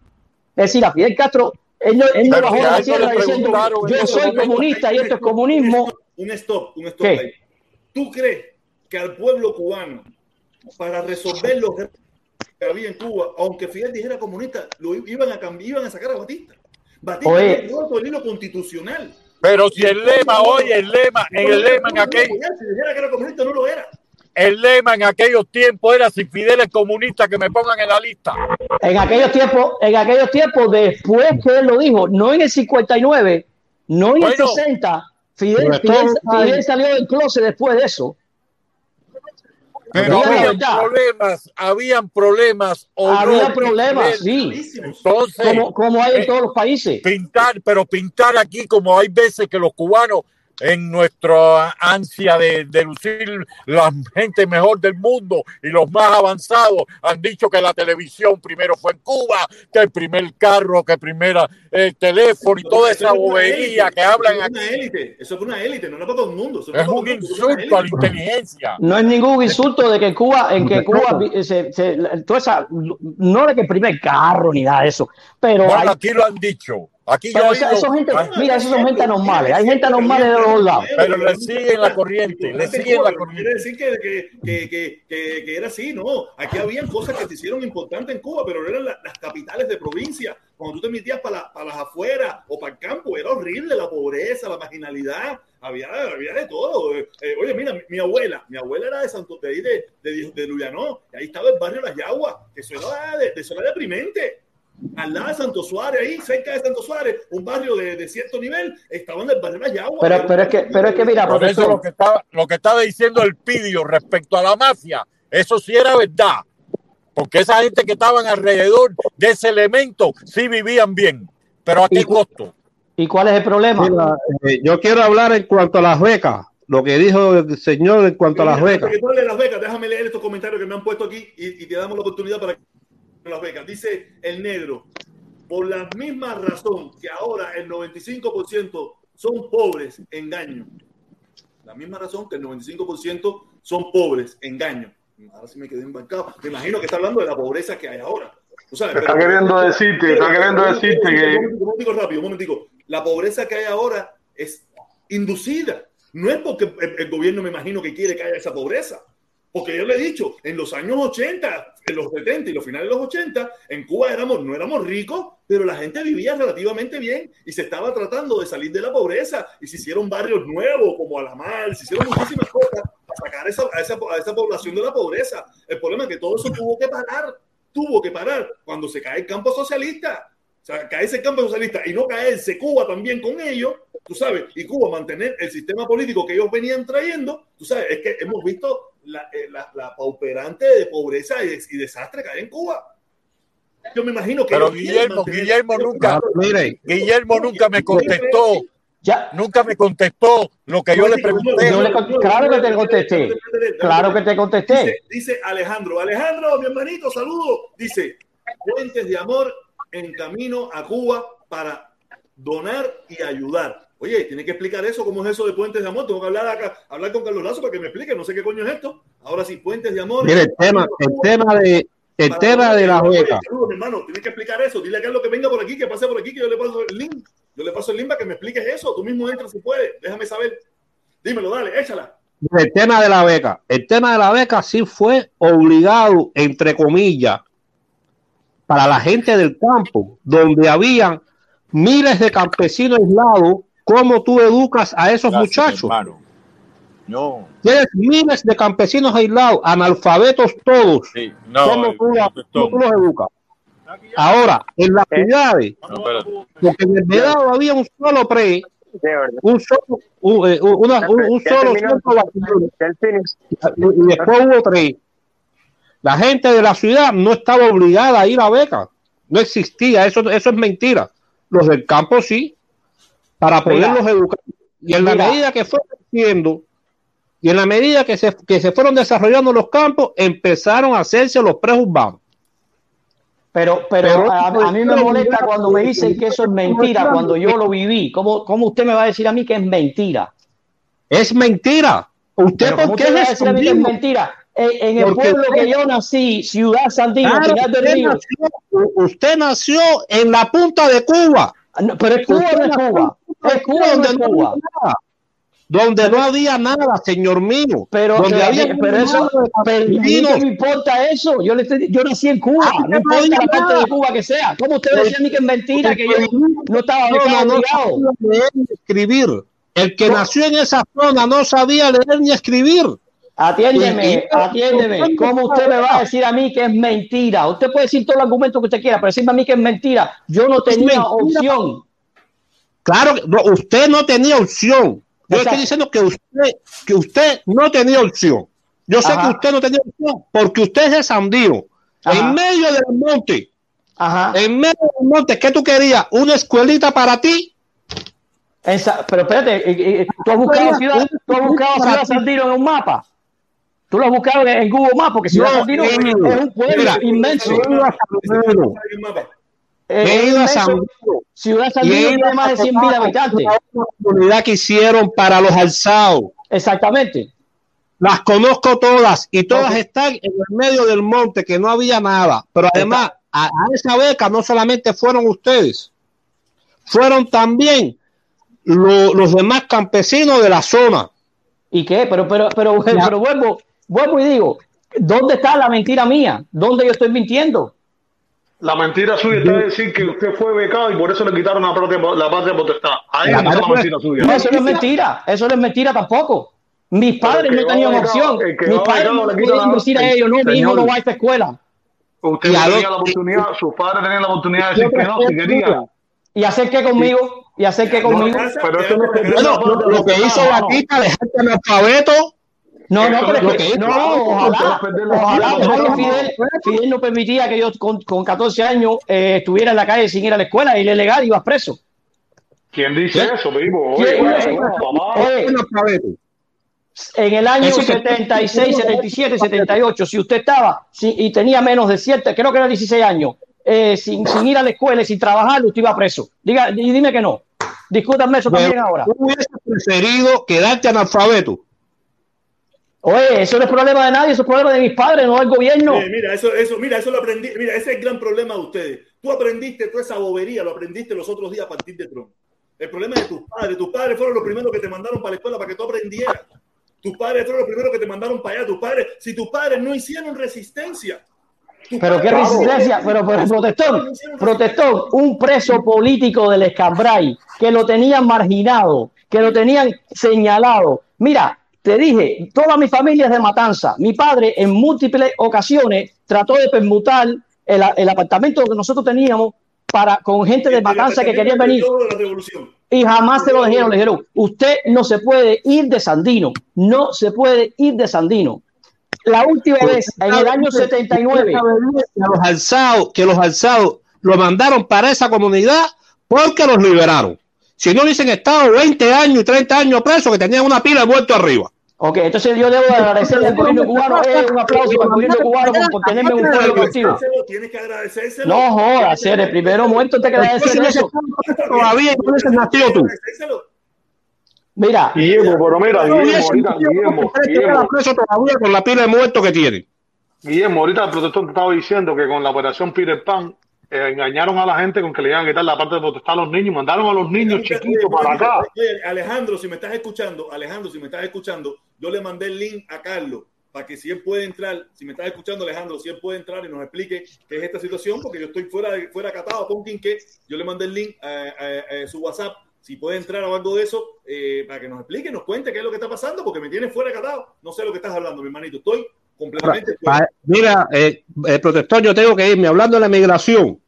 Es decir, a Fidel Castro él no, él no bajó la sierra diciendo yo soy comunista y esto es comunismo. Un stop, un stop. Ahí. ¿Tú crees que al pueblo cubano, para resolver lo que había en Cuba, aunque Fidel dijera comunista, lo iban a cambiar, iban a sacar a Batista? Batista Oye, el hilo constitucional. Pero si el lema, oye, el lema, en el lema en aquel. Si dijera que era comunista, no lo era el lema en aquellos tiempos era si Fidel es comunista que me pongan en la lista. En aquellos tiempos, en aquellos tiempos, después que él lo dijo, no en el 59, no en bueno, el 60, Fidel, Fidel, Fidel salió del closet después de eso. Pero habían problemas, habían problemas. O Había no, problemas, sí. Entonces, como, como hay en eh, todos los países. Pintar, pero pintar aquí como hay veces que los cubanos en nuestra ansia de, de, lucir la gente mejor del mundo y los más avanzados han dicho que la televisión primero fue en Cuba, que el primer carro, que el primer eh, teléfono y toda esa bobería que hablan aquí. Élite. Eso es una élite, no es para todo el mundo. es un insulto a la inteligencia. No es ningún insulto de que Cuba, en que Cuba se, se, toda esa, no de que el primer carro ni nada de eso, pero bueno, hay, aquí lo han dicho Aquí Pero yo esa- gente- Ah, mira, esos son gente normales. Hay gente normales de los dos lados. Pero le siguen la corriente, le siguen la No corriente. Quiere decir que, que, que, que, que- que era así, no. Aquí habían cosas que se hicieron importantes en Cuba, pero no eran la- las capitales de provincia. Cuando tú te metías para, la- para las afueras o para el campo, era horrible la pobreza, la marginalidad. Había, había de todo. Eh, eh, oye, mira, mi, mi abuela, mi abuela era de Santo de ahí de, de, de Luyanó, y ahí estaba el barrio Las Yaguas, que eso era, de, eso era deprimente. Al lado de Santo Suárez, ahí cerca de Santo Suárez, un barrio de, de cierto nivel, estaban en el barrio Las Yaguas. Pero, pero, es que, pero es que, mira, Por eso lo que estaba, lo que estaba diciendo el Pidio respecto a la mafia, eso sí era verdad. Porque esa gente que estaban alrededor de ese elemento sí vivían bien. Pero a qué costo? ¿y cuál es el problema? Mira, eh, yo quiero hablar en cuanto a las becas, lo que dijo el señor en cuanto a las becas. que de las becas, déjame leer estos comentarios que me han puesto aquí y, y te damos la oportunidad para que las becas. Dice el negro, por la misma razón que ahora el 95% son pobres, engaño. La misma razón que el 95% son pobres, engaño. Ahora sí me quedé embarcado. Me imagino que está hablando de la pobreza que hay ahora. Está pero- queriendo decirte, está queriendo decirte que Un momentico rápido, un momentico. La pobreza que hay ahora es inducida. No es porque el, el gobierno me imagino que quiere que haya esa pobreza. Porque yo le he dicho, en los años 80, los 70 y los finales de los 80, en Cuba éramos, no éramos ricos, pero la gente vivía relativamente bien y se estaba tratando de salir de la pobreza y se hicieron barrios nuevos como Alamar, se hicieron muchísimas cosas para sacar esa, a, esa, a esa población de la pobreza. El problema es que todo eso tuvo que parar, tuvo que parar cuando se cae el campo socialista. O sea, caerse el campo socialista y no caerse Cuba también con ellos, tú sabes, y Cuba mantener el sistema político que ellos venían trayendo, tú sabes, es que hemos visto la, eh, la, la pauperante de pobreza y, de- y desastre que hay en Cuba. Yo me imagino que. Pero Guillermo, Guillermo nunca, Miren, Guillermo nunca me contestó, Ya, nunca me contestó lo que yo le pregunté. Yo le con- claro que te contesté. claro que te contesté. Dice, dice Alejandro, Alejandro, mi hermanito, saludo. Dice, puentes de amor en camino a Cuba para donar y ayudar. Oye, tiene que explicar eso, cómo es eso de puentes de amor. Tengo que hablar acá, hablar con Carlos Lazo para que me explique, no sé qué coño es esto. Ahora sí, puentes de amor. mire, el tema, el tema de, el Para tema de. Saludos, mi hermano, tienes que explicar eso. Dile a Carlos que venga por aquí, que pase por aquí, que yo le paso el link. Yo le paso el link para que me expliques eso. Tú mismo entras si puedes. Déjame saber. Dímelo, dale, échala. El tema de la beca. El tema de la beca sí fue obligado, entre comillas, para la gente del campo, donde habían miles de campesinos aislados. ¿Cómo tú educas a esos Gracias, muchachos? hermano. No, Tienes miles de campesinos aislados, analfabetos todos. sí, no, ¿Cómo tú, la- cómo tú los educas? Ahora, en las ciudades, No, porque en el Vedado había un solo pre, un solo, un, eh, una- un- un solo centro y después hubo tres. La gente de la ciudad no estaba obligada a ir a beca. No existía, eso, eso es mentira. Los del campo sí, para Mira. poderlos educar. Y en la Mira. medida que fue creciendo, y en la medida que se, que se fueron desarrollando los campos, empezaron a hacerse los preurbanos. Pero, pero, Pero- a, a mí me molesta cuando me dicen que eso es mentira, cuando yo lo viví. ¿Cómo, cómo usted me va a decir a mí que es mentira? Es mentira. ¿Usted Pero ¿cómo por qué me es decir a mí que es escondido? mentira? En, en el Porque pueblo que yo nací, Ciudad Sandino, Claro, Pinar del usted, Río. nació, usted nació en la punta de Cuba. Ah, no, pero es Cuba no es Cuba. Es Cuba no donde no Cuba. había nada. Donde no había nada, señor mío. Pero, donde pero, había pero eso, pero campesinos. qué me importa eso. Yo, le estoy- yo nací en Cuba, Ah, no importa no la parte de Cuba que sea. ¿Cómo usted decía a mí que es mentira, que yo no estaba No, no, no obligado? sabía leer ni escribir. El que No. nació en esa zona no sabía leer ni escribir. Atiéndeme, atiéndeme. ¿Cómo usted me va a decir a mí que es mentira? Usted puede decir todo el argumento que usted quiera, pero decirme a mí que es mentira. Yo no tenía opción. Claro, que no, usted no tenía opción. Yo estoy diciendo que usted, que usted no tenía opción. Yo sé Ajá. que usted no tenía opción porque usted es de Sandío, Ajá. en medio del monte. Ajá. En medio del monte, ¿qué tú querías? ¿Una escuelita para ti? Esa- pero espérate, ¿tú has buscado Ciudad, tú has buscado Ciudad Sandino en un mapa? ¿Tú lo has buscado en, Google Maps? Porque Ciudad No, Sandino no, es un pueblo Mira, inmenso. he he es ido a. Sandío, Ciudad Sandino ido tiene más de 100 mil habitantes. una comunidad que hicieron para los alzados. Exactamente. Las conozco todas y todas están en el medio del monte, que no había nada. Pero además, a, a esa beca no solamente fueron ustedes, fueron también los demás campesinos de la zona. ¿Y qué? Pero, pero, pero, pero vuelvo, vuelvo y digo, ¿dónde está la mentira mía? ¿Dónde yo estoy mintiendo? La mentira suya está decir que usted fue becado y por eso le quitaron la patria, la patria potestad. Ahí la, la mentira suya. No, eso no es mentira. Eso no es mentira tampoco. Mis padres no tenían opción. Mis padres no podían decir a ellos, no, mi hijo no va a esta escuela. Usted tenía la oportunidad, sus padres tenían la oportunidad de decir que no, si quería. ¿Y hacer qué conmigo? ¿Y hacer qué conmigo? Pero eso no lo que hizo la quita, dejarte analfabeto no, no, pero es que, no, ojalá, ojalá, Fidel, Fidel no permitía que yo con, con 14 años eh, estuviera en la calle sin ir a la escuela y ilegal ibas preso. ¿Quién dice eso, vivo? Oye, en el año 76, 77, 78, si usted estaba si, y tenía menos de 7, creo que era 16 años, eh, sin, sin, ir a la escuela y sin trabajar, usted iba preso. Diga, y dime que no. Discútanme eso también ahora. ¿Tú hubieses preferido quedarte analfabeto? Oye, eso no es problema de nadie, eso es problema de mis padres, no del gobierno. mira, eso, eso, mira, eso lo aprendí. Mira, ese es el gran problema de ustedes. Tú aprendiste toda esa bobería, lo aprendiste los otros días a partir de Trump. El problema es de tus padres. Tus padres fueron los primeros que te mandaron para la escuela para que tú aprendieras. Tus padres fueron los primeros que te mandaron para allá. Tus padres, si tus padres no hicieron resistencia. Pero qué resistencia, pero, pero protestón, protestón, un preso político del escambray que lo tenían marginado, que lo tenían señalado. Mira, te dije, toda mi familia es de Matanza. Mi padre en múltiples ocasiones trató de permutar el, el apartamento que nosotros teníamos para con gente de Matanza que querían venir. Y jamás se lo dijeron. Le dijeron, usted no se puede ir de Sandino. No se puede ir de Sandino. La última vez, en el año 79. Que los alzados, que los alzados lo mandaron para esa comunidad porque los liberaron. Si no hubiesen estado 20 años y 30 años presos, que tenían una pila de muertos arriba. Ok, entonces yo debo agradecerle al gobierno cubano, eh, un aplauso al gobierno cubano por tenerme un pueblo colectivo. Tienes que agradecérselo. No jodas, ser el primero muerto te que agradecer eso. Todavía no eres nacido tú. Mira. Guillermo, pero mira, Guillermo, ahorita, Guillermo, Guillermo. preso todavía con la pila de muertos que tiene. Guillermo, ahorita el protector te estaba diciendo que con la operación Peter Pan eh, engañaron a la gente con que le iban a quitar la parte de protestar a los niños, mandaron a los niños chiquitos para acá. Alejandro, si me estás escuchando, Alejandro, si me estás escuchando, yo le mandé el link a Carlos para que si él puede entrar, si me estás escuchando Alejandro, si él puede entrar y nos explique qué es esta situación, porque yo estoy fuera de, fuera catado con que yo le mandé el link a, su WhatsApp, si puede entrar o algo de eso, eh, para que nos explique, nos cuente qué es lo que está pasando, porque me tiene fuera catado, no sé lo que estás hablando, mi hermanito, estoy completamente Mira, eh, el protector, yo tengo que irme hablando de la migración.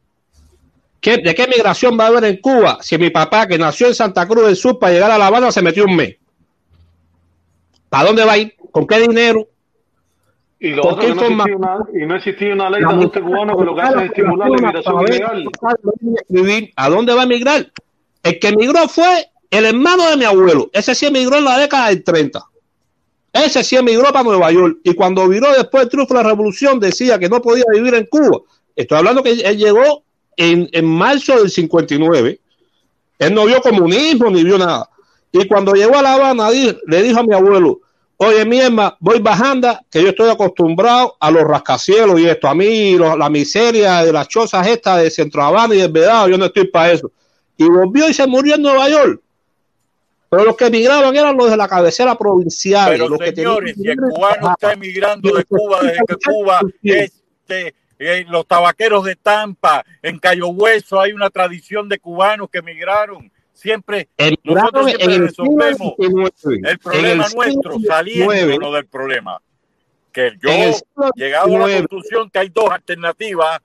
¿De qué migración va a haber en Cuba si mi papá, que nació en Santa Cruz del Sur, para llegar a La Habana se metió un mes? ¿Para dónde va a ir? ¿Con qué dinero? Y, lo otro, que no existía una, y no existía una ley de ajuste cubano que lo que hace es estimular la migración ilegal. ¿A dónde va a migrar? El que emigró fue el hermano de mi abuelo. Ese sí emigró en la década del 30. Ese sí emigró para Nueva York. Y cuando viró después del triunfo de la revolución, decía que no podía vivir en Cuba. Estoy hablando que él llegó en, en marzo del 59. Él no vio comunismo ni vio nada. Y cuando llegó a La Habana, le dijo a mi abuelo, oye, mi hermano, voy bajando, que yo estoy acostumbrado a los rascacielos y esto. A mí, la miseria de las chozas estas de Centro Habana y del Vedado, yo no estoy para eso. Y volvió y se murió en Nueva York. Pero los que emigraban eran los de la cabecera provincial. Pero los señores, si el cubano está emigrando de Cuba desde que Cuba este, en los tabaqueros de Tampa, en Cayo Hueso, hay una tradición de cubanos que emigraron. Siempre nosotros siempre resolvemos el problema nuestro saliendo del problema. Que yo llegado a la conclusión que hay dos alternativas.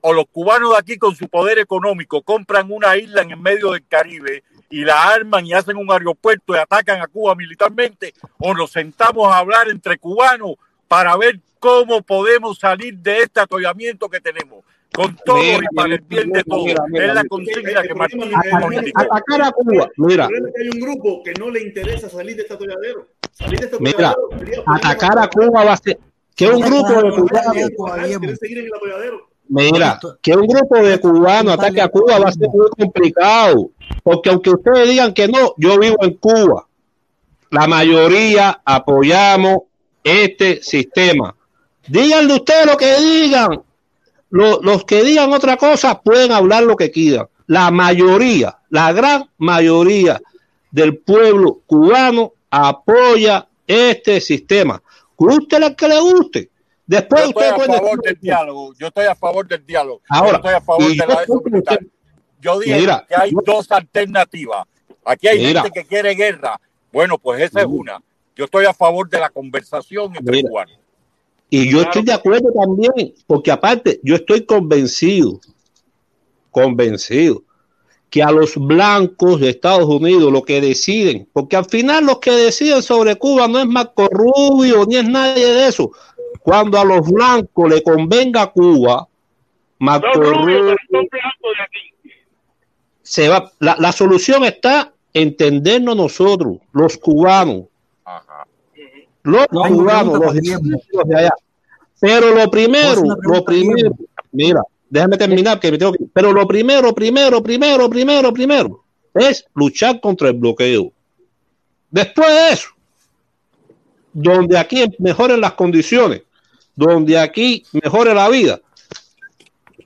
O los cubanos de aquí con su poder económico compran una isla en el medio del Caribe y la arman y hacen un aeropuerto y atacan a Cuba militarmente, o nos sentamos a hablar entre cubanos para ver cómo podemos salir de este atollamiento que tenemos. Con todo y para el bien de todos. Es la consigna que Martín Atacar a Cuba. Mira. Hay un grupo que no le interesa salir de este atolladero. Salir de este Mira, atacar a Cuba va a ser. Que un grupo de cubanos. Mira, que un grupo de cubanos ataque a Cuba va a ser muy complicado. Porque aunque ustedes digan que no, yo vivo en Cuba. La mayoría apoyamos este sistema. Díganle ustedes lo que digan. Los, los, que digan otra cosa pueden hablar lo que quieran. la mayoría, la gran mayoría del pueblo cubano apoya este sistema. Guste la que le guste. Después yo estoy usted a puede favor del diálogo. Yo estoy a favor del diálogo. Ahora, yo estoy a favor de la Yo dije Mira, que hay yo- dos alternativas. Aquí hay Mira. gente que quiere guerra. Bueno, pues esa es una. Yo estoy a favor de la conversación entre Mira. cubanos. Y yo Claro estoy de acuerdo también, porque aparte, yo estoy convencido, convencido, que a los blancos de Estados Unidos lo que deciden, porque al final los que deciden sobre Cuba no es Marco Rubio ni es nadie de eso. Cuando a los blancos le convenga Cuba, Marco Rubio pero son blancos de aquí. Se va. La, la solución está en entendernos nosotros, los cubanos, Ajá. los No, cubanos, los de, también. los de allá. Pero lo primero, lo primero, mira, déjame terminar que me tengo que. Pero lo primero, primero, primero, primero, primero, es luchar contra el bloqueo. Después de eso, donde aquí mejoren las condiciones, donde aquí mejore la vida,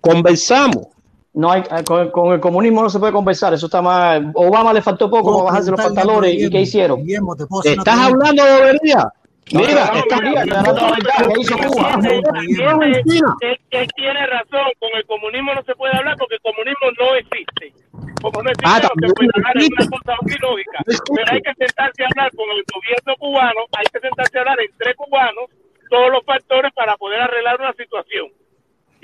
conversamos. No hay, eh, con, con el comunismo no se puede conversar, eso está mal. Obama le faltó poco para bajarse los pantalones y ¿qué hicieron? Guillermo, te puedo hacer una Estás hablando de bobería. No, Mira, no, estás no, no, no, no, no, ¿qué hizo Cuba? Él, tiene razón, con el comunismo no se puede hablar porque el comunismo no existe. Como no existe, Ah, lo que puede hablar es una cosa muy lógica. Pero hay que sentarse a hablar con el gobierno cubano, hay que sentarse a hablar entre cubanos todos los factores para poder arreglar una situación.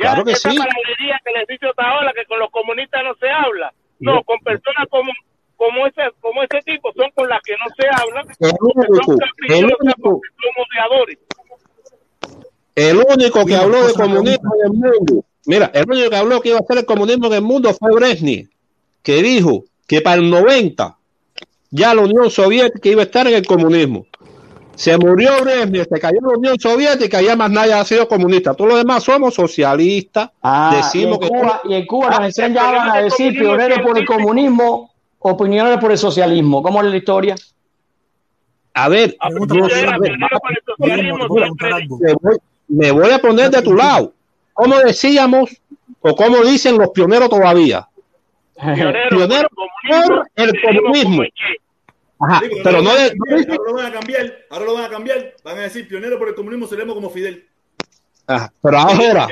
Ya Claro que esa sí. que les dice Otaola, que con los comunistas no se habla. No, No. con personas como como ese, como ese tipo son con las que no se habla, El único, son el único, son odiadores. el único que habló de comunismo en el mundo, mira, el único que habló que iba a ser el comunismo en el mundo fue Brezhnev, que dijo que para el 90 ya la Unión Soviética iba a estar en el comunismo. Se murió Brezhnev, se cayó la Unión Soviética y ya más nadie ha sido comunista. Todos los demás somos socialistas. Ah, Decimos y en que- Cuba, y en Cuba Ah, nos enseñaban a decir pioneros por el comunismo o pioneros por el socialismo. ¿Cómo es la historia? A ver, Ah, me voy, a poner de tu lado. ¿Cómo decíamos o cómo dicen los pioneros todavía? pionero Pionero por el comunismo. Ajá, Sí, pero no, ahora, de- lo no van a dicen- cambiar, ahora lo van a cambiar, ahora lo van a cambiar, van a decir pionero por el comunismo, seremos como Fidel. Ajá, pero ahora,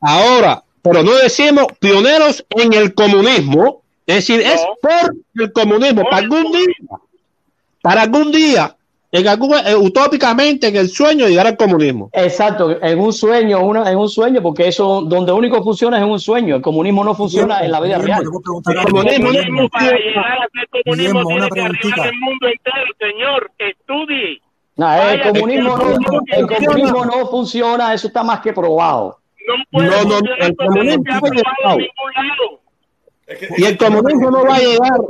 ahora, pero no decimos pioneros en el comunismo, es decir, es por el comunismo, Por para el algún día, para algún día, en algún, eh, utópicamente en el sueño llegar al comunismo. Exacto, en un sueño, una, en un sueño, porque eso donde único funciona es en un sueño. El comunismo no funciona en la vida real. El comunismo no comunismo para llegar a ser comunismo tiene que arreglar el mundo entero, señor. Estudie. No, el Vaya, comunismo no, el comunismo no funciona, eso está más que probado. No puede No, no, el no comunismo no. Es que- Y el comunismo no va a llegar.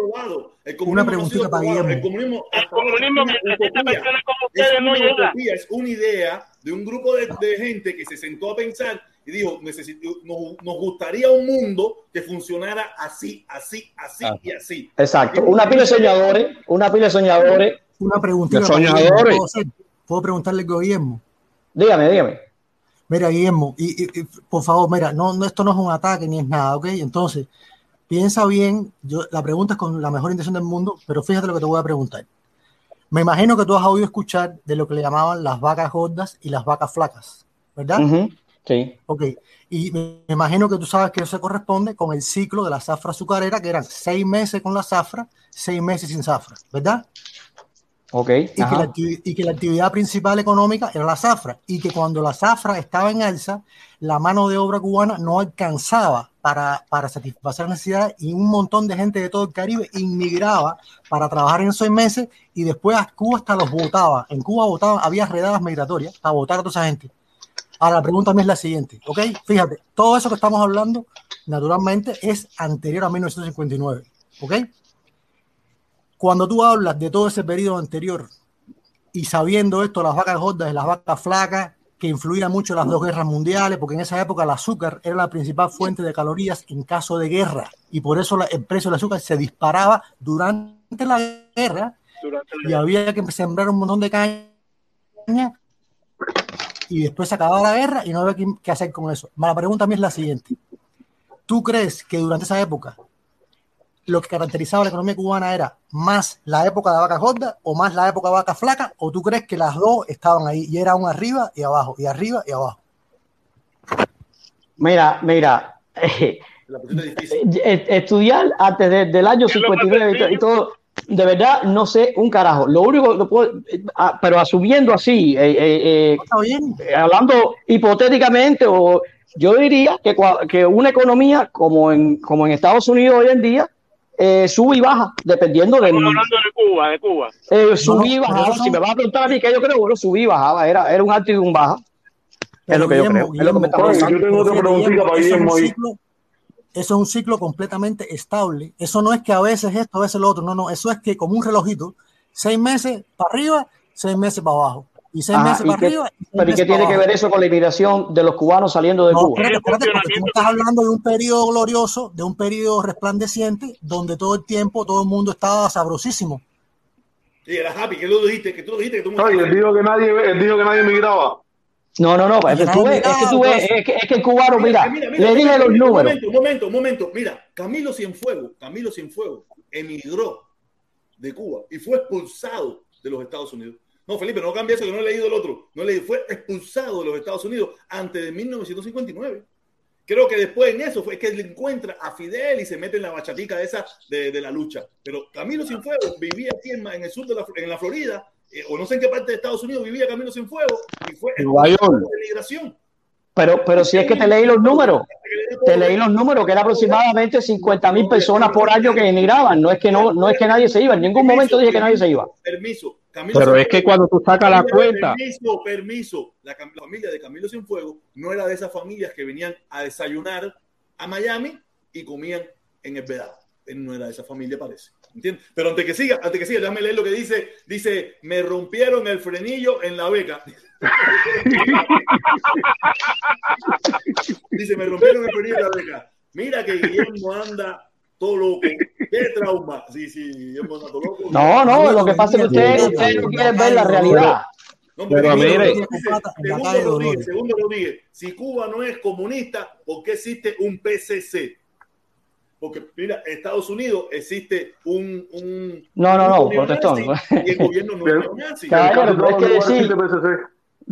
El Una comunismo no ha preguntita sido para. Guillermo. El comunismo, El comunismo, es una utopía. como Es ustedes no una llega. utopía, es una idea de un grupo de, de gente que se sentó a pensar y dijo, necesito, nos, nos gustaría un mundo que funcionara así, así, así Ah. y así. Exacto. Una pila de soñadores, una pila de soñadores. Una preguntita. Soñadores. ¿puedo? ¿Puedo preguntarle a Guillermo? Dígame, dígame. Mira, Guillermo, y, y- y, por favor, mira, no, no, esto no es un ataque ni es nada, ¿ok? Entonces, piensa bien, yo, la pregunta es con la mejor intención del mundo, pero fíjate lo que te voy a preguntar. Me imagino que tú has oído escuchar de lo que le llamaban las vacas gordas y las vacas flacas, ¿verdad? Sí. Ok, y me me imagino que tú sabes que eso se corresponde con el ciclo de la zafra azucarera, que eran seis meses con la zafra, seis meses sin zafra, ¿verdad? Ok. y que, la, ajá. activi- y que la actividad principal económica era la zafra y que cuando la zafra estaba en alza, la mano de obra cubana no alcanzaba para, para satisfacer las necesidades y un montón de gente de todo el Caribe inmigraba para trabajar en esos meses y después a Cuba hasta los votaba. En Cuba votaba, había redadas migratorias para votar a toda esa gente. Ahora la pregunta mía es la siguiente, ¿ok? Fíjate, todo eso que estamos hablando naturalmente es anterior a 1959, ¿ok? Cuando tú hablas de todo ese periodo anterior y sabiendo esto, las vacas gordas y las vacas flacas, que influían mucho en las dos guerras mundiales, porque en esa época el azúcar era la principal fuente de calorías en caso de guerra, y por eso la- el precio del azúcar se disparaba durante la guerra, Durante y había que sembrar un montón de caña, y después se acababa la guerra y no había qué hacer con eso. La pregunta a mí es la siguiente. ¿tú crees que durante esa época lo que caracterizaba la economía cubana era más la época de vaca gorda o más la época de vaca flaca? ¿O tú crees que las dos estaban ahí y era un arriba y abajo, y arriba y abajo? Mira, mira, estudiar antes del año 59 y, todo, de verdad no sé un carajo. Lo único que puedo, ah, pero asumiendo así, eh, eh, eh, hablando hipotéticamente, o yo diría que, que una economía como en, como en Estados Unidos hoy en día, sube y baja, dependiendo de. hablando de Cuba, de Cuba. subí y bajaba. Si me vas a preguntar a mí que yo creo, bueno, subí y bajaba, era, era un alto y un baja. Es lo que yo creo. es lo que me está yo tengo otra preguntita para Guillermo. Eso es un ciclo completamente estable. Eso no es que a veces esto, a veces lo otro. No, no. Eso es que como un relojito, seis meses para arriba, seis meses para abajo. Y seis meses para arriba. ¿Pero y qué tiene que ver eso con la inmigración de los cubanos saliendo de Cuba? Espérate, espérate, porque tú estás hablando de un periodo glorioso, de un periodo resplandeciente, donde todo el tiempo todo el mundo estaba sabrosísimo. Sí, era happy, que lo dijiste, que tú dijiste que tú Oye, él dijo que nadie, él dijo que nadie migraba. No, no, no, es que tú ves, es que tú ves, es que, es que el cubano, mira, mira, mira le dije los números. Un momento, un momento, un momento, mira, Camilo Cienfuegos, Camilo Cienfuegos emigró de Cuba y fue expulsado de los Estados Unidos. No, Felipe, no cambia eso, que no he leído el otro. No he leído, fue expulsado de los Estados Unidos antes de 1959. Creo que después en eso fue que él encuentra a Fidel y se mete en la bachatica esa de, de la lucha. Pero Camilo Cienfuegos vivía aquí en, en el sur de la, en la Florida eh, o no sé en qué parte de Estados Unidos vivía Camilo Sin Fuego y fue de migración. Pero, pero si es que te leí los números, te leí los números, que era aproximadamente 50 mil personas por año que emigraban. No es que no, no es que nadie se iba. En ningún momento dije que nadie se iba. Permiso. Pero es que cuando tú sacas la cuenta. Permiso, permiso. La, familia de Camilo Cienfuegos no era de esas familias que venían a desayunar a Miami y comían en el Vedado. Él no era de esa familia, parece. ¿Entiendes? Pero antes que siga, antes que siga, déjame leer lo que dice. Dice, me rompieron el frenillo en la beca. dice, me rompieron el frenillo en la beca. Mira que Guillermo anda todo loco. ¿Qué trauma? Sí, sí, Guillermo anda todo loco. No, no, lo que pasa es que ustedes usted no quieren ver la realidad. No, pero mire, segundo Rodríguez, segundo Rodríguez, si Cuba no es comunista, ¿por qué existe un PCC? Porque, mira, en Estados Unidos existe un. un no, no, no, protestón. Y el gobierno no es nazi. Claro, pero es que decir,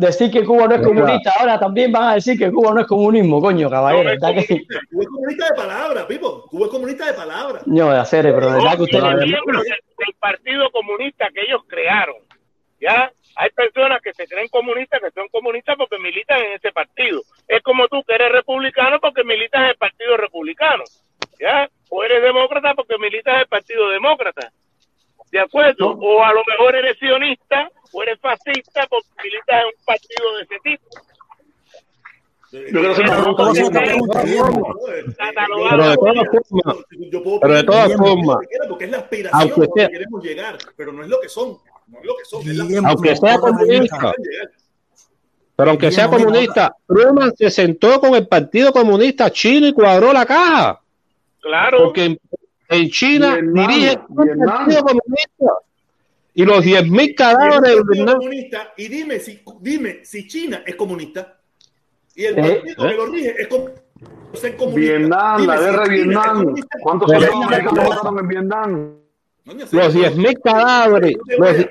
decir que Cuba no es comunista, ahora también van a decir que Cuba no es comunismo, coño, caballero. No, es que... Cuba es comunista de palabra, Pipo. Cuba es comunista de palabra. No, de hacer, pero de verdad que usted. miembros del Partido Comunista que ellos crearon. ¿Ya? Hay personas que se creen comunistas, que son comunistas porque militan en ese partido. Es como tú que eres republicano porque militas en el Partido Republicano. ¿ya? O eres demócrata porque militas en el Partido Demócrata, ¿de acuerdo? O a lo mejor eres sionista o eres fascista porque militas en un partido de ese tipo. Yo creo que Pero de todas formas, pero de todas formas, porque es la aspiración que queremos llegar, pero no es lo que son, no es lo que son. Aunque sea comunista, pero aunque sea comunista, Truman se sentó con el Partido Comunista Chino y cuadró la caja. Claro. Porque en, China dirige el Partido Comunista. Y los 10.000 cadáveres del comunista. Y dime si, dime si China es comunista. Y el partido eh, que lo rige es comunista. Vietnam, la guerra de Vietnam. ¿Cuántos mataron en Vietnam? los 10.000 cadáveres.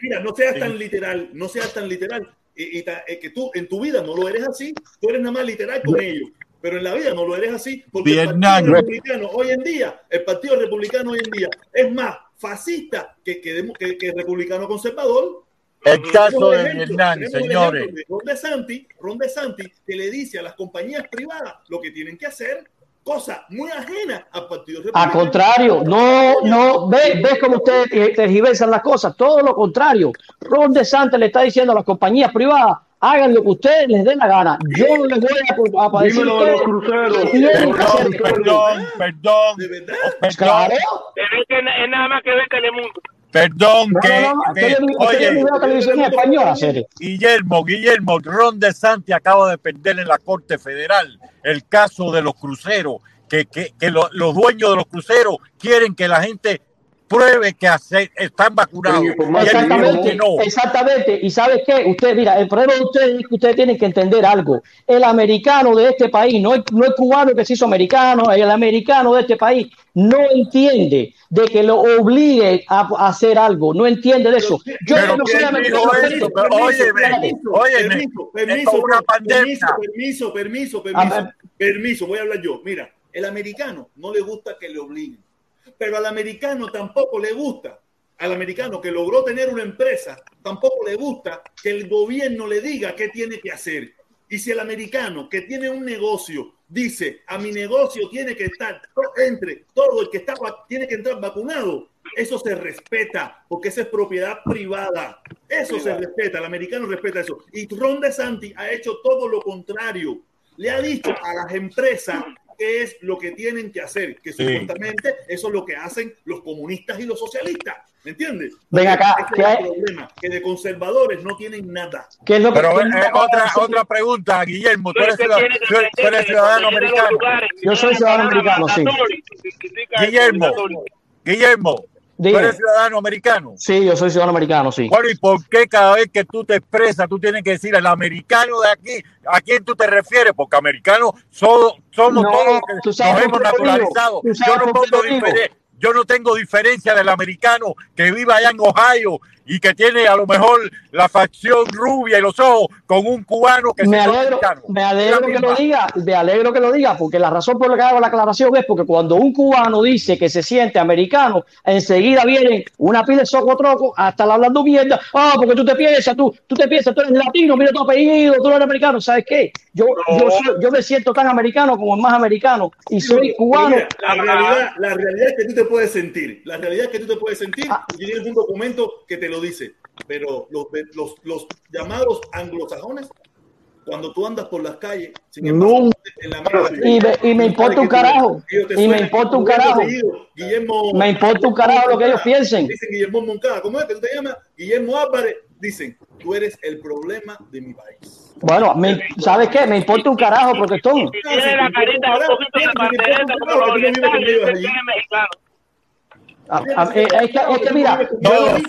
Mira, no seas tan literal, no seas tan literal. Y, y eh, que tú en tu vida no lo eres así, tú eres nada más literal con ellos pero en la vida no lo eres así, porque el Partido Republicano hoy en día, el Partido Republicano hoy en día es más fascista que, que, que, republicano conservador. El caso de Vietnam, señores. Ron DeSantis, Ron DeSantis, que le dice a las compañías privadas lo que tienen que hacer, cosa muy ajena al Partido Republicano. Al contrario, no, no, ves, ves cómo ustedes tergiversan las cosas, todo lo contrario. Ron DeSantis le está diciendo a las compañías privadas, hagan lo que ustedes les dé la gana. Yo no les voy a, a, decir los cruceros. Perdón, perdón, perdón. ¿De verdad? Claro. que es nada más que ver Telemundo. Perdón, no, que, no, no, que oye, televisión española, Guillermo, Guillermo, Ron de Santi acaba de perder en la Corte Federal el caso de los cruceros, que, que, que lo, los dueños de los cruceros quieren que la gente pruebe que hace, están vacunados. Exactamente, no. exactamente. Y sabes qué, usted, mira, el problema de ustedes es que ustedes tienen que entender algo. El americano de este país, no es, no es cubano que se hizo americano, el americano de este país no entiende de que lo obligue a, hacer algo, no entiende de eso. Yo no soy americano. Oye, oye, permiso, permiso, permiso, permiso, permiso, permiso, voy a hablar yo. Mira, el americano no le gusta que le obliguen pero al americano tampoco le gusta, al americano que logró tener una empresa, tampoco le gusta que el gobierno le diga qué tiene que hacer. Y si el americano que tiene un negocio dice, a mi negocio tiene que estar, entre todo el que está, tiene que entrar vacunado, eso se respeta, porque esa es propiedad privada. Eso se respeta, el americano respeta eso. Y Ron DeSantis ha hecho todo lo contrario. Le ha dicho a las empresas qué es lo que tienen que hacer, que supuestamente eso es lo que hacen los comunistas y los socialistas. ¿Me entiendes? Ven acá, ¿qué es el problema? Que de conservadores no tienen nada. ¿Qué es lo que Pero eh, otra, otra pregunta, Guillermo, tú eres, ciudadano, americano. Yo soy ciudadano americano, sí. Guillermo, Guillermo, ¿Tú eres ciudadano americano? Sí, yo soy ciudadano americano, sí. Bueno, ¿y por qué cada vez que tú te expresas, tú tienes que decir el americano de aquí? ¿A quién tú te refieres? Porque americanos somos, somos todos que nos hemos naturalizado. Yo no, yo no tengo diferencia del americano que viva allá en Ohio y que tiene a lo mejor la facción rubia y los ojos con un cubano que me alegro, me alegro que lo diga, me alegro que lo diga, porque la razón por la que hago la aclaración es porque cuando un cubano dice que se siente americano, enseguida vienen una pila de socotroco hasta la hablando mierda, ah, porque tú te piensas, tú, tú te piensas, tú eres latino, mira tu apellido, tú eres americano, ¿sabes qué? Yo, yo, yo, me siento tan americano como el más americano y soy cubano. la, realidad, la realidad es que tú te puedes sentir, la realidad es que tú te puedes sentir ah. y tienes un documento que te lo dice, pero los, los, los llamados anglosajones, cuando tú andas por las calles, sin embargo, en la y, me, y me importa un carajo, y me importa un carajo, Guillermo, me importa un carajo lo que ellos piensen. Dicen Guillermo Moncada, ¿cómo es que te llamas? Guillermo Álvarez, dicen, tú eres el problema de mi país. Bueno, me, ¿sabes qué? Me importa un carajo, protestón. Tiene la carita un poquito de pandereta como los orientales, mexicano. Eh, es, que, es, que, mira,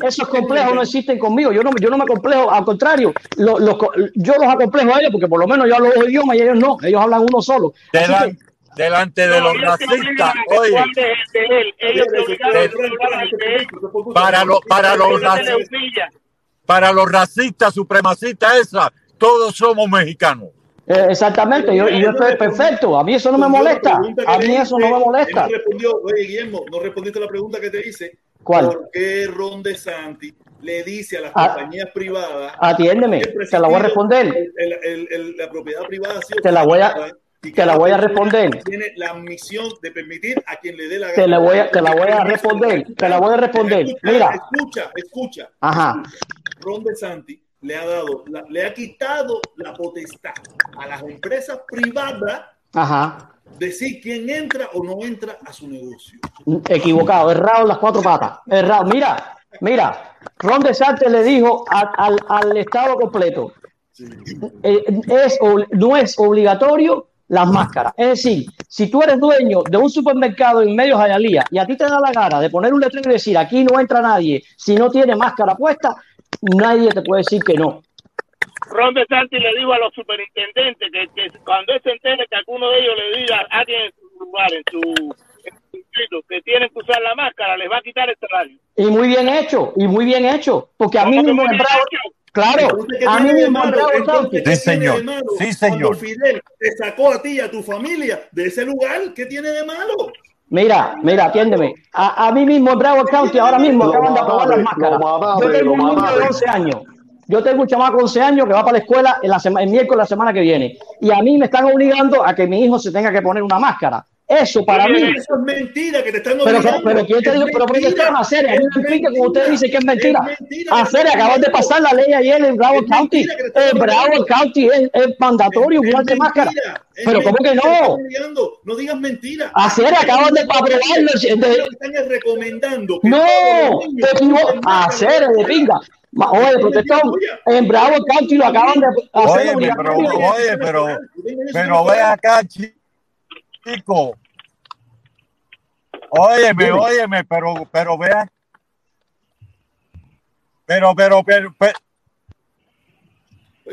esos complejos no existen conmigo. Yo no, yo no me complejo, al contrario, yo los acomplejo a ellos porque por lo menos yo hablo dos idiomas y ellos no, ellos hablan uno solo. delante de los racistas, oye, para, los para, los racistas, para los racistas supremacistas, esa, todos somos mexicanos. Eh, exactamente, yo, yo estoy perfecto, a mí eso no me molesta, a mí eso no me molesta. No respondió, oye Guillermo, no respondiste a la pregunta que te hice. ¿Cuál? ¿Por qué Ron DeSantis le dice a las ah, compañías privadas? Atiéndeme, te la voy a responder. El, el, la propiedad privada te la voy a, te la voy a responder. Tiene la misión de permitir a quien le dé la gana. Te la voy a, te la voy a responder, te la voy a responder. Mira. Escucha, escucha. Ajá. Ron DeSantis le ha dado, le ha quitado la potestad a las empresas privadas Ajá. decir quién entra o no entra a su negocio. Equivocado, errado en las cuatro patas. Errado. Mira, mira, Ron DeSantis le dijo al, al, Estado completo, eh, es, no es obligatorio las máscaras. Es decir, si tú eres dueño de un supermercado en medio de Jayalía y a ti te da la gana de poner un letrero y decir aquí no entra nadie si no tiene máscara puesta, nadie te puede decir que no. Ron DeSantis le dijo a los superintendentes que, cuando él se entere que alguno de ellos le diga a alguien en su lugar, en su, que tienen que usar la máscara, les va a quitar el salario. Y muy bien hecho, y muy bien hecho, porque a mí mismo me Claro, a mí mismo Sí, señor. Sí, señor. Fidel te sacó a ti y a tu familia de ese lugar, ¿qué tiene de malo? Mira, mira, atiéndeme. A, a mí mismo en Broward County ahora mismo acaban de aprobar las máscaras. Yo tengo un niño de 11 años. Yo tengo un chamaco de 11 años que va para la escuela en la el miércoles la semana que viene. Y a mí me están obligando a que mi hijo se tenga que poner una máscara. Eso para mí. Eso es mentira que te están Pero, pero ¿quién te dijo? Pero ¿por qué hacer? A mí me explica como usted dice que es mentira. hacer, acaban de pasar la ley ayer en Broward County. En Broward County es, es mandatorio de máscara. Pero ¿cómo que no? No digas mentira. Hacer, acaban de aprobarlo. Están recomendando. No, hacer de pinga. Oye, protestón, en Broward County lo acaban de hacer. Oye, pero, oye, pero, pero ve acá, chico. Óyeme, óyeme, pero, pero vea. Pero, pero, pero, pero,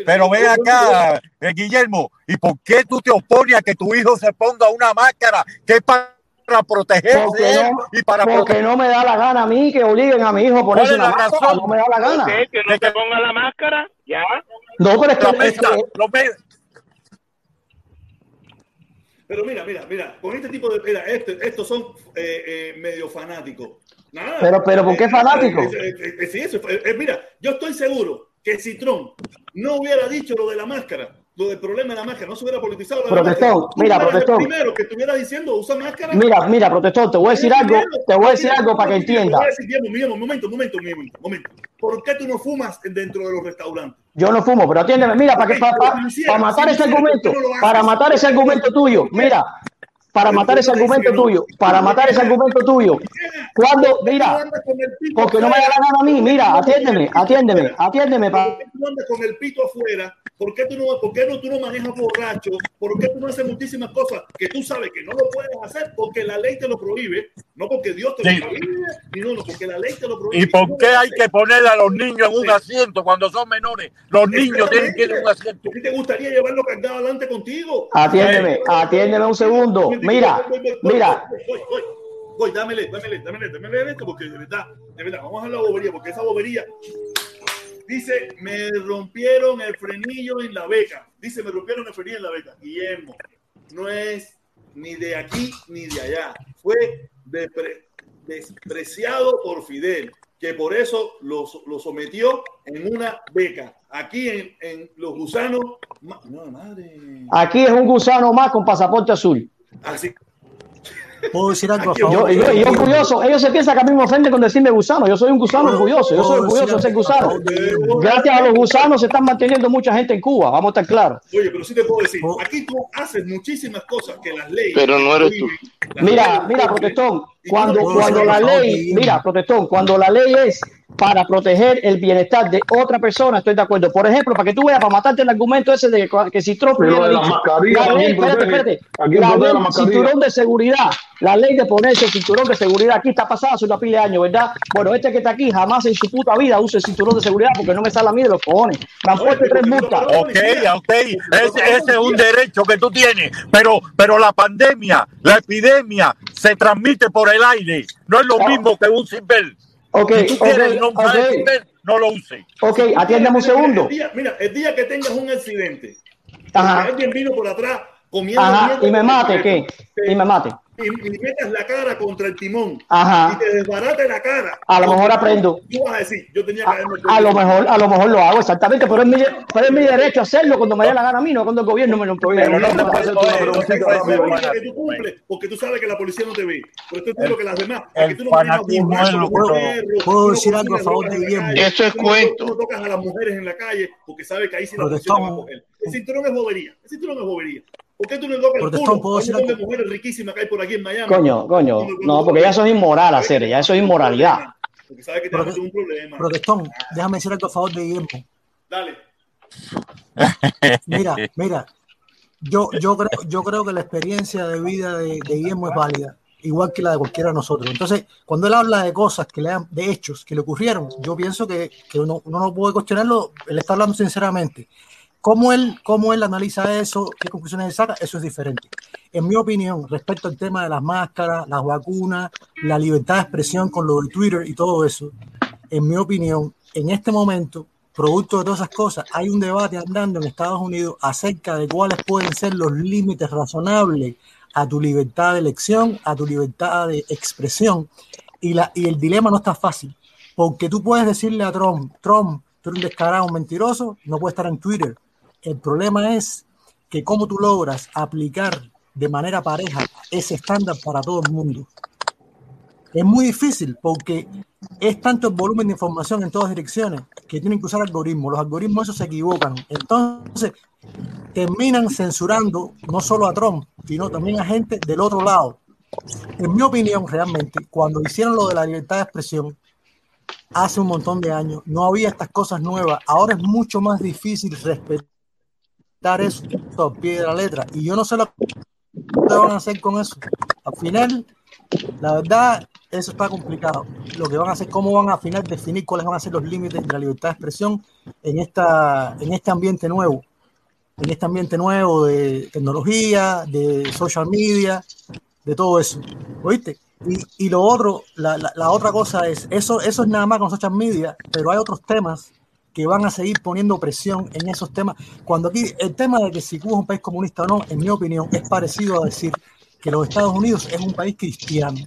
pero ve acá, eh, Guillermo, ¿y por qué tú te opones a que tu hijo se ponga una máscara que es para protegerse no, y para porque proteger? no me da la gana a mí que obliguen a mi hijo a ¿Cuál ponerse es una la máscara. razón? No me da la gana. Que no se ponga la máscara, ya. No, pero es que, mezcla, lo Pero mira, mira, mira, con este tipo de. Mira, este- estos son eh, eh, medio fanáticos. Nada. Pero- pero, ¿por qué Eh, fanático? eh, eh, sí, eso, mira, yo estoy seguro que si Trump no hubiera dicho lo de la máscara, lo del problema de la máscara, no se hubiera politizado la Protestón, mira, protestón. Primero que estuviera diciendo usa máscara. mira, mira, protector, te voy a decir algo, primero. te voy a decir algo para que entiendas. Guillermo, momento, momento, momento, momento. ¿Por qué tú no fumas dentro de los restaurantes? Yo no fumo, pero atiéndeme, mira, para que para, para, para matar ese argumento, para matar ese argumento tuyo, mira, para matar ese argumento tuyo, para matar ese argumento tuyo, cuando, mira, porque no me da la gana a mí, mira, atiéndeme, atiéndeme, atiéndeme, ¿Por pa- qué tú andas con el pito afuera? ¿Por qué tú no, por qué no, tú no manejas borracho? ¿Por qué tú no haces muchísimas cosas que tú sabes que no lo puedes hacer porque la ley te lo prohíbe? No porque Dios te Sí. lo prohíbe, ni no, no, porque la ley te lo prohíbe. ¿Y por qué hay que poner a los niños en un asiento cuando son menores? Los niños tienen que ir en un asiento. ¿A ti te gustaría llevarlo cargado adelante contigo? atiéndeme, atiéndeme un segundo, mira, mira, Voy, voy, voy, voy, dámele, dámele, dámele, dámele esto porque de verdad, de verdad, vamos a la bobería porque esa bobería dice, me rompieron el frenillo en la beca. Dice, me rompieron el frenillo en la beca. Guillermo, no es ni de aquí ni de allá. Fue depre- despreciado por Fidel, que por eso lo, lo sometió en una beca. Aquí en, en Los Gusanos, ma- no, madre. aquí es un gusano más con pasaporte azul. Así, Puedo decir algo a Yo, favor. yo, y yo orgulloso, ellos se piensan que a mí me ofenden con decirme gusano, yo soy un gusano orgulloso, yo soy orgulloso de ser gusano. Gracias a los gusanos se están manteniendo mucha gente en Cuba, vamos a estar claros. Oye, pero sí te puedo decir, Oh. aquí tú haces muchísimas cosas que las leyes. Pero no eres tú. Mira, mira, protestón, cuando, cuando la ley, mira, protestón, cuando la ley es para proteger el bienestar de otra persona, estoy de acuerdo. Por ejemplo, para que tú veas, para matarte el argumento ese de que, que si Trump hubiera la dicho, mascarilla, la ¿a ley, espérate, espérate, ¿A quién la ley, la cinturón de seguridad, la ley de ponerse el cinturón de seguridad aquí está pasada hace una pila de años, ¿verdad? Bueno, este que está aquí jamás en su puta vida usa el cinturón de seguridad porque no me sale a mí de los cojones. Me han puesto tres multas. Ok, ok, ese, ese es un derecho que tú tienes, pero, pero la pandemia, la epidemia se transmite por el aire, no es lo mismo que un cimbel. Ok, Si tú quieres ok, no usar el no lo uses. Ok, atiéndame un segundo. El día- mira, el día que tengas un accidente, Ajá. alguien vino por atrás comiendo Ajá, y me mate, el ¿qué? te- Y me mate. Y, y metas la cara contra el timón Ajá. y te desbarate la cara. A lo mejor aprendo. Tú vas a decir, yo tenía que haberme A lo mejor, a lo mejor lo hago exactamente, pero es mi, pero es mi derecho hacerlo cuando me dé la gana a mí, no cuando el gobierno me lo prohíbe. No tú cumples porque tú sabes que la policía no te ve. Pero esto es lo que las demás. tú no ¿Puedo tú no decir algo a favor de Guillermo? Eso es cuento. Tú no tocas a las mujeres en la calle porque sabes que ahí sí la policía va a coger. El cinturón es bobería. El cinturón es bobería. ¿Por qué tú no tocas el Protestón, culo ¿puedo decir algo? mujeres riquísimas que hay por aquí en Miami? Coño, coño, no, porque ya eso es inmoral hacer, ya eso es inmoralidad. Porque sabes que te vas a meter un problema. Protestón, déjame decir algo a favor de Guillermo. Dale. Mira, mira, yo, yo, creo, yo creo que la experiencia de vida de, de Guillermo es válida, igual que la de cualquiera de nosotros. Entonces, cuando él habla de cosas que le han, de hechos que le ocurrieron, yo pienso que, que uno, uno no puede cuestionarlo, él está hablando sinceramente. ¿Cómo él, ¿Cómo él analiza eso? ¿Qué conclusiones saca? Eso es diferente. En mi opinión, respecto al tema de las máscaras, las vacunas, la libertad de expresión con lo de Twitter y todo eso, en mi opinión, en este momento, producto de todas esas cosas, hay un debate andando en Estados Unidos acerca de cuáles pueden ser los límites razonables a tu libertad de elección, a tu libertad de expresión. Y, la, y el dilema no está fácil, porque tú puedes decirle a Trump, Trump, tú eres un descarado, un mentiroso, no puede estar en Twitter. El problema es que cómo tú logras aplicar de manera pareja ese estándar para todo el mundo. Es muy difícil porque es tanto el volumen de información en todas direcciones que tienen que usar algoritmos. Los algoritmos esos se equivocan. Entonces terminan censurando no solo a Trump, sino también a gente del otro lado. En mi opinión, realmente, cuando hicieron lo de la libertad de expresión, hace un montón de años, no había estas cosas nuevas. Ahora es mucho más difícil respetar eso al pie de la letra. Y yo no sé lo que van a hacer con eso. Al final, La verdad, eso está complicado. Lo que van a hacer, cómo van a al final definir cuáles van a ser los límites de la libertad de expresión en, esta, en este ambiente nuevo, en este ambiente nuevo de tecnología, de social media, de todo eso. ¿Oíste? Y, y lo otro, la, la, la, otra cosa es, eso, eso es nada más con social media, pero hay otros temas que van a seguir poniendo presión en esos temas. Cuando aquí el tema de que si Cuba es un país comunista o no, en mi opinión, es parecido a decir que los Estados Unidos es un país cristiano,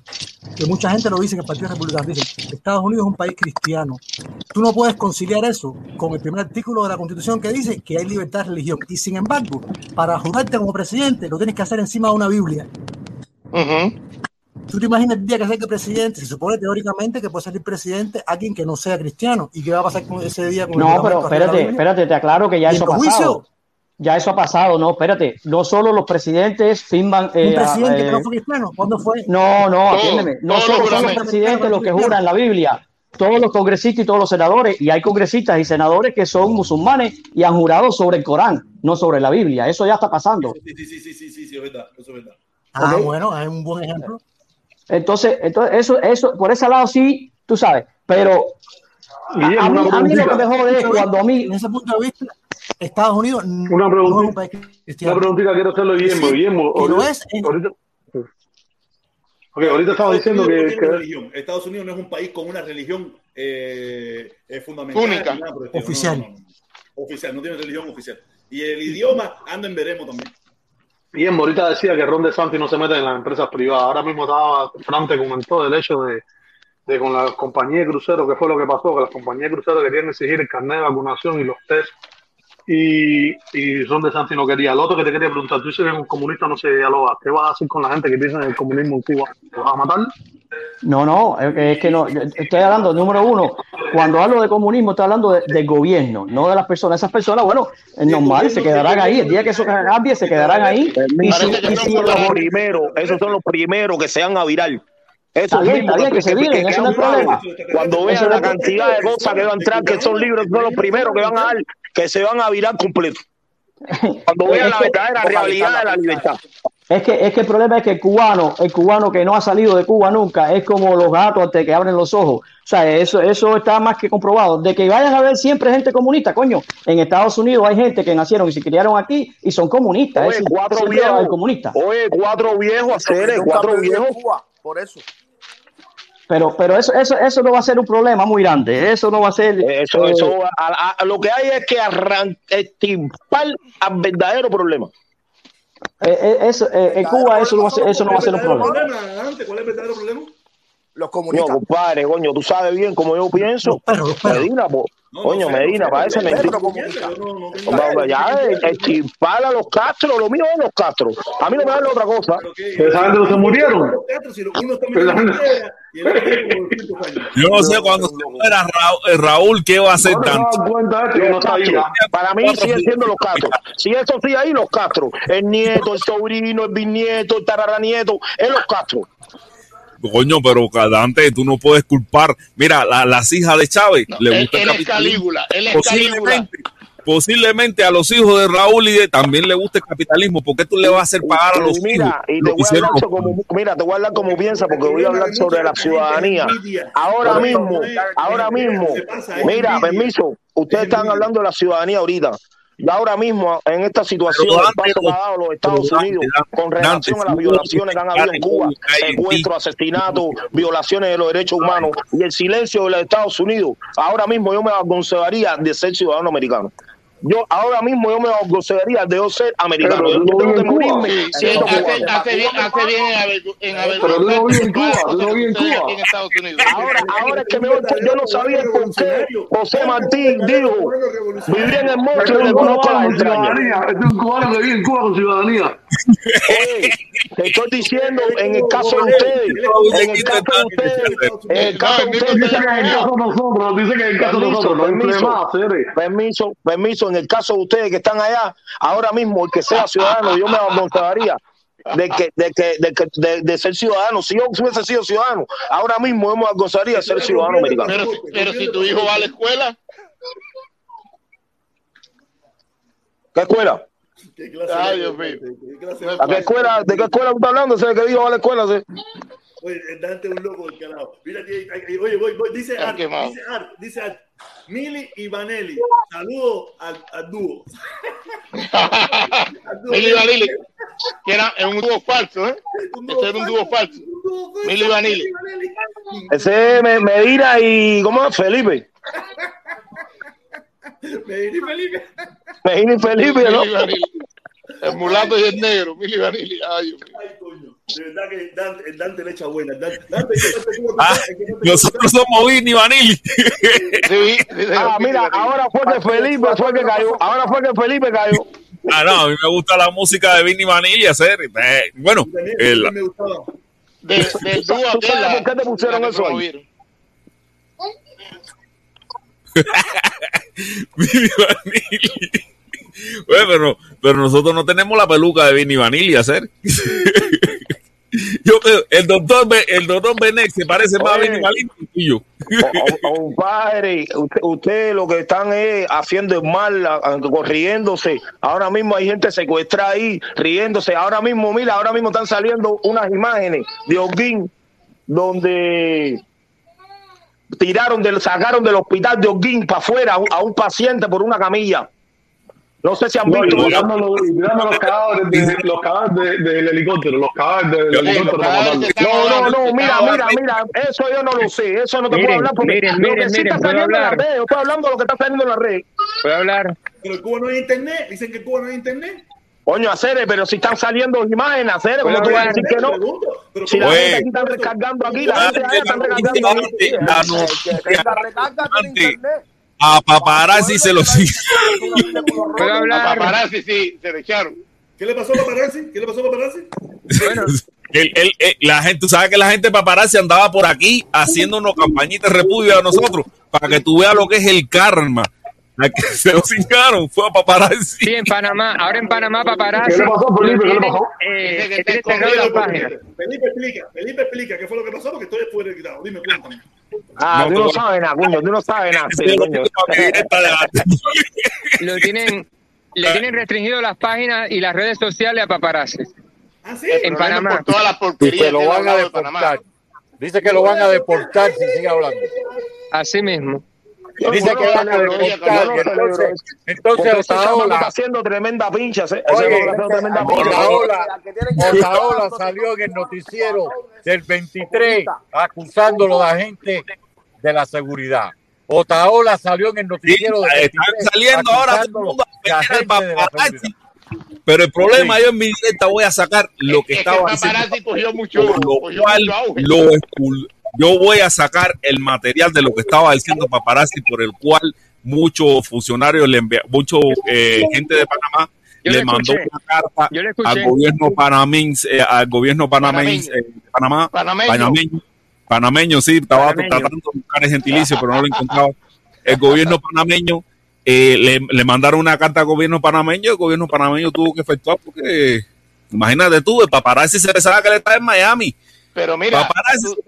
que mucha gente lo dice que el Partido Republicano dice, Estados Unidos es un país cristiano. Tú no puedes conciliar eso con el primer artículo de la Constitución que dice que hay libertad de religión. Y sin embargo, para jurarte como presidente, lo tienes que hacer encima de una Biblia. ¿Tú te imaginas el día que sea presidente? Se supone teóricamente que puede salir presidente alguien que no sea cristiano. ¿Y qué va a pasar con ese día? Con no, pero espérate, espérate, te aclaro que ya eso ha pasado. Ya eso ha pasado, no, espérate. No solo los presidentes firman. Eh, ¿Un presidente eh, que no fue cristiano? ¿Cuándo fue? No, no, atiéndeme. No solo son los presidentes los que juran la Biblia. Todos los congresistas y todos los senadores, y hay congresistas y senadores que son musulmanes y han jurado sobre el Corán, no sobre la Biblia. Eso ya está pasando. Sí, sí, sí, sí, sí, sí, sí es verdad. Eso es verdad. Ah, ¿Okay? bueno, es un buen ejemplo. Entonces, entonces eso, eso, por ese lado sí, tú sabes, pero a, a, mí, a mí, lo que me jode es cuando a mí, en ese punto de vista, Estados Unidos una pregunta, no es un país cristiano. Una preguntita quiero hacerlo Guillermo, sí, Guillermo. Ahorita, es en... ahorita, okay, ahorita estaba diciendo que, que... Religión. Estados Unidos no es un país con una religión eh, eh, fundamental. Única. Oficial. No, no, no, oficial, no tiene religión oficial. Y el idioma anda en veremos también. Bien, ahorita decía que Ron DeSantis no se mete en las empresas privadas. Ahora mismo estaba, Fran te comentó del hecho de, con la compañía de cruceros, que fue lo que pasó, que las compañías de cruceros querían exigir el carnet de vacunación y los test. Y, y Ron DeSantis no quería. Lo otro que te quería preguntar, tú dices que un comunista no se dialoga. ¿Qué vas a hacer con la gente que piensa en el comunismo en Cuba? ¿Te vas a matar? No, no, es que no. Estoy hablando, número uno, cuando hablo de comunismo, estoy hablando de, del gobierno, no de las personas. Esas personas, bueno, es normal, se quedarán ahí. El día que eso cambie, se quedarán ahí. Y si, y si los primeros, esos son los primeros que se van a virar. Eso es bien, bien, que, que, se viren, eso no es problema. Cuando vean la cantidad de cosas que van a entrar, que son libros, son los primeros que van a dar, que se van a virar completo. Cuando vean la verdadera realidad de la libertad. Es que, es que el problema es que el cubano, el cubano que no ha salido de Cuba nunca, es como los gatos antes que abren los ojos. O sea, eso, eso está más que comprobado. De que vayan a ver siempre gente comunista, coño. En Estados Unidos hay gente que nacieron y se criaron aquí y son comunistas. Oye, es cuatro viejos. Comunistas. Oye, cuatro viejos, hacer, cuatro viejos. Por eso. Pero, pero eso, eso, eso no va a ser un problema muy grande. Eso no va a ser. Eso, eh, eso a, a, lo que hay es que arrancar al verdadero problema. Eh, eso, eh, en Cuba eso no, va a ser, eso no va a ser un problema. ¿Cuál es el verdadero problema? Los comunistas. No, compadre, coño, tú sabes bien como yo pienso. Los perros, los perros. Medina, po. No, coño, no sé, Medina, no sé, parece mentira. No, ya, estimpar a los Castro, lo mío es los Castro. A mí no me dan otra cosa. ¿Pero saben de que murieron? Yo no sé cuando se muera Raúl, Raúl, ¿qué va a hacer tanto? Para mí siguen siendo los Castro. Si eso sigue ahí, los Castro. El nieto, el sobrino, el bisnieto, el tararanieto, es los Castro. Coño, pero Dante, tú no puedes culpar. Mira, la, las hijas de Chávez no, le gusta él el capitalismo. Él es posiblemente, posiblemente a los hijos de Raúl y de, también le gusta el capitalismo. ¿Por qué tú le vas a hacer pagar a los mira, hijos? Y te voy a hablar como, mira, te voy a hablar como piensa, porque voy a hablar sobre la ciudadanía. Ahora mismo, ahora mismo, mira, permiso, ustedes están hablando de la ciudadanía ahorita. Ahora mismo, en esta situación, el paso que ha dado los Estados Unidos con relación a las violaciones que han habido en Cuba, secuestro, asesinato, violaciones de los derechos humanos y el silencio de los Estados Unidos, ahora mismo yo me aconsejaría de ser ciudadano americano. Yo ahora mismo yo me aconsejaría de yo ser americano. Yo tengo que morirme siendo hace, hace bien, hace bien en haber Pero en Cuba, no en Cuba. Aquí en Estados Unidos. Ahora, ahora es que me voy, yo no sabía por qué José Martín dijo, viví en el monstruo y le conozco entrañas. Es un cubano que vive en Cuba con ciudadanía. Te estoy diciendo, en el caso de ustedes, en el caso de ustedes, en el caso de ustedes, dice que en el caso de nosotros, dice que en el caso de nosotros, no entre más, permiso, permiso, en el caso de ustedes que están allá, ahora mismo el que sea ciudadano, yo me amontonaría de que, de que, de que, de, de ser ciudadano. Si yo hubiese sido ciudadano, ahora mismo me gozaría de ser ciudadano americano. Pero, pero si tu hijo va a la escuela, ¿qué escuela? Ay, Dios mío. ¿A qué escuela, ¿De qué escuela tú estás hablando? ¿De qué dijo a la escuela? ¿sí? Oye, Dante es un loco del carajo. Mira, oye, voy, voy, dice Está Art, dice Art, dice Art. Mili y Vanelli. Saludos al, al dúo. Mili Vanilli, que era es un dúo falso, ¿eh? Un Ese era un dúo falso. Mili Vanilli. Ese es Me- Medina y. ¿Cómo es? Felipe. Medina y Felipe. Medina y Felipe, ¿no? El mulato y el negro, Mili Vanilli. Ay. Ay, coño. De verdad que Dante, el Dante le echa buena. Dante, Dante, ¿qué Dante, ¿cómo te- Ah, Nosotros somos Vinny Vanilli. Sí, Ah, mira, Vanilli. ahora fue que Felipe fue que cayó. Ahora fue que Felipe cayó. Ah, no, a mí me gusta la música de Vinny Vanilli hacer. eh, bueno, el- me gustaba. De- del dúo ¿Tú sabes la- por qué te pusieron eso ahí? Vinny Vanilli. Oye, pero, pero nosotros no tenemos la peluca de Vinny Vanilli hacer. Yo el doctor, el doctor Benek se parece más a. Vinny Vanilli que yo. Compadre, usted, usted lo que están es haciendo mal, corriéndose. Ahora mismo hay gente secuestrada ahí, riéndose. Ahora mismo, mira, ahora mismo están saliendo unas imágenes de Holguín donde tiraron del, sacaron del hospital de Holguín para afuera a un, a un paciente por una camilla. No sé si han No, y visto. tirando los, y tirando los cadáveres, de, los cadáveres de- del helicóptero, los cadáveres del helicóptero No, no, no, mira, mira, mira, eso yo no lo sé, eso no te Miren, puedo hablar porque miren, lo que miren, sí está ¿puedo saliendo en las hablar? redes, yo estoy hablando de lo que está saliendo en las redes. ¿Puedo hablar? Pero en Cuba no hay internet. Dicen que en Cuba no hay internet. Coño, Acere, pero si están saliendo imágenes, Acere, ¿cómo tú vas a decir que no? Si la ¿cómo- Oye. gente aquí está recargando aquí, la gente allá está recargando aquí. a paparazzi se lo sigue. ¿Puedo A paparazzi, sí, se le echaron. ¿Qué le pasó a Paparazzi? ¿Qué le pasó a Paparazzi? Bueno, El- el- el- la gente, tú sabes que la gente paparazzi andaba por aquí haciéndonos campañitas de repudio a nosotros para que tú veas lo que es el karma. La que se lo cingaron fue a paparazzi. sí, en Panamá. Ahora en Panamá, paparazzi. ¿Qué le pasó, Felipe? ¿Qué le pasó? eh, que cerrado la página. Felipe explica, Felipe explica qué fue lo que pasó porque estoy fuera de quitado. Dime, cuéntame. Ah, No, tú no sabes nada, coño, tú no sabes nada, es lo coño. tienen, le tienen restringido las páginas y las redes sociales a paparazzi. Ah, sí. En Pero Panamá. por todas las Y porquerías que lo van a de deportar. Dice que lo van a deportar si sigue hablando. Así mismo. Dice que van a Entonces, entonces Otaola, haciendo tremenda pincha. Otaola, que que- salió en el noticiero del 23 acusándolo de agente de la seguridad. Otaola salió en el noticiero del están 23 saliendo ahora a la. Pero el problema, Sí. yo en mi directa voy a sacar lo que Es estaba el diciendo. paparazzi cogió mucho, lo cogió cual mucho auge. lo expul- yo voy a sacar el material de lo que estaba diciendo paparazzi por el cual muchos funcionarios le envia, mucho eh, gente de Panamá Yo le le mandó una carta le al gobierno panameño eh, al gobierno panameño eh, Panamá. Panameño. panameño. Panameño sí estaba Panameño. tratando de buscar el gentilicio pero no lo encontraba. El gobierno panameño eh, le, le mandaron una carta al gobierno panameño el gobierno panameño tuvo que efectuar porque imagínate tú el paparazzi se pensaba que él estaba en Miami Pero mira, Paparazzi tú-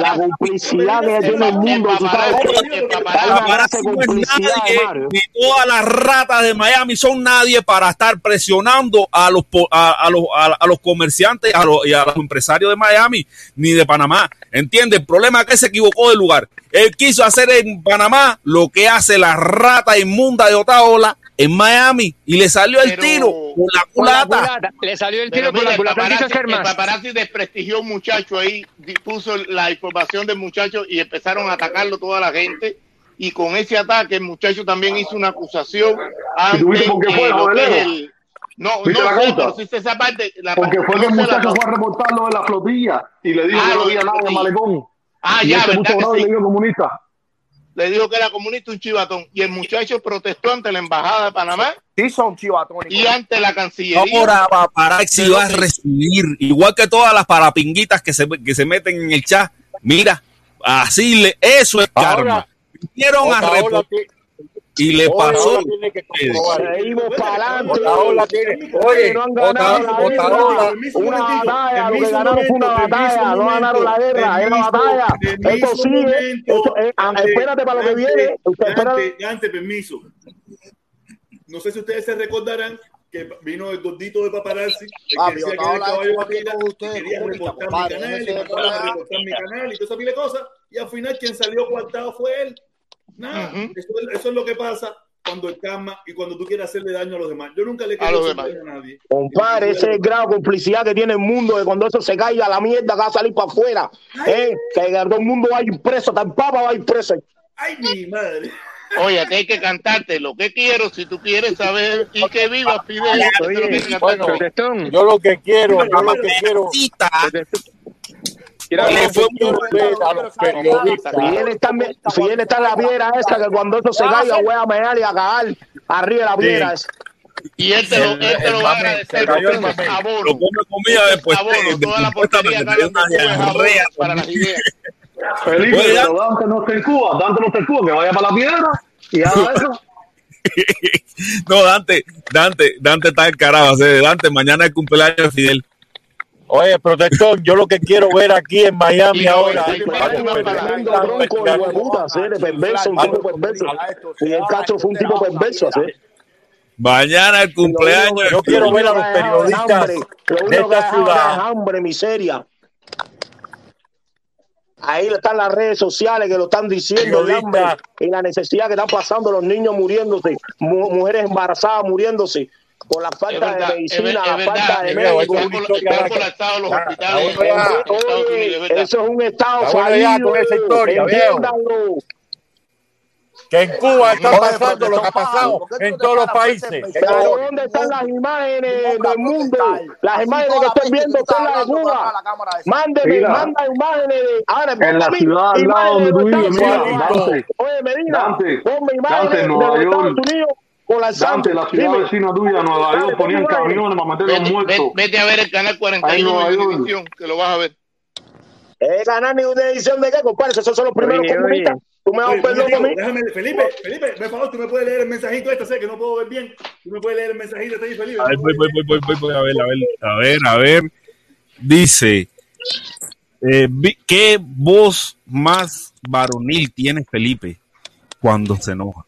La complicidad que tiene el mundo, paparazzi- no es nadie, ni todas las ratas de Miami son nadie para estar presionando a los po- a, a los, a, a los comerciantes a los, y a los empresarios de Miami ni de Panamá. ¿Entiende? El problema es que se equivocó de lugar. Él quiso hacer en Panamá lo que hace la rata inmunda de Otaola en Miami y le salió el Pero- tiro con la culata. Le salió el tiro mira, la culata. Paparazzi, el paparazzi desprestigió a un muchacho ahí, di- puso la información del muchacho y empezaron a atacarlo toda la gente. Y con ese ataque, el muchacho también hizo una acusación ante tú viste por qué fue, eh, el- No, no ¿Viste la sé, carta? pero sí sé esa parte. La Porque parte- fue que el muchacho fue a reportarlo de la flotilla y le dijo Ah, que no lo había nada en malecón. Ah, y ya, este verdad mucho que sí. le dijo comunista. Le dijo que era comunista un chivatón. Y el muchacho protestó ante la embajada de Panamá Sí, son chivatónicos. y ante la Cancillería. Ahora paparazzi va a recibir, igual que todas las parapinguitas que se, que se meten en el chat. Mira, así le, eso es Ahora, karma. Vinieron a reportar y le pasó. Seguimos para adelante. Oye, no han ganado. Otaola. Una batalla, lo que ganaron fue una batalla, no ganaron la guerra, es una batalla. Esto sigue, eh, espérate para lo que viene. Dante, permiso. No sé si ustedes se recordarán que vino el gordito de paparazzi, Ah, que decía que era el caballo ustedes, que quería reportar mi canal, y reportar mi canal y toda esa pila de cosas, y al final quien salió coartado fue él. Nada, eso, eso es lo que pasa cuando el karma y cuando tú quieres hacerle daño a los demás. Yo nunca le A quiero los hacer demás. daño a nadie. Compadre, ese es el grado de complicidad que tiene el mundo, de cuando eso se caiga a la mierda, que va a salir para afuera. ¿eh? Que todo el mundo va a ir preso, el Papa va a ir preso. Ay, mi madre. Oye, te hay que cantarte lo que quiero si tú quieres saber y que viva Fidel. Que que yo lo que quiero, yo lo que quiero, periodistas. Fidel está, en- la piedra esa, que cuando eso se caiga, voy a mear y a cagar arriba de la piedra esa. Y él te lo, él te lo va a agradecer porque es Lo abono. come comida después Abono, toda la diarrea. para las ideas. Felipe, Dante no está en Cuba, Dante no está en Cuba, que vaya para la piedra y haga eso. No, Dante, Dante, Dante está encarado. hacer Dante, mañana es el cumpleaños de Fidel. Oye, protector, yo lo que quiero ver aquí en Miami ahora. Castro fue un tipo perverso, hacer. Mañana el cumpleaños. Yo quiero ver a los periodistas de esta ciudad. hambre, miseria. Ahí están las redes sociales que lo están diciendo, el hambre y la necesidad que están pasando los niños muriéndose, mu- mujeres embarazadas muriéndose por la Es falta verdad, de es, medicina, ver- la es falta de médicos. eso Están están está es verdad. eso es un estado Está fallido. con esa historia. Que en Cuba está Oye, pasando lo que ha pasado ¿por qué tú en todos los países. Pero? ¿dónde están las imágenes del mundo? Las imágenes que estoy viendo estás las de Cuba. Mándeme, Mira. manda imágenes de. Ahora, En la ciudad al lado donde tú vives, los mira, Estados Unidos. Dante. Oye, Medina, Dante, ponme imágenes Dante, de Estados. Unidos con la Dante, la ciudad Dime. vecina tuya, Nueva Dale, York, ponían camiones para meter los Vete, muertos. vete- vete a ver el canal Ahí 41 Nueva de. Univisión, que lo vas a ver. Eh, ganar ni una edición de qué, compadre. Esos son los primeros Oye, comunistas. oye. Tú me das Oye, un perdón a mí. déjame, Felipe, Felipe, por favor, tú me puedes leer el mensajito este, sé que no puedo ver bien. Tú me puedes leer el mensajito este Felipe. A ver, voy, voy, voy, voy, voy, voy, a ver, a ver, a ver, a ver. Dice, eh, ¿qué voz más varonil tiene Felipe cuando se enoja?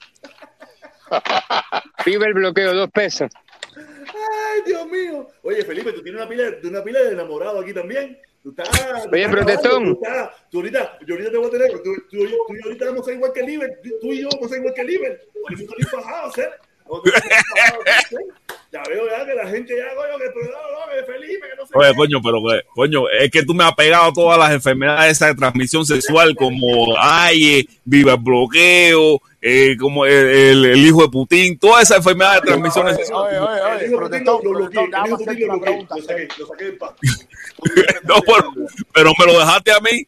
Vive el bloqueo, dos pesos. Ay, Dios mío. Oye, Felipe, tú tienes una pila, de- una pila de enamorado aquí también. Tú estás, tú Oye, protestón. Tú, ahorita, yo ahorita te voy a tener, tú, tú, tú y ahorita vamos a ser igual que Liber, tú, tú y yo vamos a ser igual que Liber. Por eso estoy fajado, ¿sí? Ya veo ya que la gente ya, coño, que, que Felipe, que no sé Oye, qué. coño, pero que, coño, es que tú me has pegado todas las enfermedades esas de transmisión sexual como AIE, viva el bloqueo, eh, como el, el- el hijo de Putin, todas esas enfermedades de transmisión Oye, sexual. oye, oye, El oye, hijo protestón, Putin lo- lo bloqueé, protestón, el déjame hijo hacerte Putin lo una bloqueé, pregunta. lo saqué, lo saqué del paz. No, pero, pero me lo dejaste a mí.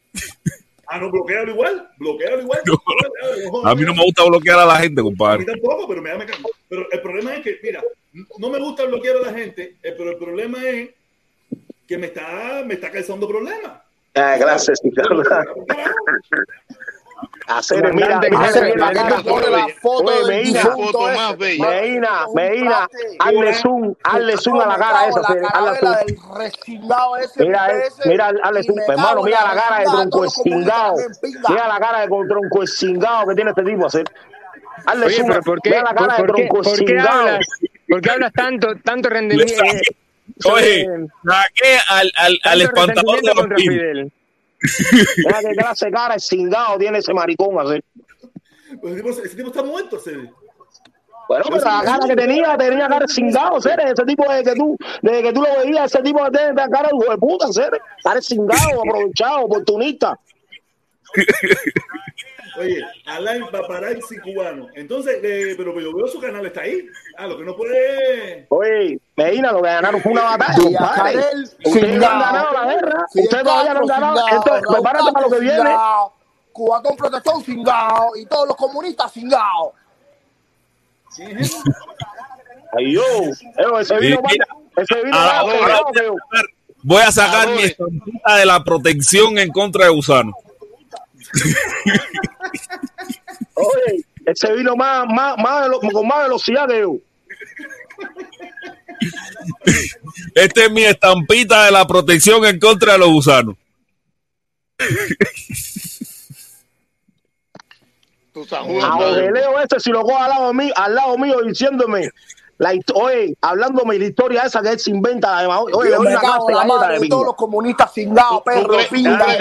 Ah, no, bloquealo igual, bloquealo igual. No, a mí no me gusta bloquear a la gente, A mí compadre. tampoco, pero me da me cago. Pero el problema es que, mira, no me gusta bloquear a la gente, eh, pero el problema es que me está, me está causando problemas. Ah, gracias. Hacer, mira, Pone la foto Oye, del difunto más bella. Medina, Medina, hazle zoom, hazle zoom a la cara esa, hazle zoom. del resingado ese. Mira, eh, mira, hazle zoom, hermano, mira la cara de tronco los escingado. Mira la cara de tronco escingado que tiene este tipo, hacer. Hazle zoom, pero ¿por qué, mira la cara de tronco escingado. hablas, por qué hablas tanto, tanto rendimiento? saqué, oye, saqué al, al, al espantador de vampiros. Fidel. Mira qué clase de cara de cingado tiene ese maricón, hacer. Pues ese, tipo, ese tipo está muerto. Bueno, pero la cara que tenía, tenía cara de cingado, Cere. Ese tipo de que tú, desde que tú lo veías, ese tipo la cara de hijo de puta, Cere. Cara de cingado, aprovechado, oportunista. Oye, Alain Paparazzi cubano. Entonces, eh, pero yo veo su canal, está ahí. Ah, lo que no puede. Oye, Medina, lo que ganaron fue una batalla. Canel, Ustedes no han ganado la guerra, ustedes todavía no han ganado. Entonces, prepárate para lo que viene. Cubatón protestón cingao. Y todos los comunistas cingao. ¿Quién es ese? Ay, yo, eh, ese vino, Sí, ese vino voy a sacar- Voy a sacar mi estampita de la protección en contra de gusano. Oye, ese vino más, más, más con más velocidad que yo. Esta es mi estampita de la protección en contra de los gusanos. Tu San A Juan, este, si lo cojo al lado mío, al lado mío diciéndome, La, oye, hablándome de la historia esa que él se inventa, además, oye, le doy una en la galleta madre de de todos pinga. los comunistas cingados, perro, pinga. Y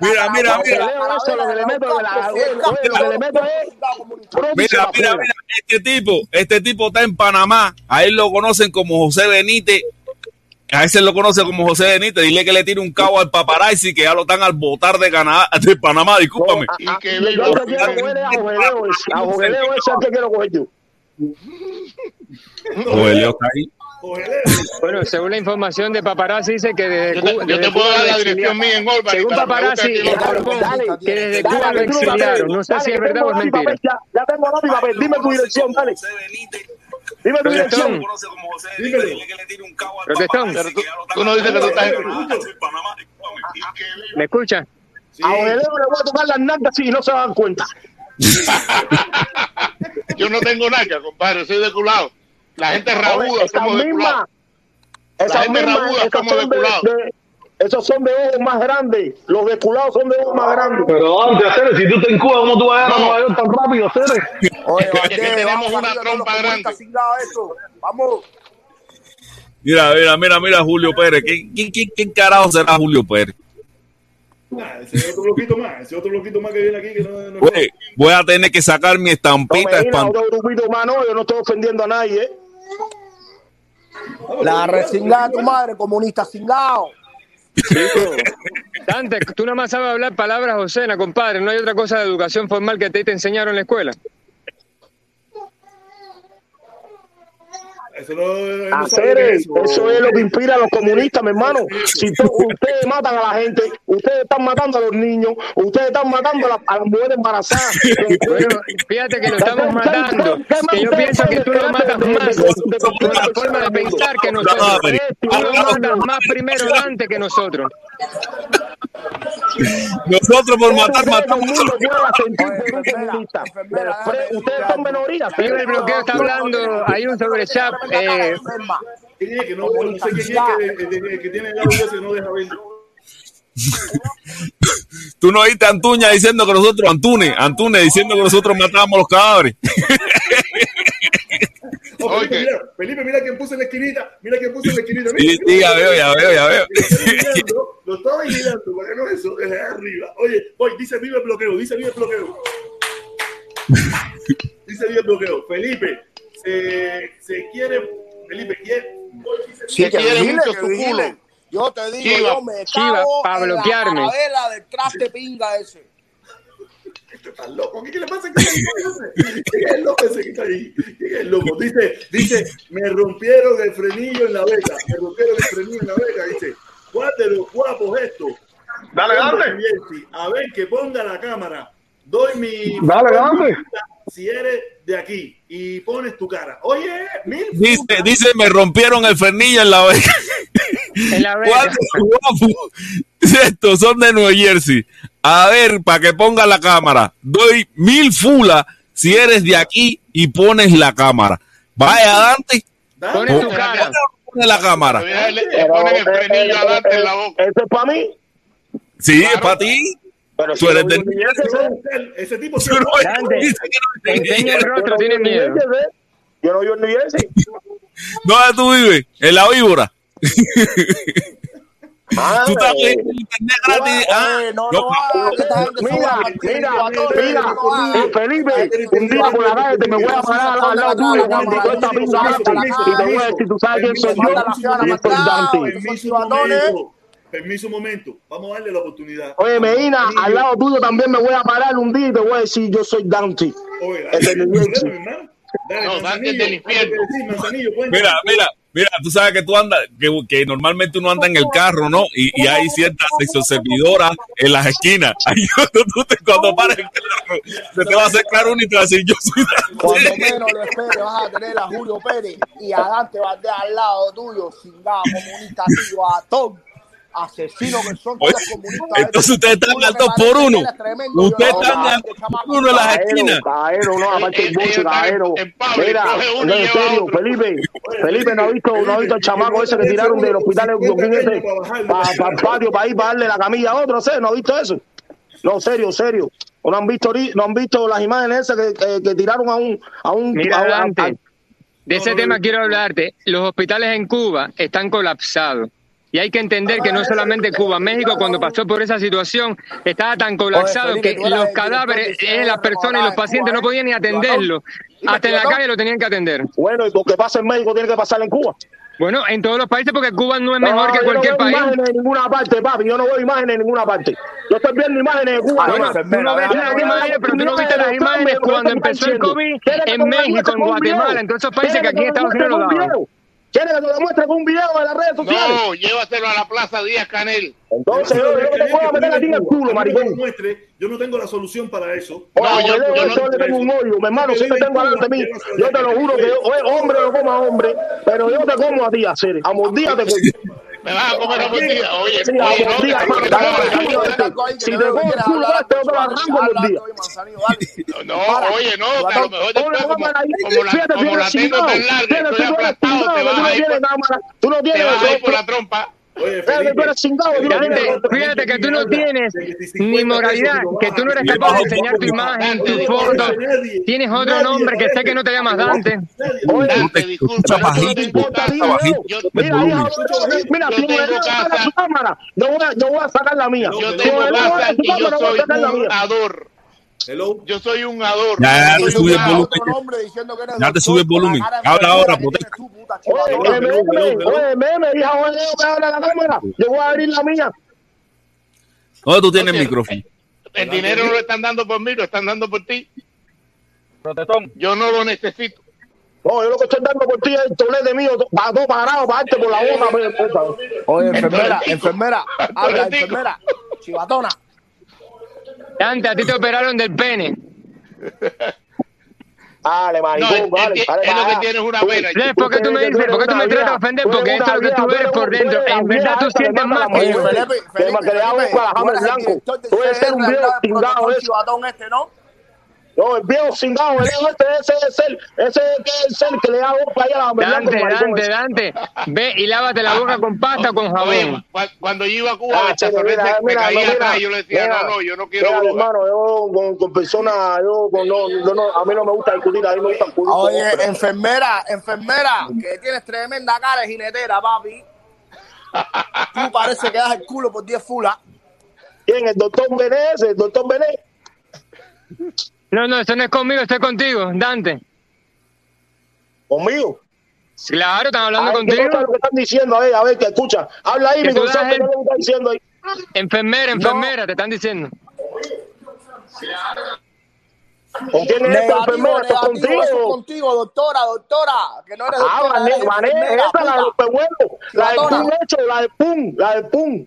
Mira, mira, mira. eso, lo que le meto es Mira, mira, mira, este tipo, este tipo está en Panamá, a él lo conocen como José Benítez, a ese lo conoce como José Benítez, dile que le tire un cabo al paparazzi que ya lo están al botar de Canadá, de Panamá, discúlpame. Ah, ah, yo yo te quiero coger es a Jogeleo, ese, a Jogeleo ese que quiero coger yo. Joelio está ahí. Bueno, según la información de paparazzi dice que desde Yo te- Cuba, yo te puedo Cuba dar lo la dirección mía en Goldberg Según para que paparazzi, los Dale, que desde dale, Cuba lo que no exiliaron. No sé Dale, si es que verdad o es y mentira. Ya, tengo y papel. Dime tu dirección, dale. Dime tu dirección. Protestón, protestón, Pero tú, tú no dices que tú estás en ¿me escucha? A Jogeleo le voy a tocar las nalgas y no se dan cuenta. Yo no tengo nada, compadre, soy de culado. La gente rabuda, somos de culado. La gente rabuda, somos de, culado. Esos son de ojos más grandes. Los de culado son de ojos más grandes. Pero antes, Cere, si tú estás en Cuba, ¿cómo tú vas a ir a No. Nueva York tan rápido, Cere? Oye, Es que tenemos vamos una trompa grande. eso. Vamos. Mira, mira, mira, mira, Julio Pérez. ¿Quién, quién, quién, quién carajo será Julio Pérez? Ah, ese otro loquito más, ese otro loquito más que viene aquí que no, no Oye, voy a tener que sacar mi No estampita otro grupito más, no, yo no estoy ofendiendo a nadie, ¿eh? La resingada de tu madre, comunista cingado. Dante, tú nada más sabes hablar palabras obscenas, compadre. No hay otra cosa de educación formal que te, te enseñaron en la escuela. Eso no, no Hacer eso es lo que inspira a los comunistas, mi hermano. Si ustedes matan a la gente, ustedes están matando a los niños, ustedes están matando a, la- a las mujeres embarazadas. Bueno, fíjate que lo estamos matando. Que yo pienso que tú lo matas más por la forma de pensar que nosotros. Tú lo matas más primero, Dante, que nosotros. Nosotros por matar, matamos. Ustedes son minorías. El bloqueo está hablando, hay un sobre chat. ¿Quién es que no, no sé quién es que, que, que- que tiene el audio que no deja ver? Tú no oíste a Antuña diciendo que nosotros, Antune, Antune diciendo que nosotros matábamos los cadáveres. Oh, Felipe, mira, Felipe, mira quién puso en la esquinita, mira quién puso en la esquinita. Sí, Mira, sí, ya veo, ya veo, ya veo. Lo estaba vigilando, Lo estaba vigilando, para que no eso, desde arriba. Oye, oye, dice vive el bloqueo, dice vive el bloqueo. Dice vive el bloqueo. Felipe, se, se quiere, Felipe, quiere. Que quiere mucho su culo. Yo te digo, Chiva, yo me Chiva, cago pa' en la bloquearme. del traste pinga ese. Este está loco, ¿qué, qué le pasa? ¿Qué ¿Quién es el loco ese que está ahí? ¿Quién es el loco? Dice, dice, me rompieron el frenillo en la beca, me rompieron el frenillo en la beca, dice, ¿cuál de los guapos esto? Dale, dale. A ver, que ponga la cámara. Doy mi. Dale, dale. Si eres de aquí y pones tu cara. Oye, mil. Dice, dice, me rompieron el fernillo en la oreja. en la son de Nueva Jersey. A ver, para que ponga la cámara. Doy mil fulas si eres de aquí y pones la cámara. Vaya, Dante. Dale. Pone tu cara. Pone la cámara. Le ponen el frenillo adelante en la boca. Eso es para mí. Sí, es para ti. Pero Tú eres del- Ese- Ese tipo Tú no- dice que no- Enseña el yo rostro, tiene miedo. Yo no vivo en New Jersey. ¿Dónde tú vives? En la víbora. Ah, Tú estás eh, en internet gratis. Ah, Oye, no, no, ah, Mira, mira, mira, ah. eh, Felipe, un día por la calle te me voy a parar al, lado tuyo con y te voy a decir, tú sabes quién soy yo y esto es Dante. Permiso un momento. Vamos a darle la oportunidad. Oye, Medina, al lado tuyo también me voy a parar un día y te voy a decir, yo soy Dante. Oye, El dale, hermano. Dale, No, Dante del infierno. decir. Mira, mira, mira, tú sabes que tú andas, que, que normalmente uno anda en el carro, ¿no? Y, y hay ciertas servidoras en las esquinas. Ahí tú te, cuando pares el carro, se te va a acercar uno y te va a decir, yo soy Cuando Dante. menos lo esperes, vas a tener a Julio Pérez y a Dante Valdés al lado tuyo, cingado, comunista, tío, atón, asesino que son comunistas. Entonces ustedes están al dos por uno. Ustedes están al dos por uno en las esquinas. Caballero, no, aparte el bolso, caballero. En Pablo, Mira, no, en serio. Felipe, Felipe, ¿no ha visto, no ha visto el chamaco ese que tiraron del hospital de para el patio para ir para darle la camilla a otro? ¿No ha visto eso? No, serio, serio. ¿No han visto, no han visto las imágenes esas que, que, que tiraron a un... A un Mira, a- de ese tema quiero hablarte. Los hospitales en Cuba están colapsados. Y hay que entender que no solamente Cuba, México cuando pasó por esa situación estaba tan colapsado que los cadáveres de las personas y los pacientes no podían ni atenderlo. Hasta en la calle lo tenían que atender. Bueno, y lo que pasa en México tiene que pasar en Cuba. Bueno, en todos los países porque Cuba no es mejor No, que yo cualquier no veo país. imágenes en ninguna parte, papi. Yo no veo imágenes en ninguna parte. Yo estoy viendo imágenes de Cuba. Bueno, Mira, tú no ves las imágenes, pero tú no viste las imágenes cuando empezó el COVID en México, en Guatemala, en todos esos países que aquí en Estados Unidos lo daban. ¿Quieres que te lo demuestre con un video de las redes sociales? No, llévatelo a la Plaza Díaz Canel. Entonces, yo, yo te puedo meter a ti en el culo, maricón. Muestre, yo no tengo la solución para eso. Oye, yo, yo, yo le tengo un hoyo, mi hermano, si te tengo delante de mí, yo te lo juro que yo, oye, hombre no coma hombre, pero yo te como a ti, a serio, a mordida te como. Me vas a comer a mordida. Oye, Sí, a oye, no, mordida. Si te como el culo yo te lo arranco. No, oye, no, a lo mejor después, como, como la, como la tengo tan larga, estoy aplastado, te vas a ir por la trompa. Oye, tú no Fíjate, tienes. fíjate que tú no tienes ni moralidad, que tú no eres capaz de enseñar tu imagen, tu foto. Tienes otro nombre que sé que no te llamas Dante. Dante, disculpa. Pero dime, Yo, Mira, hija, mira, si me cámara, yo voy, a, yo voy a sacar la mía. yo tengo casa y yo cámara, voy a soy sacar la un ador. Hello. Yo soy un ador. Ya, te sube el volumen. Ya te sube el volumen. Habla ahora, protesta. Oye, oye, meme, oye, meme, hija, oye, me habla la cámara. Yo voy a abrir la mía. ¿Dónde tú tienes el micrófono? El dinero no lo están dando por mí, lo están dando por ti. Yo no lo necesito. No, yo lo que estoy dando por ti es el tolete mío, para todo parado, para darte por la boca. Oye, enfermera, enfermera, habla, enfermera, chivatona. Dante, a ti te operaron del pene. Dale, maricón, vale, es- es lo que tienes una Tú- pena. ¿Sabes por qué tú me dices? ¿Por qué tú me tratas de ofender? Porque esto es lo que eres tú eres por dentro. En verdad tú sientes más que yo. Felipe, Felipe, para tú jamón eres el blanco. ¿No? El viejo cingado, el viejo este, ese es el, ese es el ser que le hago para allá Dante, Dante. Dante. Ve y lávate la boca con pasta o con jabón. cu- cuando yo iba a Cuba, Ah, el mira, me mira, caía mira, atrás y yo le decía, mira, no, no, yo no quiero mira, hermano, yo con, con personas, yo, con, no, yo no, a mí no me gusta discutir, a mí me gusta discutir. con Oye, enfermera, enfermera, que tienes tremenda cara de jinetera, papi. Tú parece que das el culo por 10 fulas. ¿Quién? ¿El doctor Bené ese? ¿El doctor Bené? No, no, eso no es conmigo, esto es contigo, Dante. ¿Conmigo? Claro, están hablando A ver, ¿qué contigo. es lo que están diciendo? A ver, a ver, que escucha. Habla ahí, mi el- ¿qué es lo que están diciendo ahí? Enfermera, enfermera, te están diciendo. ¿Con quién es esta Negativo, enfermera? ¿Esto es negativo, eso contigo? contigo, doctora, doctora. Que no eres Ah, doctora, Mané, eres Mané, enfermera, esa, la de los pehuelos, la del pum hecho, la del pum, la del pum.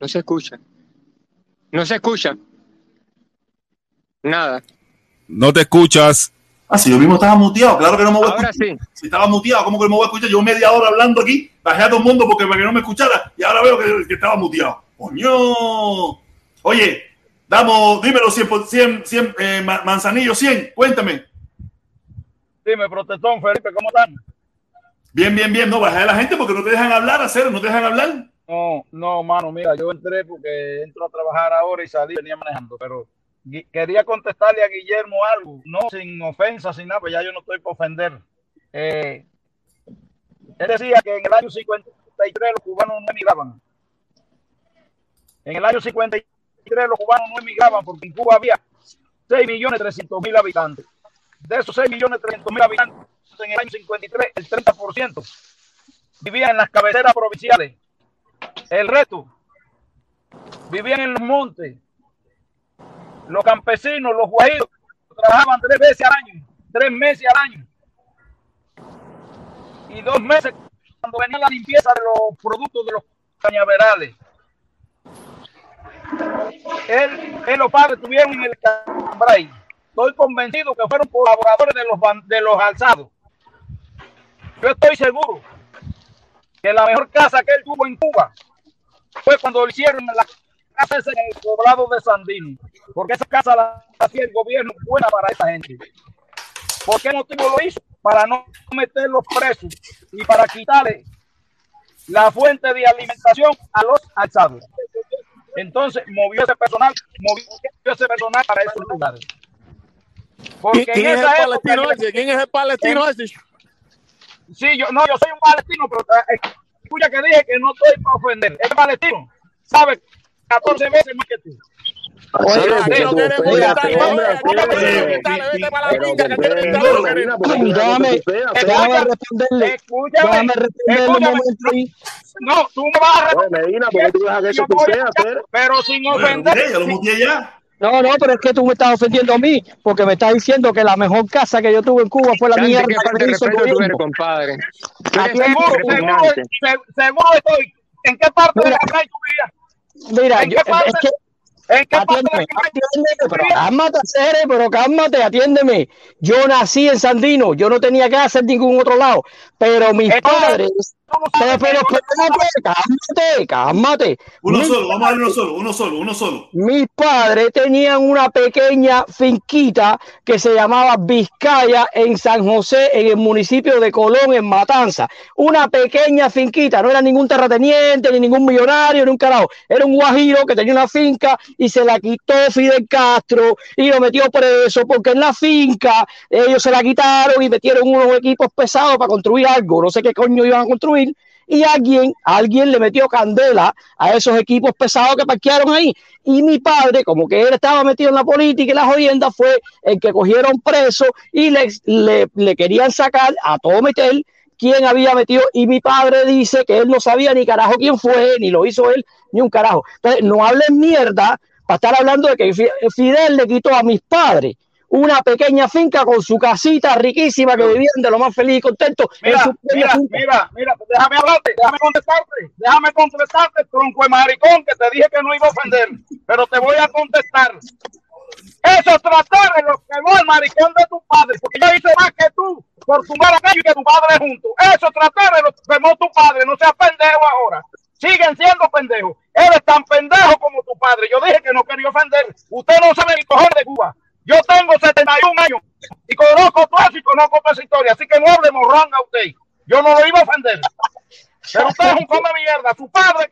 No se escucha. No se escucha. Nada. No te escuchas. Ah, si yo mismo estaba muteado, claro que no me voy a Ahora escuchar. sí. Si estaba muteado, ¿cómo que no me voy a escuchar? Yo media hora hablando aquí, bajé a todo el mundo porque para que no me escuchara y ahora veo que, que estaba muteado. ¡Coño! Oye, damos, dímelo 100, por 100, 100 eh, Ma- Manzanillo 100, cuéntame. Dime, protestón, Felipe, ¿cómo están? Bien, bien, bien, no, bajé a la gente porque no te dejan hablar, hacer, no te dejan hablar. No, no, mano, mira, yo entré porque entro a trabajar ahora y salí, venía manejando, pero quería contestarle a Guillermo algo, no sin ofensa, sin nada, pues ya yo no estoy para ofender. Eh, él decía que en el año 53 los cubanos no emigraban. En el año 53 los cubanos no emigraban porque en Cuba había 6.300.000 habitantes. De esos 6.300.000 habitantes, en el año 53, el 30% vivían en las cabeceras provinciales. El resto vivían en los montes. Los campesinos, los guajiros, trabajaban tres veces al año, tres meses al año. Y dos meses cuando venía la limpieza de los productos de los cañaverales. Él, él los padres tuvieron en el Cambray. Estoy convencido que fueron colaboradores de los, de los alzados. Yo estoy seguro que la mejor casa que él tuvo en Cuba fue cuando le hicieron la casa es en el poblado de Sandino, porque esa casa la hacía el gobierno buena para esa gente. ¿Por qué motivo lo hizo? Para no meterlos presos y para quitarle la fuente de alimentación a los alzados. Entonces movió ese personal, movió ese personal para esos lugares. Porque ¿Quién, es el palestino ese? ¿Quién es el palestino ese? Sí, yo no, yo soy un palestino, pero eh, escucha que dije que no estoy para ofender. Es palestino, sabe 14 veces más que tú. No tú me vas a responder. Medina, porque tú dejas que eso suceda, pero sin ofender. Ya lo muteé ya. No, no, pero es que tú me estás ofendiendo a mí, porque me estás diciendo que la mejor casa que yo tuve en Cuba fue la mierda que me hizo el gobierno. compadre. Seguro, seguro, seguro estoy. ¿En qué parte de la calle tú vivías? Mira, yo, es que Atiéndeme, atiéndeme, pero cálmate, Cere, pero cálmate, atiéndeme. Yo nací en Sandino, yo no tenía casa en ningún otro lado, pero mis padres pero, pero cálmate, cálmate. Uno solo, vamos a ver uno solo, uno solo, uno solo. Mis padres tenían una pequeña finquita que se llamaba Vizcaya en San José, en el municipio de Colón, en Matanza. Una pequeña finquita, no era ningún terrateniente, ni ningún millonario, ni un carajo. Era un guajiro que tenía una finca y se la quitó Fidel Castro y lo metió preso porque en la finca ellos se la quitaron y metieron unos equipos pesados para construir algo. No sé qué coño iban a construir y alguien, alguien le metió candela a esos equipos pesados que parquearon ahí. Y mi padre, como que él estaba metido en la política y las jodiendas, fue el que cogieron preso y le, le, querían sacar a todo meter quién había metido. Y mi padre dice que él no sabía ni carajo quién fue, ni lo hizo él, ni un carajo. Entonces, no hablen mierda para estar hablando de que Fidel le quitó a mis padres una pequeña finca con su casita riquísima que vivían de lo más feliz y contento. Mira, mira, mira, mira, déjame hablarte, déjame contestarte, déjame contestarte, tronco de maricón, que te dije que no iba a ofender, pero te voy a contestar. Esos tractores los quemó el maricón de tu padre, porque yo hice más que tú por tumbar aquello y que tu padre juntos. Esos tractores los quemó tu padre, no seas pendejo ahora. Siguen siendo pendejos. Eres tan pendejo como tu padre. Yo dije que no quería ofender. Usted no sabe ni coger de Cuba. Yo tengo 71 años y conozco todo y conozco toda esa historia, así que no hable morrón a usted. Yo no lo iba a ofender. Pero usted es un come mierda. Su padre,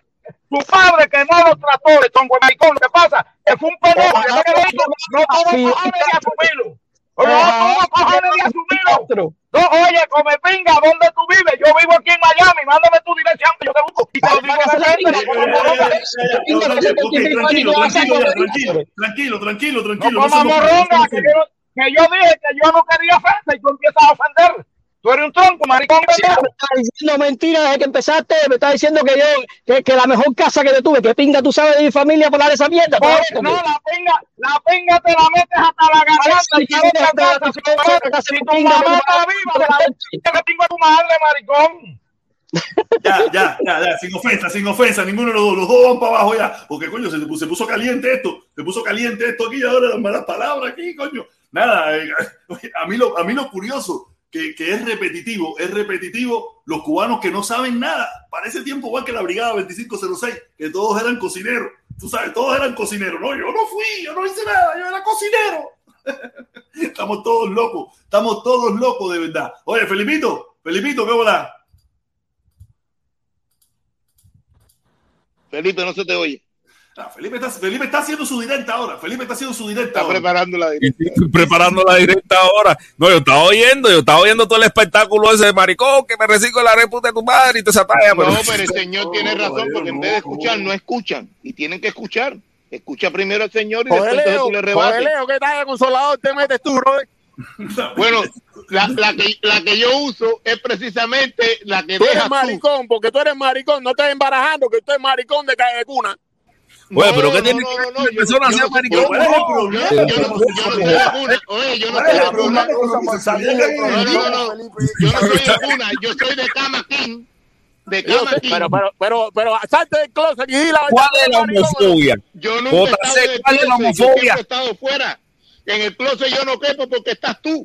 su padre que no los tractores, son maricón. Lo que pasa es que fue un pendejo que no tuvo cojones de asumirlo. No tuvo cojones de. No, oye, come pinga, ¿dónde tú vives? Yo vivo aquí en Miami, mándame tu dirección que yo te busco. Y te lo digo Tranquilo, tranquilo, tranquilo, tranquilo, tranquilo. No, que yo, que yo dije que yo no quería ofender y tú empiezas a ofender. Tú eres un tronco, maricón. me estás diciendo mentiras desde que empezaste. Me estás diciendo que yo, que, que, la mejor casa que te tuve, que pinga tú sabes de mi familia por dar esa mierda. no, la pinga, la pinga te la metes hasta la garganta y casa. Si tu mamá está viva, la pinga a tu madre, maricón. Ya, ya, ya, ya, sin ofensa, sin ofensa, ninguno de los dos, los dos van para abajo ya, porque coño, se, se puso caliente esto, se puso caliente esto aquí, ahora las malas palabras aquí, coño. Nada, eh, a mí lo, a mí lo curioso que, es repetitivo, es repetitivo los cubanos que no saben nada. Para ese tiempo, igual que la Brigada 2506, que todos eran cocineros. Tú sabes, todos eran cocineros. No, yo no fui, yo no hice nada, yo era cocinero. estamos todos locos, estamos todos locos de verdad. Oye, Felipito, Felipito, ¿qué hola? Felipe, no se te oye. Ah, Felipe, está, Felipe está haciendo su directa ahora. Felipe está haciendo su directa. Está preparando la directa. preparando la directa ahora. No, yo estaba oyendo, yo estaba oyendo todo el espectáculo ese de maricón que me recibo la reputa de tu madre y te esa talla. No, pero el señor tiene razón porque en vez de escuchar, no escuchan y tienen que escuchar. Escucha primero al señor y después tú le rebates. Leo, ¿qué tal consolador te metes tú, bro? bueno, la, la, que, la que yo uso es precisamente la que tú eres maricón, porque tú eres maricón, no estás embarajando que tú eres maricón de calle de cuna. Oye, pero ¿qué tiene que persona sea maricón? Yo no soy de Oye, yo no soy de cuna. No, no, no. Yo no soy de cuna. Yo soy de Camaquín. De Camaquín. Pero, pero, pero, pero, salte del closet y la ¿Cuál es la homofobia? Yo nunca he estado ¿Cuál es la homofobia? Yo he estado fuera. En el closet yo no quepo porque estás tú.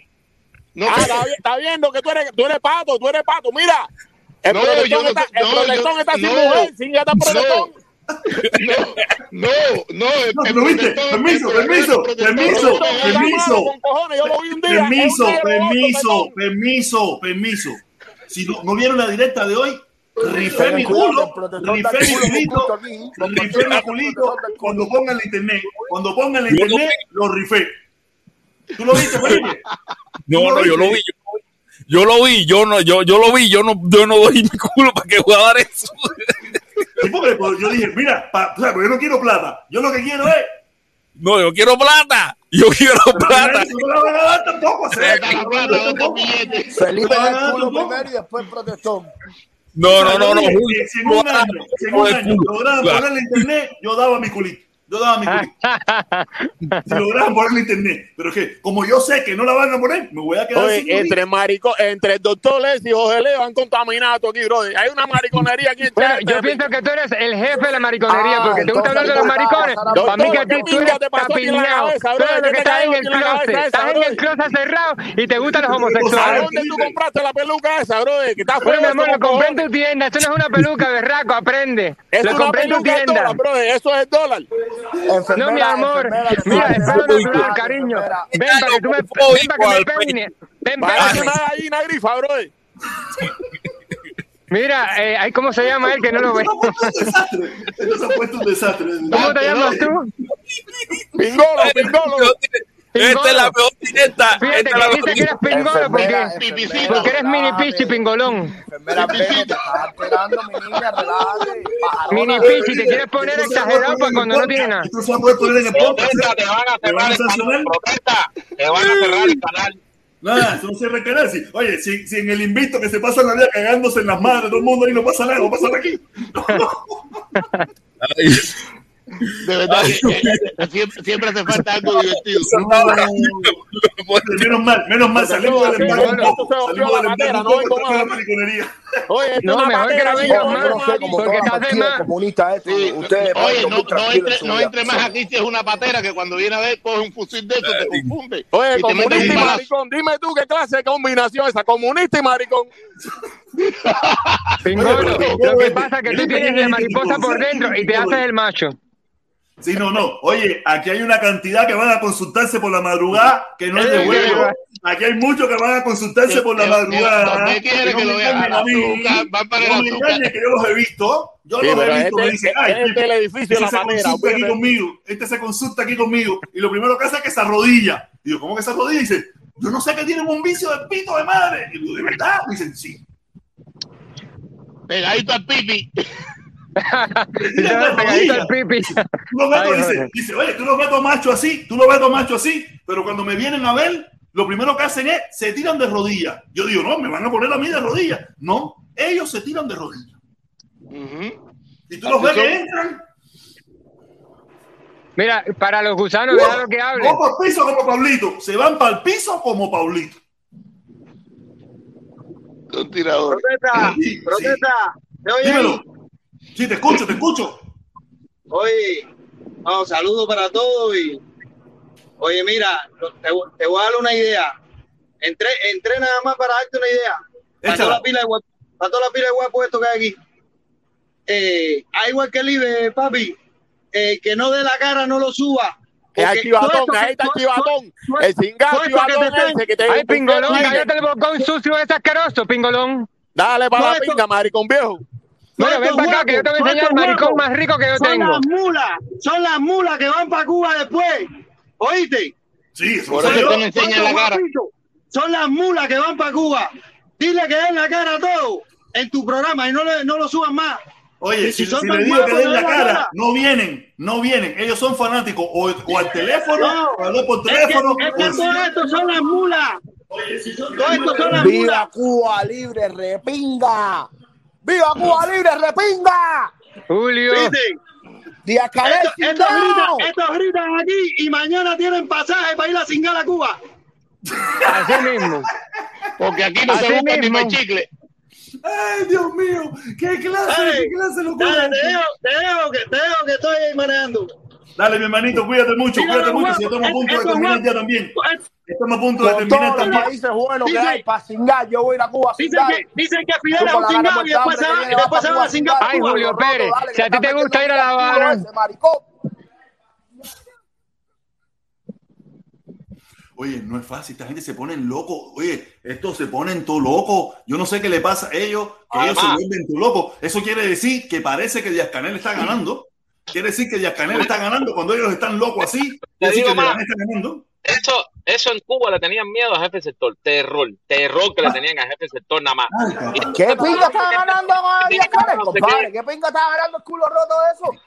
No ah, está, está viendo que tú eres, tú eres pato, tú eres pato. Mira, el no, protestón está, el no, yo, está sin no, mujer, sin ya está protestón. No, no, No, ¿tú lo viste? Permiso, permiso, permiso, permiso. Permiso, permiso, permiso, permiso. Si no, no vieron la directa de hoy, rifé mi culo, rifé mi culito, rifé mi culito cuando pongan el internet. Cuando pongan el internet, lo rifé. ¿Tú lo viste, Felipe? No, no, yo lo vi. Yo, yo lo vi, yo no, yo, yo lo vi, yo no, yo no doy mi culo para que jugar eso. Yo dije, mira, pa- o sea, yo no quiero plata. Yo lo que quiero es. No, yo quiero plata. Yo quiero plata. No la van a dar tampoco. Felipe No, da no, el culo primero y después protestó. No, no, no, no. Si en un año, si en un año lograban ponerle internet, yo daba mi culito. Yo daba mi. Si lograban ponerle internet. Pero es que, como yo sé que no la van a poner, me voy a quedar sin Oye, culito. entre marico, entre el doctor Les y José Leo han contaminado aquí, brother. Hay una mariconería aquí en Bueno, yo pienso que tú eres el jefe de la mariconería, Ah, porque te gusta hablar de los maricones. doctor, Para mí que ¿qué tú, tú eres te pasó aquí en la tapiñado. Tú bro? eres lo ¿Qué que estás en el en closet. Estás en bro? el closet cerrado y te gustan los ¿A homosexuales. dónde tú compraste la peluca esa, brother? Que está feo mi amor, eso, lo compré en tu tienda. Esto no es una peluca, berraco, aprende. Es Lo una compré en tu tienda. Eso es dólar. Enfermera, No, mi amor. enfermera, Mira, enfermera, es pelo enfermera, natural, cariño. enfermera. Ven para que tú me, ven para que me peine. Ven, Parece pégame. una gallina grifa, brother. Mira, eh, ay, ¿cómo se llama él que no lo ve? Esto se ha puesto un desastre. ¿Cómo te llamas tú? Pingolo, pingolo. Esta es la mejor directa. Fíjate Esta es la que mejor dice que eres pingolo porque, Enfermera, porque eres mini pichi pingolón. Enfermera, te estás alterando, mi niña, relájate. Mini pichi, te quieres poner exagerado para cuando no tiene nada. Esto se ha puesto en el podcast. Te van a ¿Me van cerrar el canal. Protesta, te van a cerrar el canal. Nada, eso no se requiere. Si, oye, si, si en el invito que se pasa la vida cagándose en las madres, todo el mundo ahí no pasa nada, no pasa nada aquí. Ay, De verdad que eh, siempre, siempre hace falta algo divertido. Menos mal, menos mal, salimos del embargo Salimos la del embargo no en la mariconería. Oye, esto No, mejor que no no más, no porque la hace partida más. comunista esto. Sí. Ustedes Oye, no, no, entre, no más aquí si es una patera que cuando viene a ver coge un fusil de eso, te confunde. Oye, comunista un y maricón, dime tú qué clase de combinación esa, comunista y maricón. Pingolo, lo que pasa es que tú tienes la mariposa por dentro y te haces el macho. Sí, no, no. Oye, aquí hay una cantidad que van a consultarse por la madrugada que no es de Eh, huevo. eh, Aquí hay muchos que van a consultarse por la Eh, eh, madrugada. ¿dónde quiere que lo vea? engañen a mí. Azúcar, van para el No me engañen, que yo los he visto. Yo Sí, los he visto. este- Me dicen, este ay, es el edificio este la se consulta aquí conmigo. Este se consulta aquí conmigo. Y lo primero que hace es que se arrodilla. Digo, ¿cómo que se arrodilla? Y dice, yo no sé que tienen un vicio de pito de madre. Y digo, ¿de verdad? Y dicen, sí. Pegadito al pipi. Te pegadito pipi. Tú lo ves, Ay, dice, oye, tú lo ves todo macho así, tú lo ves todo macho así, pero cuando me vienen a ver, lo primero que hacen es, se tiran de rodillas. Yo digo, no, me van a poner a mí de rodillas. No, ellos se tiran de rodillas. Ujú. Y tú los ves que entran, Mira, para los gusanos, deja lo que hablen. no por piso como Pablito, se van para el piso como Pablito. Son tiradores. Protesta, Sí, sí. protesta. ¿Me oye ahí? Dímelo. Sí, te escucho, te escucho. Oye, no, saludos para todos y oye, mira, te, te voy a dar una idea. Entré, entré nada más para darte una idea. Para toda la pila de guap- para toda la pila de guapo esto que hay aquí. Eh, hay igual que el IBE, papi, eh, que no dé la cara, no lo suba. Es esto ahí está todo- El cingado te ese que te Ay, pingolón, cállate el bocón sucio, es asqueroso, pingolón. Dale para la pinga, maricón viejo. Bueno, ven para acá, que yo te voy a enseñar el maricón más rico que yo son tengo. las mulas, son las mulas que van para Cuba después. ¿Oíste? Sí, eso Por eso te me enseñan la cara. Son las mulas que van para Cuba. Dile que den la cara a todo en tu programa y no, le, no lo suban más. Oye, si, si son si le digo que den no la cara, cara. no vienen, no vienen. Ellos son fanáticos o, o al teléfono, No, o hablar por Es que, teléfono. es que todo esto son las mulas. Todo esto son las mulas. ¡Viva Cuba Libre, repinga! ¡Viva Cuba Libre, repinga! Julio. Díaz Canel, Estos, gritan, estos gritan aquí y mañana tienen pasaje para ir a cingar a Cuba. así mismo. Porque aquí no Así se busca ni mismo. para chicle. Ay, Dios mío, qué clase, Dale, qué clase de locura. Dale, te dejo, te dejo que, te dejo que estoy ahí manejando. Dale, mi hermanito, cuídate mucho, cuídate mucho. Si estamos a punto de terminar ya también. Estamos a punto de terminar también. Los países buenos que hay para cingar, yo voy a ir a Cuba Dicen que, dicen que Fidel es un cingado y después se va, y después se va a cingar. Ay, Julio Pérez, si a ti te gusta ir a La Habana. Oye, no es fácil, esta gente se ponen loco. Oye, estos se ponen todo loco. Yo no sé qué le pasa a ellos, que ellos se vuelven todo locos. Eso quiere decir que parece que Díaz Canel está ganando. Quiere decir que Díaz Canel está ganando cuando ellos están locos así. Quiere decir digo que está ganando. Eso, eso en Cuba le tenían miedo a jefe sector. Terror, terror que le tenían a jefe sector nada más. ¿Qué pinga está ganando con Díaz Canel, compadre? ¿Qué pinga está ganando el culo roto de eso?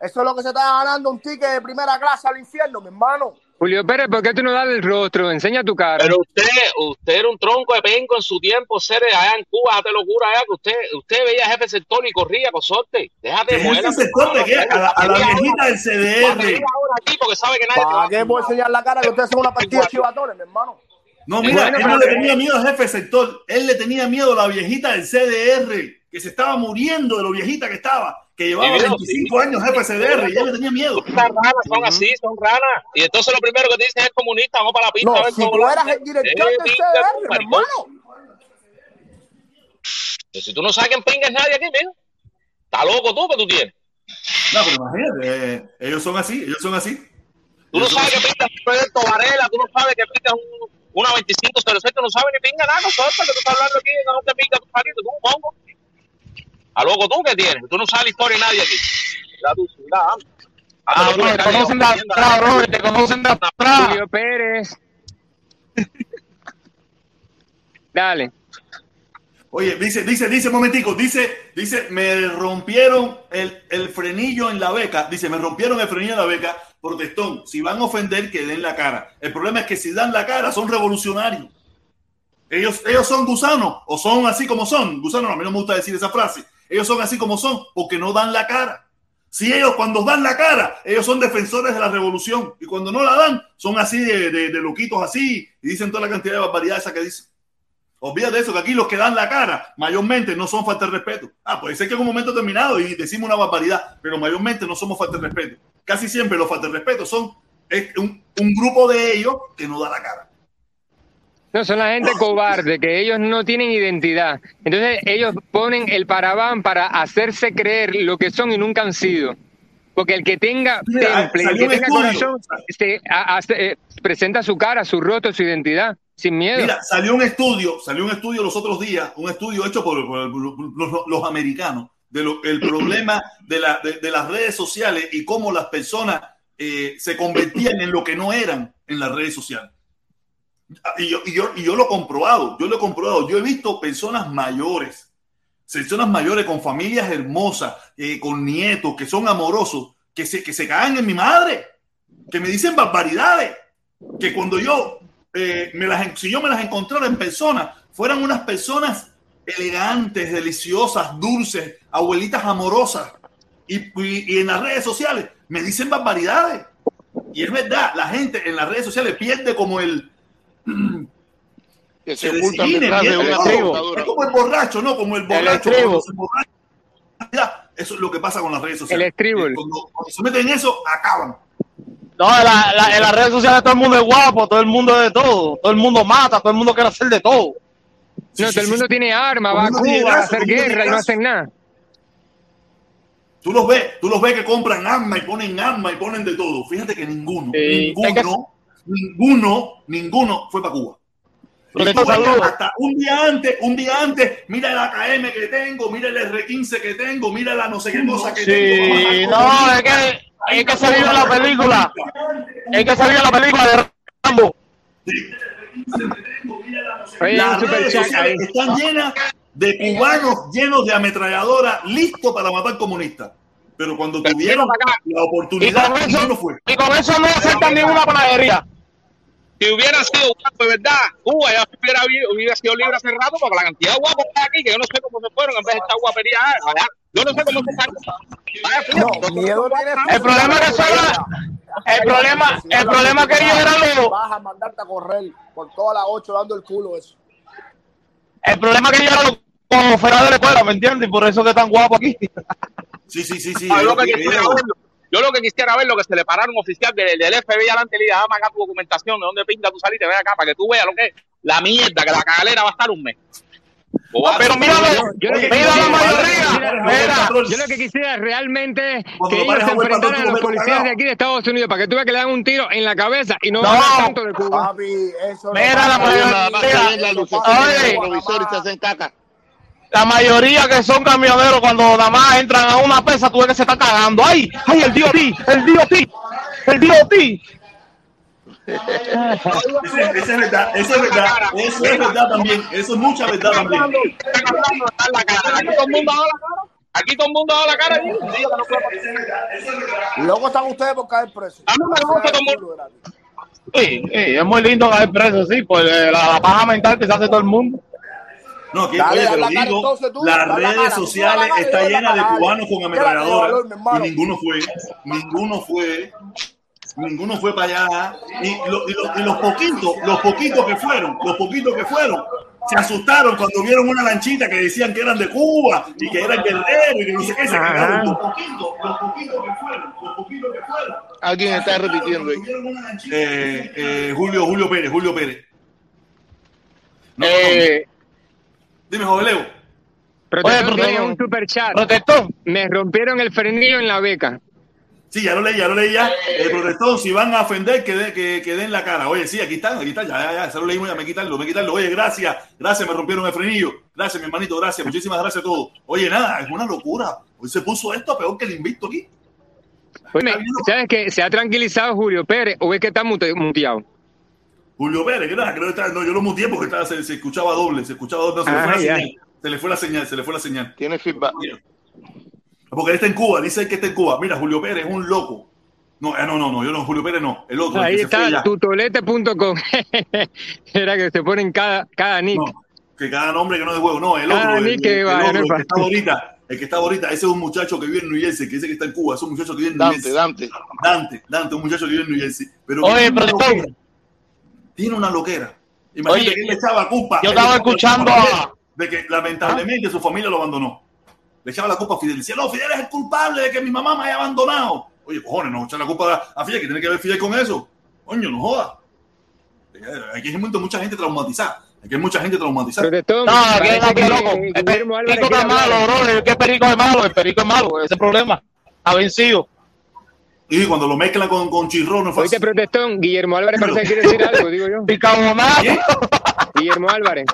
Eso es lo que se está ganando un ticket de primera clase al infierno, mi hermano. Julio Pérez, ¿por qué tú no das el rostro? Enseña tu cara. Pero usted, usted era un tronco de penco en su tiempo, ser allá en Cuba, déjate locura allá, que usted, usted veía a jefe sector y corría con sorte. Déjate ¿Qué mover jefe sector de qué? A la- a la viejita del CDR. aquí porque sabe que nadie te va ¿Para a qué voy a enseñar la cara que ustedes son una partida de chivatones, mi hermano? No, mira, él no le tenía miedo al jefe sector. Él le tenía miedo a la viejita del CDR, que se estaba muriendo de lo viejita que estaba, que llevaba Sí, mira, 25 años jefe del CDR, y él le tenía miedo. Estas ranas son así, son ranas. Y entonces lo primero que te dicen es comunista, vamos para la pista. No, a ver si cómo tú eras el director pinga, CDR, hermano. Pero si tú no sabes quién pinga es nadie aquí, mijo. Está loco tú que tú tienes. No, pero imagínate, eh, ellos son así, ellos son así. Tú no sabes que pinga un proyecto Varela, tú no sabes que pinga un, una 2506, tú no sabes ni pinga nada, nosotros que tú estás hablando aquí, que no te pinga tu palito, tú un pongo. A loco tú que tienes, tú no sabes la historia de nadie aquí. Mira, ah. Ah, bro, te conocen de atrás, bro, te conocen de atrás. Julio Pérez. Dale. Oye, dice, dice, dice, momentico, dice, dice, me rompieron el, el frenillo en la beca, dice, me rompieron el frenillo en la beca, protestón, si van a ofender, que den la cara. El problema es que si dan la cara, son revolucionarios. Ellos, ellos son gusanos, o son así como son. Gusanos, a mí no me gusta decir esa frase. Ellos son así como son, porque no dan la cara. Si ellos cuando dan la cara, ellos son defensores de la revolución. Y cuando no la dan, son así de, de- de loquitos así, y dicen toda la cantidad de barbaridades que dicen. Olvídate de eso, que aquí los que dan la cara mayormente no son falta de respeto. Ah, puede ser que en un momento determinado y decimos una barbaridad, pero mayormente no somos falta de respeto. Casi siempre los falta de respeto son un, un grupo de ellos que no da la cara. No, son la gente cobarde, que ellos no tienen identidad. Entonces ellos ponen el paraván para hacerse creer lo que son y nunca han sido. Porque el que tenga temple, el que tenga corazón, se- a- hace- eh, presenta su cara, su rostro, su identidad, sin miedo. Mira, salió un estudio, salió un estudio los otros días, un estudio hecho por, por los, los americanos, de lo, el problema de, la, de, de las redes sociales y cómo las personas eh, se convertían en lo que no eran en las redes sociales. Y yo, y, yo, y yo lo he comprobado, yo lo he comprobado. Yo he visto personas mayores, personas mayores con familias hermosas, eh, con nietos que son amorosos, que se, que se cagan en mi madre, que me dicen barbaridades, que cuando yo eh, me las, si yo me las encontrara en persona, fueran unas personas elegantes, deliciosas, dulces, abuelitas amorosas. Y, y- y en las redes sociales me dicen barbaridades. Y es verdad, la gente en las redes sociales pierde como el... Que se se ocultan designen, detrás de pierde una como- computadora. Es como el borracho, ¿no? Como el borracho. Eso es lo que pasa con las redes sociales. El estribo. Cuando, cuando se meten en eso, acaban. No, en, la- la- en las redes sociales todo el mundo es guapo, todo el mundo es de todo, todo el mundo mata, todo el mundo quiere hacer de todo. No, todo el mundo tiene armas, va a Cuba a hacer guerra y no hacen nada. Tú los ves, tú los ves que compran armas y ponen armas y ponen de todo. Fíjate que ninguno, Sí, ninguno, ninguno, ninguno fue para Cuba. Y hasta un día antes, un día antes, mira el AKM que tengo, mira el R15 que tengo, mira la no sé qué cosa que Sí, tengo. no, es que, es que vio la película, es que se vio la película de Rambo. Las redes sociales están llenas de cubanos llenos de ametralladoras listos para matar comunistas. Pero cuando tuvieron la Y oportunidad, con eso, ninguno fue. y con eso no aceptan ninguna panadería. Si hubiera sido guapo, de verdad, Cuba ya hubiera, hubiera sido libre hace rato porque la cantidad de guapos que hay aquí, que yo no sé cómo se fueron en vez de esta guapería allá. Yo no sé cómo se fíjate, No, miedo tiene El problema es que solo, el problema, el problema que ellos eran los, Vas a mandarte a correr por todas las ocho dando el culo eso. el problema que ellos eran los como fuera de la escuela, ¿me entiendes? Y por eso que están guapos aquí. Sí, sí, sí, sí. Ah, lo que. Yo lo que quisiera ver lo que se le pararon un oficial del, del FBI adelante y le diga, dame acá tu documentación, de dónde pinta tu salida, ven acá para que tú veas lo que es la mierda, que la cagalera va a estar un mes. Pero mira, Yo lo que mira la mayoría. quisiera- yo lo que quisiera realmente Cuando que lo ellos se enfrentaran a los policías de aquí de Estados Unidos para que tú veas que le dan un tiro en la cabeza y no, No. van a tanto de Cuba. Papi, eso no Mira la mayoría. Nada más que ven la lucecita La mayoría que son camioneros cuando nada más entran a una pesa, tú ves que se están cagando. ¡Ay! ¡Ay, el DOT! ¡El DOT! ¡El DOT! Ese es verdad, eso es verdad, eso es verdad también, eso es mucha verdad también. Aquí todo el mundo ha dado la cara. Aquí todo el mundo ha dado la cara. Luego están ustedes por caer presos. A mí me gusta todo el mundo. Sí, sí, es muy lindo caer preso, sí, pues la, la paja mental que se hace todo el mundo. No, que, Dale, oye, la cara, digo, tú, las la redes sociales la está yo llenas de cubanos con ametralladoras y ninguno fue, ninguno fue, ninguno fue para allá y, lo- y lo- y los poquitos, los poquitos que fueron, los poquitos que fueron, se asustaron cuando vieron una lanchita que decían que eran de Cuba y que eran guerreros y que no sé qué, se. Los poquitos, los poquitos que fueron, los poquitos que fueron. Alguien está repitiendo ahí. Eh, eh, Julio, Julio Pérez, Julio Pérez. No, no, Eh, Dime, joven Leo. Protector Oye, tiene un super chat. protector. Me rompieron el frenillo en la beca. Sí, ya lo leí, ya lo leí ya. Eh, protestón, si van a ofender, que, de- que, que den la cara. Oye, sí, aquí están, aquí están, ya, ya, ya, se lo leímos, ya me quitarlo, me quitarlo. Oye, gracias, gracias, me rompieron el frenillo. Gracias, mi hermanito, gracias, muchísimas gracias a todos. Oye, nada, es una locura. Hoy se puso esto peor que el invicto aquí. Oye, ¿sabes que ¿Se ha tranquilizado Julio Pérez o es que está mute- muteado? Julio Pérez, que nada, creo que está, no, yo lo muteé porque estaba, se, se escuchaba doble, se escuchaba doble, se le Ah, fue la ya. señal. Se le fue la señal, se le fue la señal. Tiene feedback. Porque él está en Cuba, dice que está en Cuba. Mira, Julio Pérez es un loco. No, eh, no, no, no, yo no, Julio Pérez no, el otro. Ahí está, tutolete.com. Era que se ponen cada, cada nick. No, que cada nombre que no es de juego, no, el Ah, otro, el, ni el- que el vaya, otro, no el es que está ahorita, el que está ahorita, ese es un muchacho que vive en New Jersey, que dice que está en Cuba, es un muchacho que vive en New Dante, Jersey. Dante. Dante, Dante, un muchacho que vive en New Jersey. Pero Oye. Tiene una loquera. Imagínate Oye, que él le echaba culpa. yo estaba escuchando a- De que lamentablemente su familia lo abandonó. Le echaba la culpa a Fidel. Decía, no, Fidel es el culpable de que mi mamá me haya abandonado. Oye, cojones, no echar la culpa a Fidel, que tiene que ver Fidel con eso. Coño, no joda. Aquí hay mucha, mucha gente traumatizada. Aquí hay mucha gente traumatizada. Protestón, No, que no, que loco. El Álvarez perico es malo, bro. El que perico es malo, el perico es malo. Ese es problema. Ha vencido. Y cuando lo mezclan con, con chirrón, no es Oíste, fácil. protestón, Guillermo Álvarez parece que quiere decir algo, digo yo. Bicarbonato. ¿Quién? Guillermo Álvarez.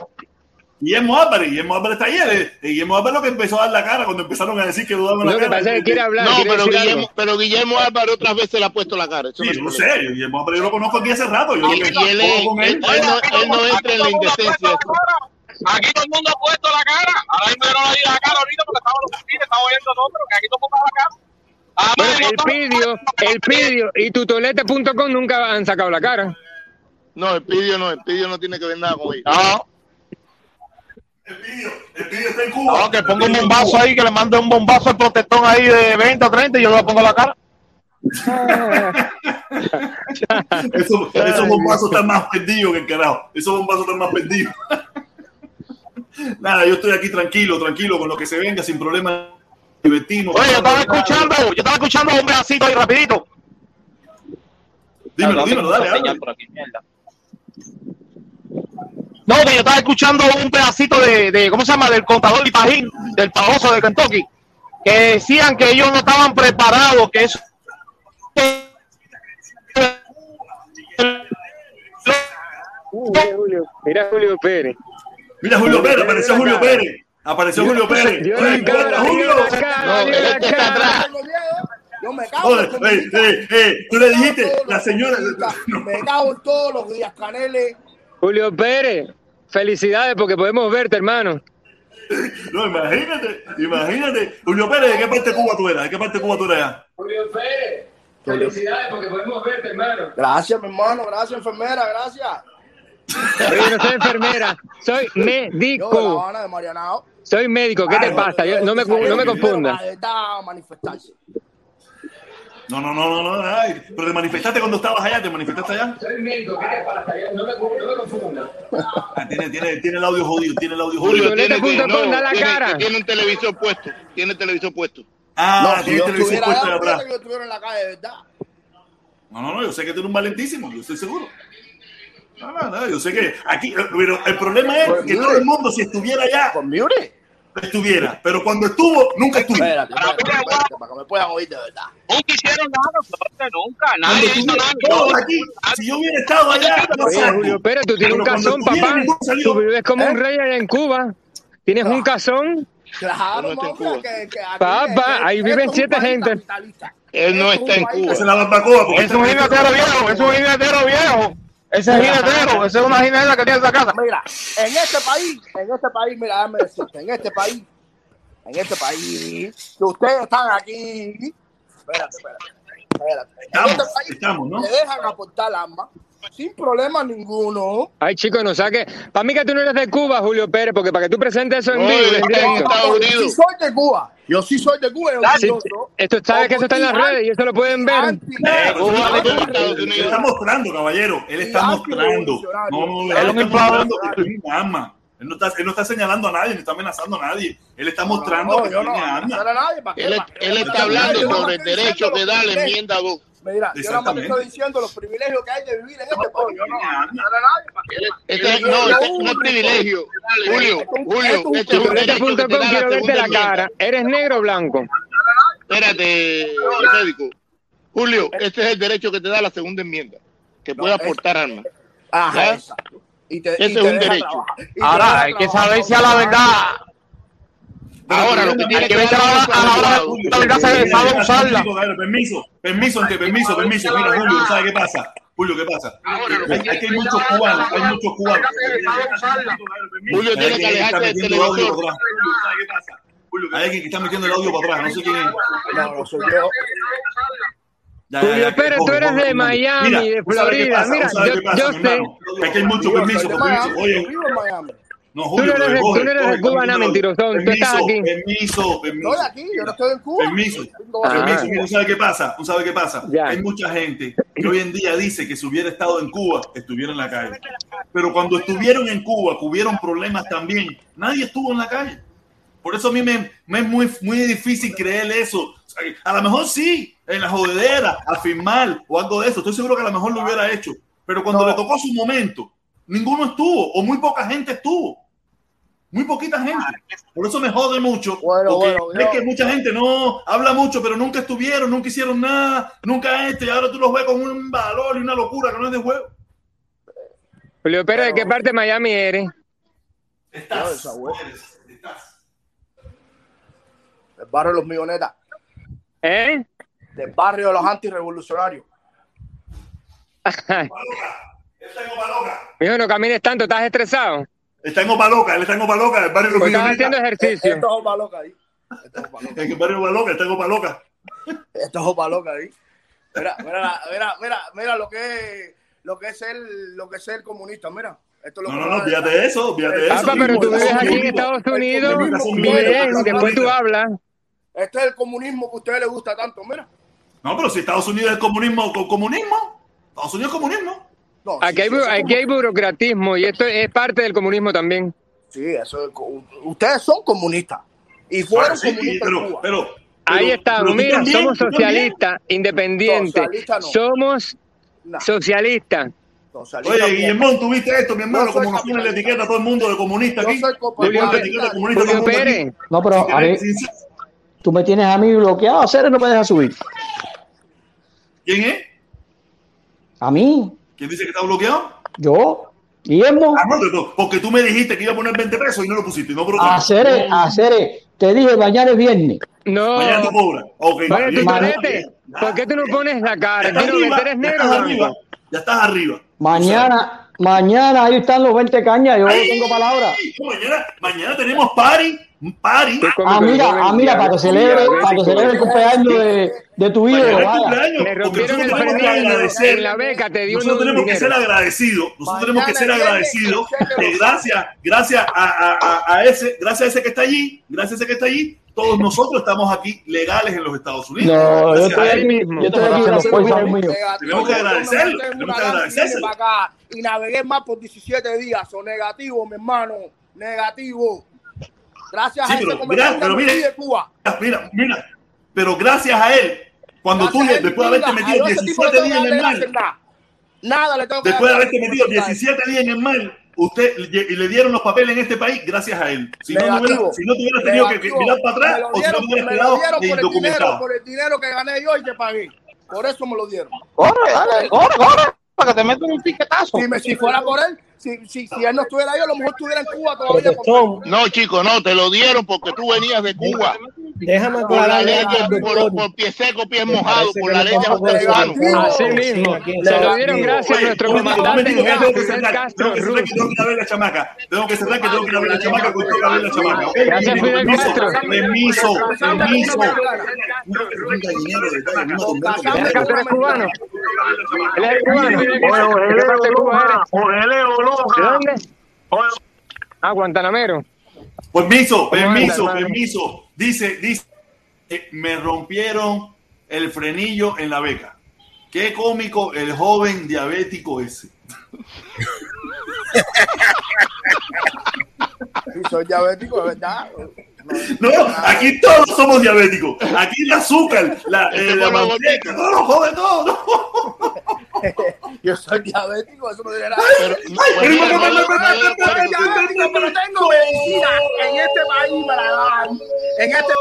Guillermo Álvarez, Guillermo Álvarez está ahí. eh, Guillermo Álvarez lo que empezó a dar la cara cuando empezaron a decir que dudaban la Lo que cara. pasa es que quiere hablar, No, quiere pero decir Guillermo, algo. pero Guillermo Álvarez otras veces le ha puesto la cara. Eso Sí, no yo sé. Guillermo Álvarez yo lo conozco aquí hace rato. Yo lo Y, que y él, juego es- con él, él. él no, él no entra en la indecencia. Aquí todo el mundo ha puesto la cara. Ahora mismo yo no le di la cara ahorita porque estaba en los oficinas, estaba oyendo todo, pero que aquí todo el mundo da la cara. Bueno, el Pidio, el Pidio y tutolete.com nunca han sacado la cara. No, el pidio no, el pidio no tiene que ver nada con ellos. No, El pidio, el pidio está en Cuba. no, que ponga un bombazo ahí, que le mande un bombazo al protectón ahí de 20 o 30 y yo le pongo la cara. Esos, esos bombazos están más perdidos que el carajo. Esos bombazos están más perdidos. Nada, yo estoy aquí tranquilo, tranquilo, con lo que se venga, sin problema. Divertimos. Oye, yo estaba escuchando, yo estaba escuchando un pedacito ahí rapidito. Dímelo, dímelo, dale, Señal dale. por aquí, mierda. No, que yo estaba escuchando un pedacito de, de ¿cómo se llama? Del contador y pajín, del pajoso de Kentucky, que decían que ellos no estaban preparados, que eso... Mira Julio, mira Julio Pérez. Mira Julio Pérez, apareció Julio Pérez. Apareció Julio Pérez. La Julio. la No, dio él la es que está cara. atrás. Yo me cago en los eh, eh, eh, tú le dijiste, todos la los señora. Me cago en todos los días, Caneles. Julio Pérez, felicidades porque podemos verte, hermano. No, imagínate, imagínate. Julio Pérez, ¿de qué parte de Cuba tú eras? ¿De qué parte de Cuba tú eras? Julio Pérez, felicidades porque podemos verte, hermano. Gracias, mi hermano. Gracias, enfermera. Gracias. Oye, no soy enfermera, soy Yo de La médico. Habana de Marianao. Soy médico, ¿qué te pasa? Yo- no me, no me confundas. No, no, no, no, no. ay, pero te manifestaste cuando estabas allá, te manifestaste allá. Soy médico, ¿qué te pasa? No me, no me confundas. Ah, tiene, tiene, tiene el audio jodido, tiene el audio jodido. tiene, Tutolete.com, no, da la tiene- cara. tiene un televisor puesto. Tiene el televisor puesto. Ah, no, si tiene yo televisor atrás. que yo estuviera en la calle, verdad. No, no, no, yo sé que tú eres un valentísimo, yo estoy seguro. No, no, no, yo sé que aquí, pero el problema es que todo el mundo, si estuviera allá, estuviera, pero cuando estuvo, nunca estuvo. Espérate, espérate, espérate, para que me puedan oír de verdad. Nunca hicieron nada, suerte, nunca. Nadie hizo nada. todos aquí, si yo hubiera estado allá, no. Julio Pérez, tú tienes un cazón, papá. Tú vives como un rey allá en Cuba. Tienes un cazón. Claro, que, Papá, es- ahí viven siete gente. Él no está es en Cuba. Es la barbacoa. Es un jinetero viejo, es un jinetero viejo. Ese es jinetero, esa es una jineta que tiene esa casa. Mira, en este país, en este país, mira, déjame decirte, en este país, en este país, que ustedes están aquí, espérate, espérate, espérate. En Estamos, este país estamos, ¿no? le dejan aportar armas sin problema ninguno. Ay, chico, no saque. Para mí que tú no eres de Cuba, Julio Pérez, porque para que tú presentes eso en No, vivo, Yo sí soy de Cuba, yo sí soy de Cuba, y Sí, orgulloso. esto sabes que eso está en las redes y eso lo pueden ver. Cuba él no está- mostrando, caballero. Él está mostrando. No, no, Él está inflador. mostrando que tiene armas. Él no, está, él no está señalando a nadie, ni está amenazando a nadie. Él está mostrando No, que yo no, tiene no. Él, Yo está no- hablando yo no sobre el derecho que da la enmienda 2. Mira, yo nada más te estoy diciendo los privilegios que hay de vivir en este país. Yo no. Este, no, este no es privilegio. Julio, Julio, este es un derecho que te Chuleta.com, da la quiero verte segunda la enmienda. cara. ¿Eres negro o blanco? Espérate, médico. Julio, este es el derecho que te da la segunda enmienda, que puede aportar armas. Ajá, Ese y es un derecho. Ahora, hay que saber si a la verdad. Ahora, lo que tiene Hay que ver a la es a la hora se sabe usarla. Permiso, permiso, ante permiso, permiso. Mira, Julio, ¿sabes qué pasa? Julio, ¿qué pasa? Hay, hay que hay muchos cubanos, hay muchos cubanos. Julio tiene que Hay alejarse del metiendo el audio televisor. para atrás. ¿Sabes qué pasa? Julio, hay alguien que está metiendo el audio para atrás, no sé quién es. No, no soy yo. Ya, Julio Pérez, tú eres de. Miami, de ¿tú sabes qué Florida. Mira, ¿Tú sabes yo- sé. Es que hay mucho permiso, Oye, yo vivo en Miami. No, Tú Julio, no eres tú no eres Cuba, nada, mentirosón. Tú estás aquí. permiso, permiso. Estoy aquí, yo no estoy en Cuba. Permiso, Ah. permiso. ¿tú sabes qué pasa? ¿Tú sabes qué pasa? Ya. Hay mucha gente que hoy en día dice que si hubiera estado en Cuba, estuviera en la calle. Pero cuando estuvieron en Cuba, que hubieron problemas también, nadie estuvo en la calle. Por eso a mí me, me es muy, muy difícil creer eso. A lo mejor sí, en la jodedera, a firmar o algo de eso. Estoy seguro que a lo mejor lo hubiera hecho. Pero cuando No. le tocó su momento, ninguno estuvo o muy poca gente estuvo. Muy poquita gente. Por eso me jode mucho. Bueno, porque bueno, es yo- que mucha gente no habla mucho, pero nunca estuvieron, nunca hicieron nada, nunca este, y ahora tú los ves con un valor y una locura que no es de juego. Julio Pérez, ¿de qué parte de Miami eres? De esa wea. Del barrio de los millonetas. ¿Eh? Del barrio de los antirrevolucionarios. Mijo, no camines tanto, ¿estás estresado? Está en Opa Loca, él está en Opa Loca, el barrio Pues haciendo ejercicio. Esto es Opa Loca ahí. Esto es el barrio de Opa Loca, está en Opa Loca. Esto es Opa Loca ahí. Mira, mira, mira, mira, mira lo que es, lo que es ser, lo que es ser comunista, mira. Esto es lo No, no, no, fíjate de eso, fíjate de eso. Papá, pero tú vives aquí en Estados Unidos, bien, después tú hablas. Este es el comunismo que a ustedes les gusta tanto, mira. No, pero si Estados Unidos es comunismo, co- comunismo. Estados Unidos es comunismo. No, Aquí sí, hay, sí, aquí burocratismo y esto es parte del comunismo también. Sí, eso es co- ustedes son comunistas y fueron Ah, sí, comunistas en pero, Cuba. pero, Ahí estamos, mira, también, somos socialistas, independientes, Socialista no. somos Nah, socialistas. socialista Oye. Guillermo, ¿tú viste esto, mi hermano? Como nos pone la etiqueta a todo el mundo de comunista aquí. Julio aquí. No, pero a sin- tú me tienes a mí bloqueado, hacer no me dejas subir. ¿Quién es? A mí, ¿Quién dice que está bloqueado? yo, Guillermo, Ah, no, porque tú me dijiste que iba a poner 20 pesos y no lo pusiste. No, pero hacer, hacer, te dije mañana es viernes. no. Mañana tú cobras. Ok, Oye, está tú bien, Mane- está bien. torete, ¿por qué tú no pones la cara? estás Quiero ver, arriba, ¿tú eres ya estás arriba. Ya estás arriba. Mañana, mañana ahí están los 20 cañas, yo Ay, tengo palabra. Mañana, mañana tenemos party, un party. Ah, mira, ah, mira, para que celebre, para que celebre el cumpleaños de, de tu Me porque rompieron el nosotros tenemos que agradecer. en la beca, te dio Nosotros tenemos que ser agradecidos. Nosotros tenemos que ser agradecidos que gracias, gracias a, a- a- a ese, gracias a ese que está allí, gracias a ese que está allí, todos nosotros estamos aquí legales en los Estados Unidos. No, yo Gracias estoy a él. aquí, yo estoy aquí, los míos. Negativo. Tenemos que Yo agradecerlo, en tenemos que agradecérselo. y navegué más por 17 días. Son negativo, mi hermano. Negativo. Gracias Sí, a pero mira, pero me mire. fui de Cuba. Mira, mira, pero gracias a él, cuando tú, después de haberte metido 17 días en el mal, nada le tengo que después de haberte metido 17 días en el mal, usted y le dieron los papeles en este país gracias a él. Si no, no hubiera, si no tuviera tenido que mirar para atrás o si no tuviera quedado indocumentado. Por el dinero que gané yo y que pagué. Por eso me lo dieron. Corre, dale, corre, corre, para que te metan un piquetazo. Si, me, si fuera por él, si, si, si él no estuviera ahí, a lo mejor estuviera en Cuba todavía. No, chico, no, te lo dieron porque tú venías de Cuba. Déjame aclarar. Por, por, por, pie seco, pie mojado, por la ley de Así mismo. Se lo dieron gracias a nuestro comandante. Tengo que cerrar, que tengo que ir a ver la chamaca. Tengo que cerrar que tengo que ir a ver la chamaca, que tengo que ir ver la chamaca. Gracias, Fidel Castro. Permiso, permiso. Es cubano. Él es cubano. ¿De dónde? Ah, Guantanamero. Permiso, permiso, permiso. Dice, dice, me rompieron el frenillo en la beca. Qué cómico el joven diabético ese. Y soy diabético, de verdad. No, aquí todos somos diabéticos. Aquí el azúcar, la, este eh, la manteca, no lo jode todo. No. Yo soy diabético, eso no tiene nada. Pero, pero tengo medicina en este país para dar. En este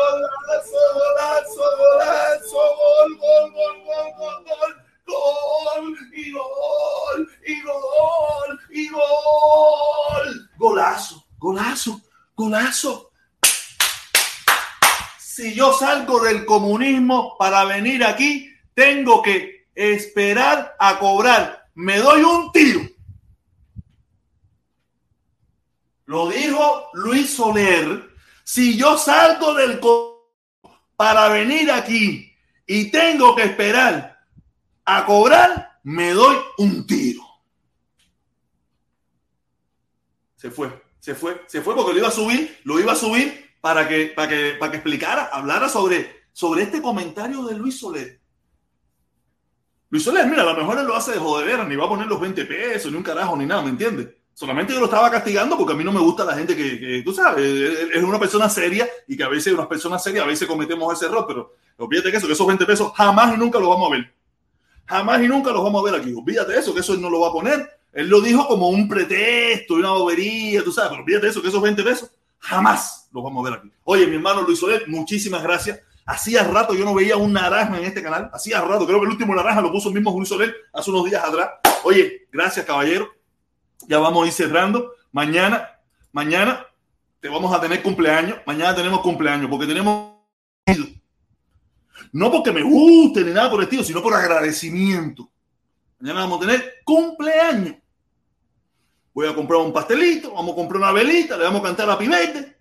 gol, y gol, y gol, y gol. Golazo, golazo, golazo. Si yo salgo del comunismo para venir aquí, tengo que esperar a cobrar. Me doy un tiro. Lo dijo Luis Soler. Si yo salgo del para venir aquí y tengo que esperar a cobrar, me doy un tiro. Se fue, se fue, se fue porque lo iba a subir, lo iba a subir para que, para que, para que explicara, hablara sobre, sobre este comentario de Luis Soler. Luis Soler, mira, a lo mejor él lo hace de jodedera, ni va a poner los 20 pesos, ni un carajo, ni nada, ¿me entiendes? Solamente yo lo estaba castigando porque a mí no me gusta la gente que, tú sabes, es una persona seria y que a veces unas personas serias, a veces cometemos ese error, pero olvídate que eso, que esos 20 pesos jamás y nunca los vamos a ver. Jamás y nunca los vamos a ver aquí. Olvídate eso, que eso él no lo va a poner. Él lo dijo como un pretexto y una bobería, tú sabes, pero olvídate eso, que esos 20 pesos jamás los vamos a ver aquí. Oye, mi hermano Luis Soler, muchísimas gracias. Hacía rato yo no veía un naranja en este canal. Hacía rato, creo que el último naranja lo puso el mismo Luis Soler hace unos días atrás. Oye, gracias, caballero. Ya vamos a ir cerrando. Mañana, mañana te vamos a tener cumpleaños. Mañana tenemos cumpleaños porque tenemos. No porque me guste ni nada por el estilo, sino por agradecimiento. Mañana vamos a tener cumpleaños. Voy a comprar un pastelito, vamos a comprar una velita, le vamos a cantar a Pivete.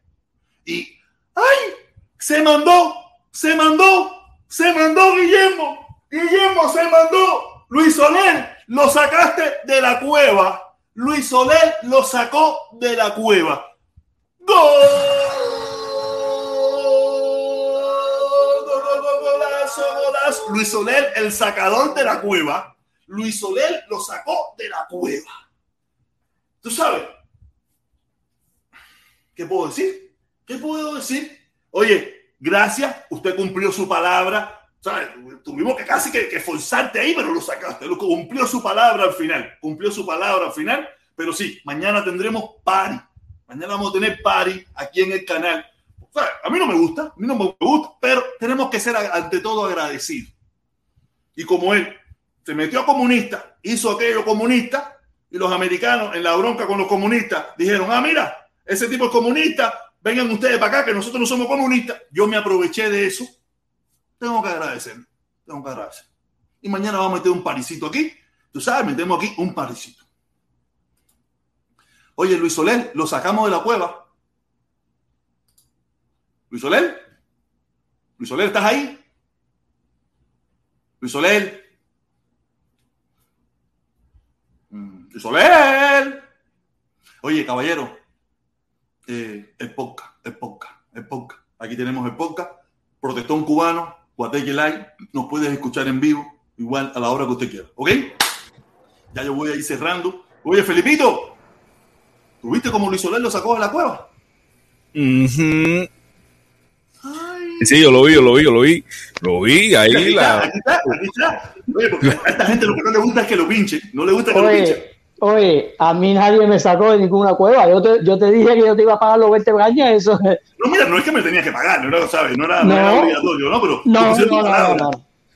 Y, ¡ay! Se mandó, se mandó, se mandó Guillermo. Guillermo se mandó. Luis Soler, lo sacaste de la cueva. Luis Soler lo sacó de la cueva. Golazo, golazo. Luis Soler, el sacador de la cueva. Luis Soler lo sacó de la cueva. ¿Tú sabes? ¿Qué puedo decir? ¿Qué puedo decir? Oye, gracias, usted cumplió su palabra. ¿Sabes? Tuvimos que casi que, que forzarte ahí, pero lo sacaste. Lo cumplió su palabra al final. Cumplió su palabra al final. Pero sí, mañana tendremos party. Mañana vamos a tener party aquí en el canal. A mí no me gusta, a mí no me gusta, pero tenemos que ser ante todo agradecidos. Y como él se metió a comunista, hizo aquello comunista, y los americanos en la bronca con los comunistas dijeron, ah, mira, ese tipo es comunista, vengan ustedes para acá, que nosotros no somos comunistas. Yo me aproveché de eso. Tengo que agradecer, tengo que agradecer. Y mañana vamos a meter un parisito aquí. Tú sabes, metemos aquí un parisito. Oye, Luis Soler, lo sacamos de la cueva. Luis Soler, Luis Soler, ¿estás ahí? Luis Soler. Luis Soler. Oye, caballero, eh, el podcast, el podcast, el podcast. Aquí tenemos el podcast. Protestón cubano, Guateque Live. Nos puedes escuchar en vivo, igual a la hora que usted quiera. ¿Ok? Ya yo voy a ir cerrando. Oye, Felipito, ¿tuviste cómo Luis Soler lo sacó de la cueva? Sí, yo lo vi, yo lo vi, yo lo vi. Lo vi, ahí Aquí la. aquí está, aquí está. Oye, porque a esta gente lo que no le gusta es que lo pinchen. No le gusta que lo Oye, pinchen. Oye, a mí nadie me sacó de ninguna cueva. Yo te, yo te dije que yo te iba a pagar los 20 gañas, eso. No, mira, no es que me tenías que pagar, no era, ¿sabes? No era, no No. era obligatorio, ¿no? Pero No, no, no, no, no.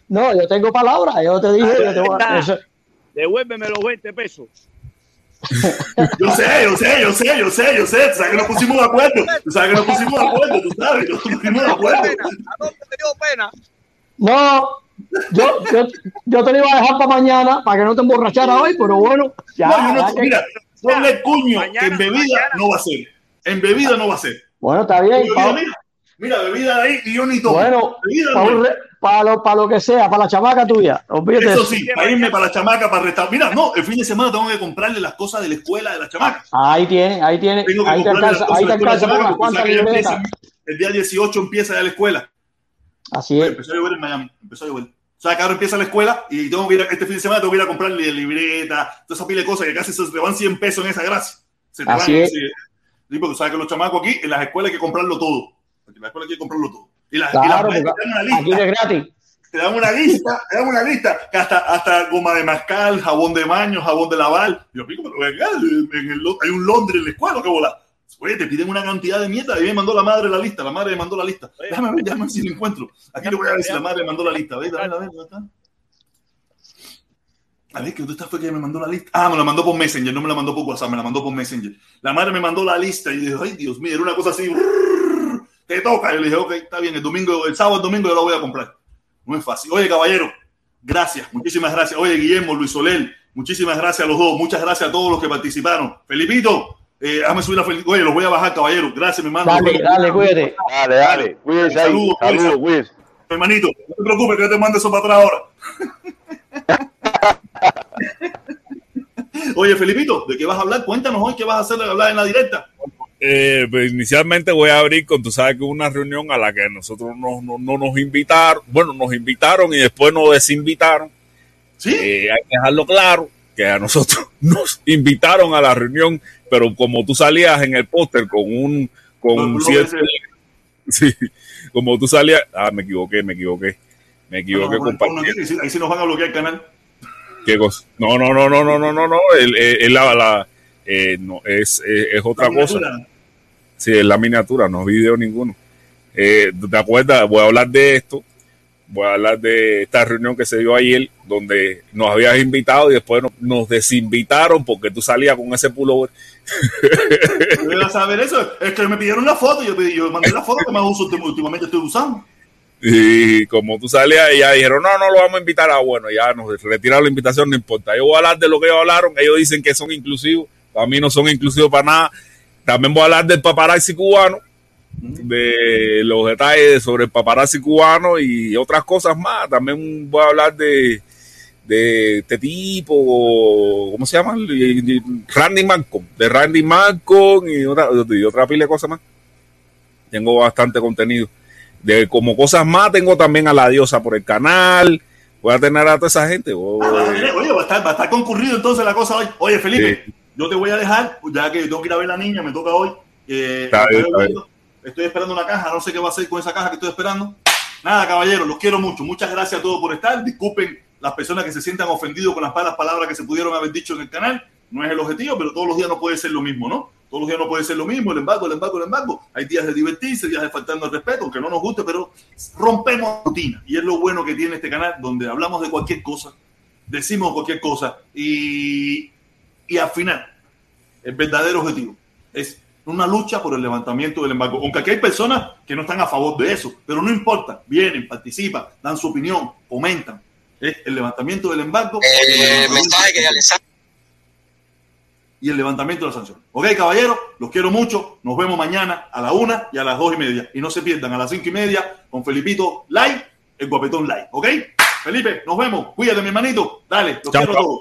No, yo tengo palabra, yo te dije, yo te voy a- eso- Devuélveme los 20 pesos. Yo sé, yo sé, yo sé, yo sé, yo sé. Tú sabes que nos pusimos de acuerdo. Tú sabes que nos pusimos de acuerdo, tú sabes. Nos pusimos de acuerdo. No, yo, yo, yo te lo iba a dejar para mañana, para que no te emborrachara hoy, pero bueno, ya. No, yo no- que- mira, ponle el cuño que en bebida no va a ser. En bebida no va a ser. Bueno, está bien. Yo, pa- mira, mira, bebida de ahí y yo ni tomo. bueno, para, lo, para lo que sea, para la chamaca tuya. Olvídate. Eso sí, para irme para la chamaca, para restar. Mira, no, el fin de semana tengo que comprarle las cosas de la escuela de la chamaca. Ahí tiene, ahí tiene, Tengo que ahí te comprarle las alcanza, cosas ahí de te alcanza chamaca, unas cuantas libretas. empieza- El día 18 empieza ya la escuela. Así es. Empezó a llover en Miami, empezó a llover. O sea, que ahora empieza la escuela y tengo que ir a- este fin de semana tengo que ir a comprarle libreta, toda esa pila de cosas que casi se te van 100 pesos en esa gracia. Se te Así van, es. porque sabes que los chamacos aquí, en las escuelas hay que comprarlo todo. En la escuela hay que comprarlo todo. Y las, y las Claro, te dan una aquí lista. es gratis. Te dan una lista, te dan una lista, que hasta, hasta goma de mascal, jabón de baño, jabón de lavar. Yo pico, pero venga, en el, hay un Londres en la escuela, que bola. Oye, te piden una cantidad de mierda. Y me mandó la madre la lista. La madre me mandó la lista. Déjame ver, déjame ver si lo encuentro. Aquí le voy a ver si la madre me mandó la lista. A ver, a ver, a ver, ¿dónde está? A ver, ¿qué dónde está fue que me mandó la lista? Ah, me la mandó por Messenger, no me la mandó por WhatsApp, me la mandó por Messenger. La madre me mandó la lista y dije, ay, Dios mío, era una cosa así. Te toca. Y le dije, ok, está bien, el domingo, el sábado, el domingo yo la voy a comprar. No es fácil. Oye, caballero, gracias, muchísimas gracias. Oye, Guillermo, Luis Soler, muchísimas gracias a los dos. Muchas gracias a todos los que participaron. Felipito, eh, déjame subir la fel- Oye, los voy a bajar, caballero. Gracias, mi hermano. Dale, dale, cuídate. Dale, dale. Saludos, Saludos, cuídense. Hermanito, no te preocupes que yo te mando eso para atrás ahora. Oye, Felipito, ¿de qué vas a hablar? Cuéntanos hoy qué vas a hacer de hablar en la directa. Eh, pues inicialmente voy a abrir con, tú sabes que una reunión a la que nosotros no, no, no nos invitaron, bueno, nos invitaron y después nos desinvitaron. Sí. Eh, hay que dejarlo claro que a nosotros nos invitaron a la reunión, pero como tú salías en el póster con un, con No, cierto, sí, como tú salías, ah, me equivoqué, me equivoqué, me equivoqué, No, no, no, compartí. no, ahí sí- ahí sí nos van a bloquear el canal. ¿Qué cosa? No, no, no, no, no, no, no, no. El- el- la, la- eh, no, es, es, es otra cosa. Sí, es la miniatura, no es video ninguno. Eh, ¿Te acuerdas? Voy a hablar de esto. Voy a hablar de esta reunión que se dio ayer, donde nos habías invitado y después nos, nos desinvitaron porque tú salías con ese pullover. Yo a saber eso. Es que me pidieron la foto. Yo, yo mandé la foto que más uso últim- últimamente estoy usando. Y como tú salías, y ya dijeron, no, no lo vamos a invitar. Ah, bueno, ya nos retiraron la invitación, no importa. Yo voy a hablar de lo que ellos hablaron. Ellos dicen que son inclusivos. Para mí no son inclusivos para nada. También voy a hablar del paparazzi cubano, de los detalles sobre el paparazzi cubano y otras cosas más. También voy a hablar de, de este tipo, ¿cómo se llama? Randy Malcolm, de Randy Malcolm y otra, y otra pila de cosas más. Tengo bastante contenido. De como cosas más, tengo también a la diosa por el canal. Voy a tener a toda esa gente. Ah, Oye, va a, estar, va a estar concurrido entonces la cosa hoy. Oye, Felipe, yo te voy a dejar, ya que yo tengo que ir a ver a la niña, me toca hoy. Eh, Está bien, estoy, está bien. estoy esperando una caja, no sé qué va a hacer con esa caja que estoy esperando. Nada, caballeros, los quiero mucho. Muchas gracias a todos por estar. Disculpen las personas que se sientan ofendidos con las malas palabras que se pudieron haber dicho en el canal. No es el objetivo, pero todos los días no puede ser lo mismo, ¿no? Todos los días no puede ser lo mismo, el embargo, el embargo, el embargo. Hay días de divertirse, días de faltando el respeto, aunque no nos guste, pero rompemos rutina. Y es lo bueno que tiene este canal, donde hablamos de cualquier cosa, decimos cualquier cosa y, y al final, el verdadero objetivo es una lucha por el levantamiento del embargo. Aunque aquí hay personas que no están a favor de eso, pero no importa, vienen, participan, dan su opinión, comentan. Es el levantamiento del embargo y el levantamiento- y el levantamiento de la sanción. Ok, caballeros, los quiero mucho. Nos vemos mañana a la una y a las dos y media. Y no se pierdan a las cinco y media con Felipito Live, el guapetón Live. Ok, Felipe, nos vemos. Cuídate, mi hermanito. Dale, los Chao, quiero a chao. todos.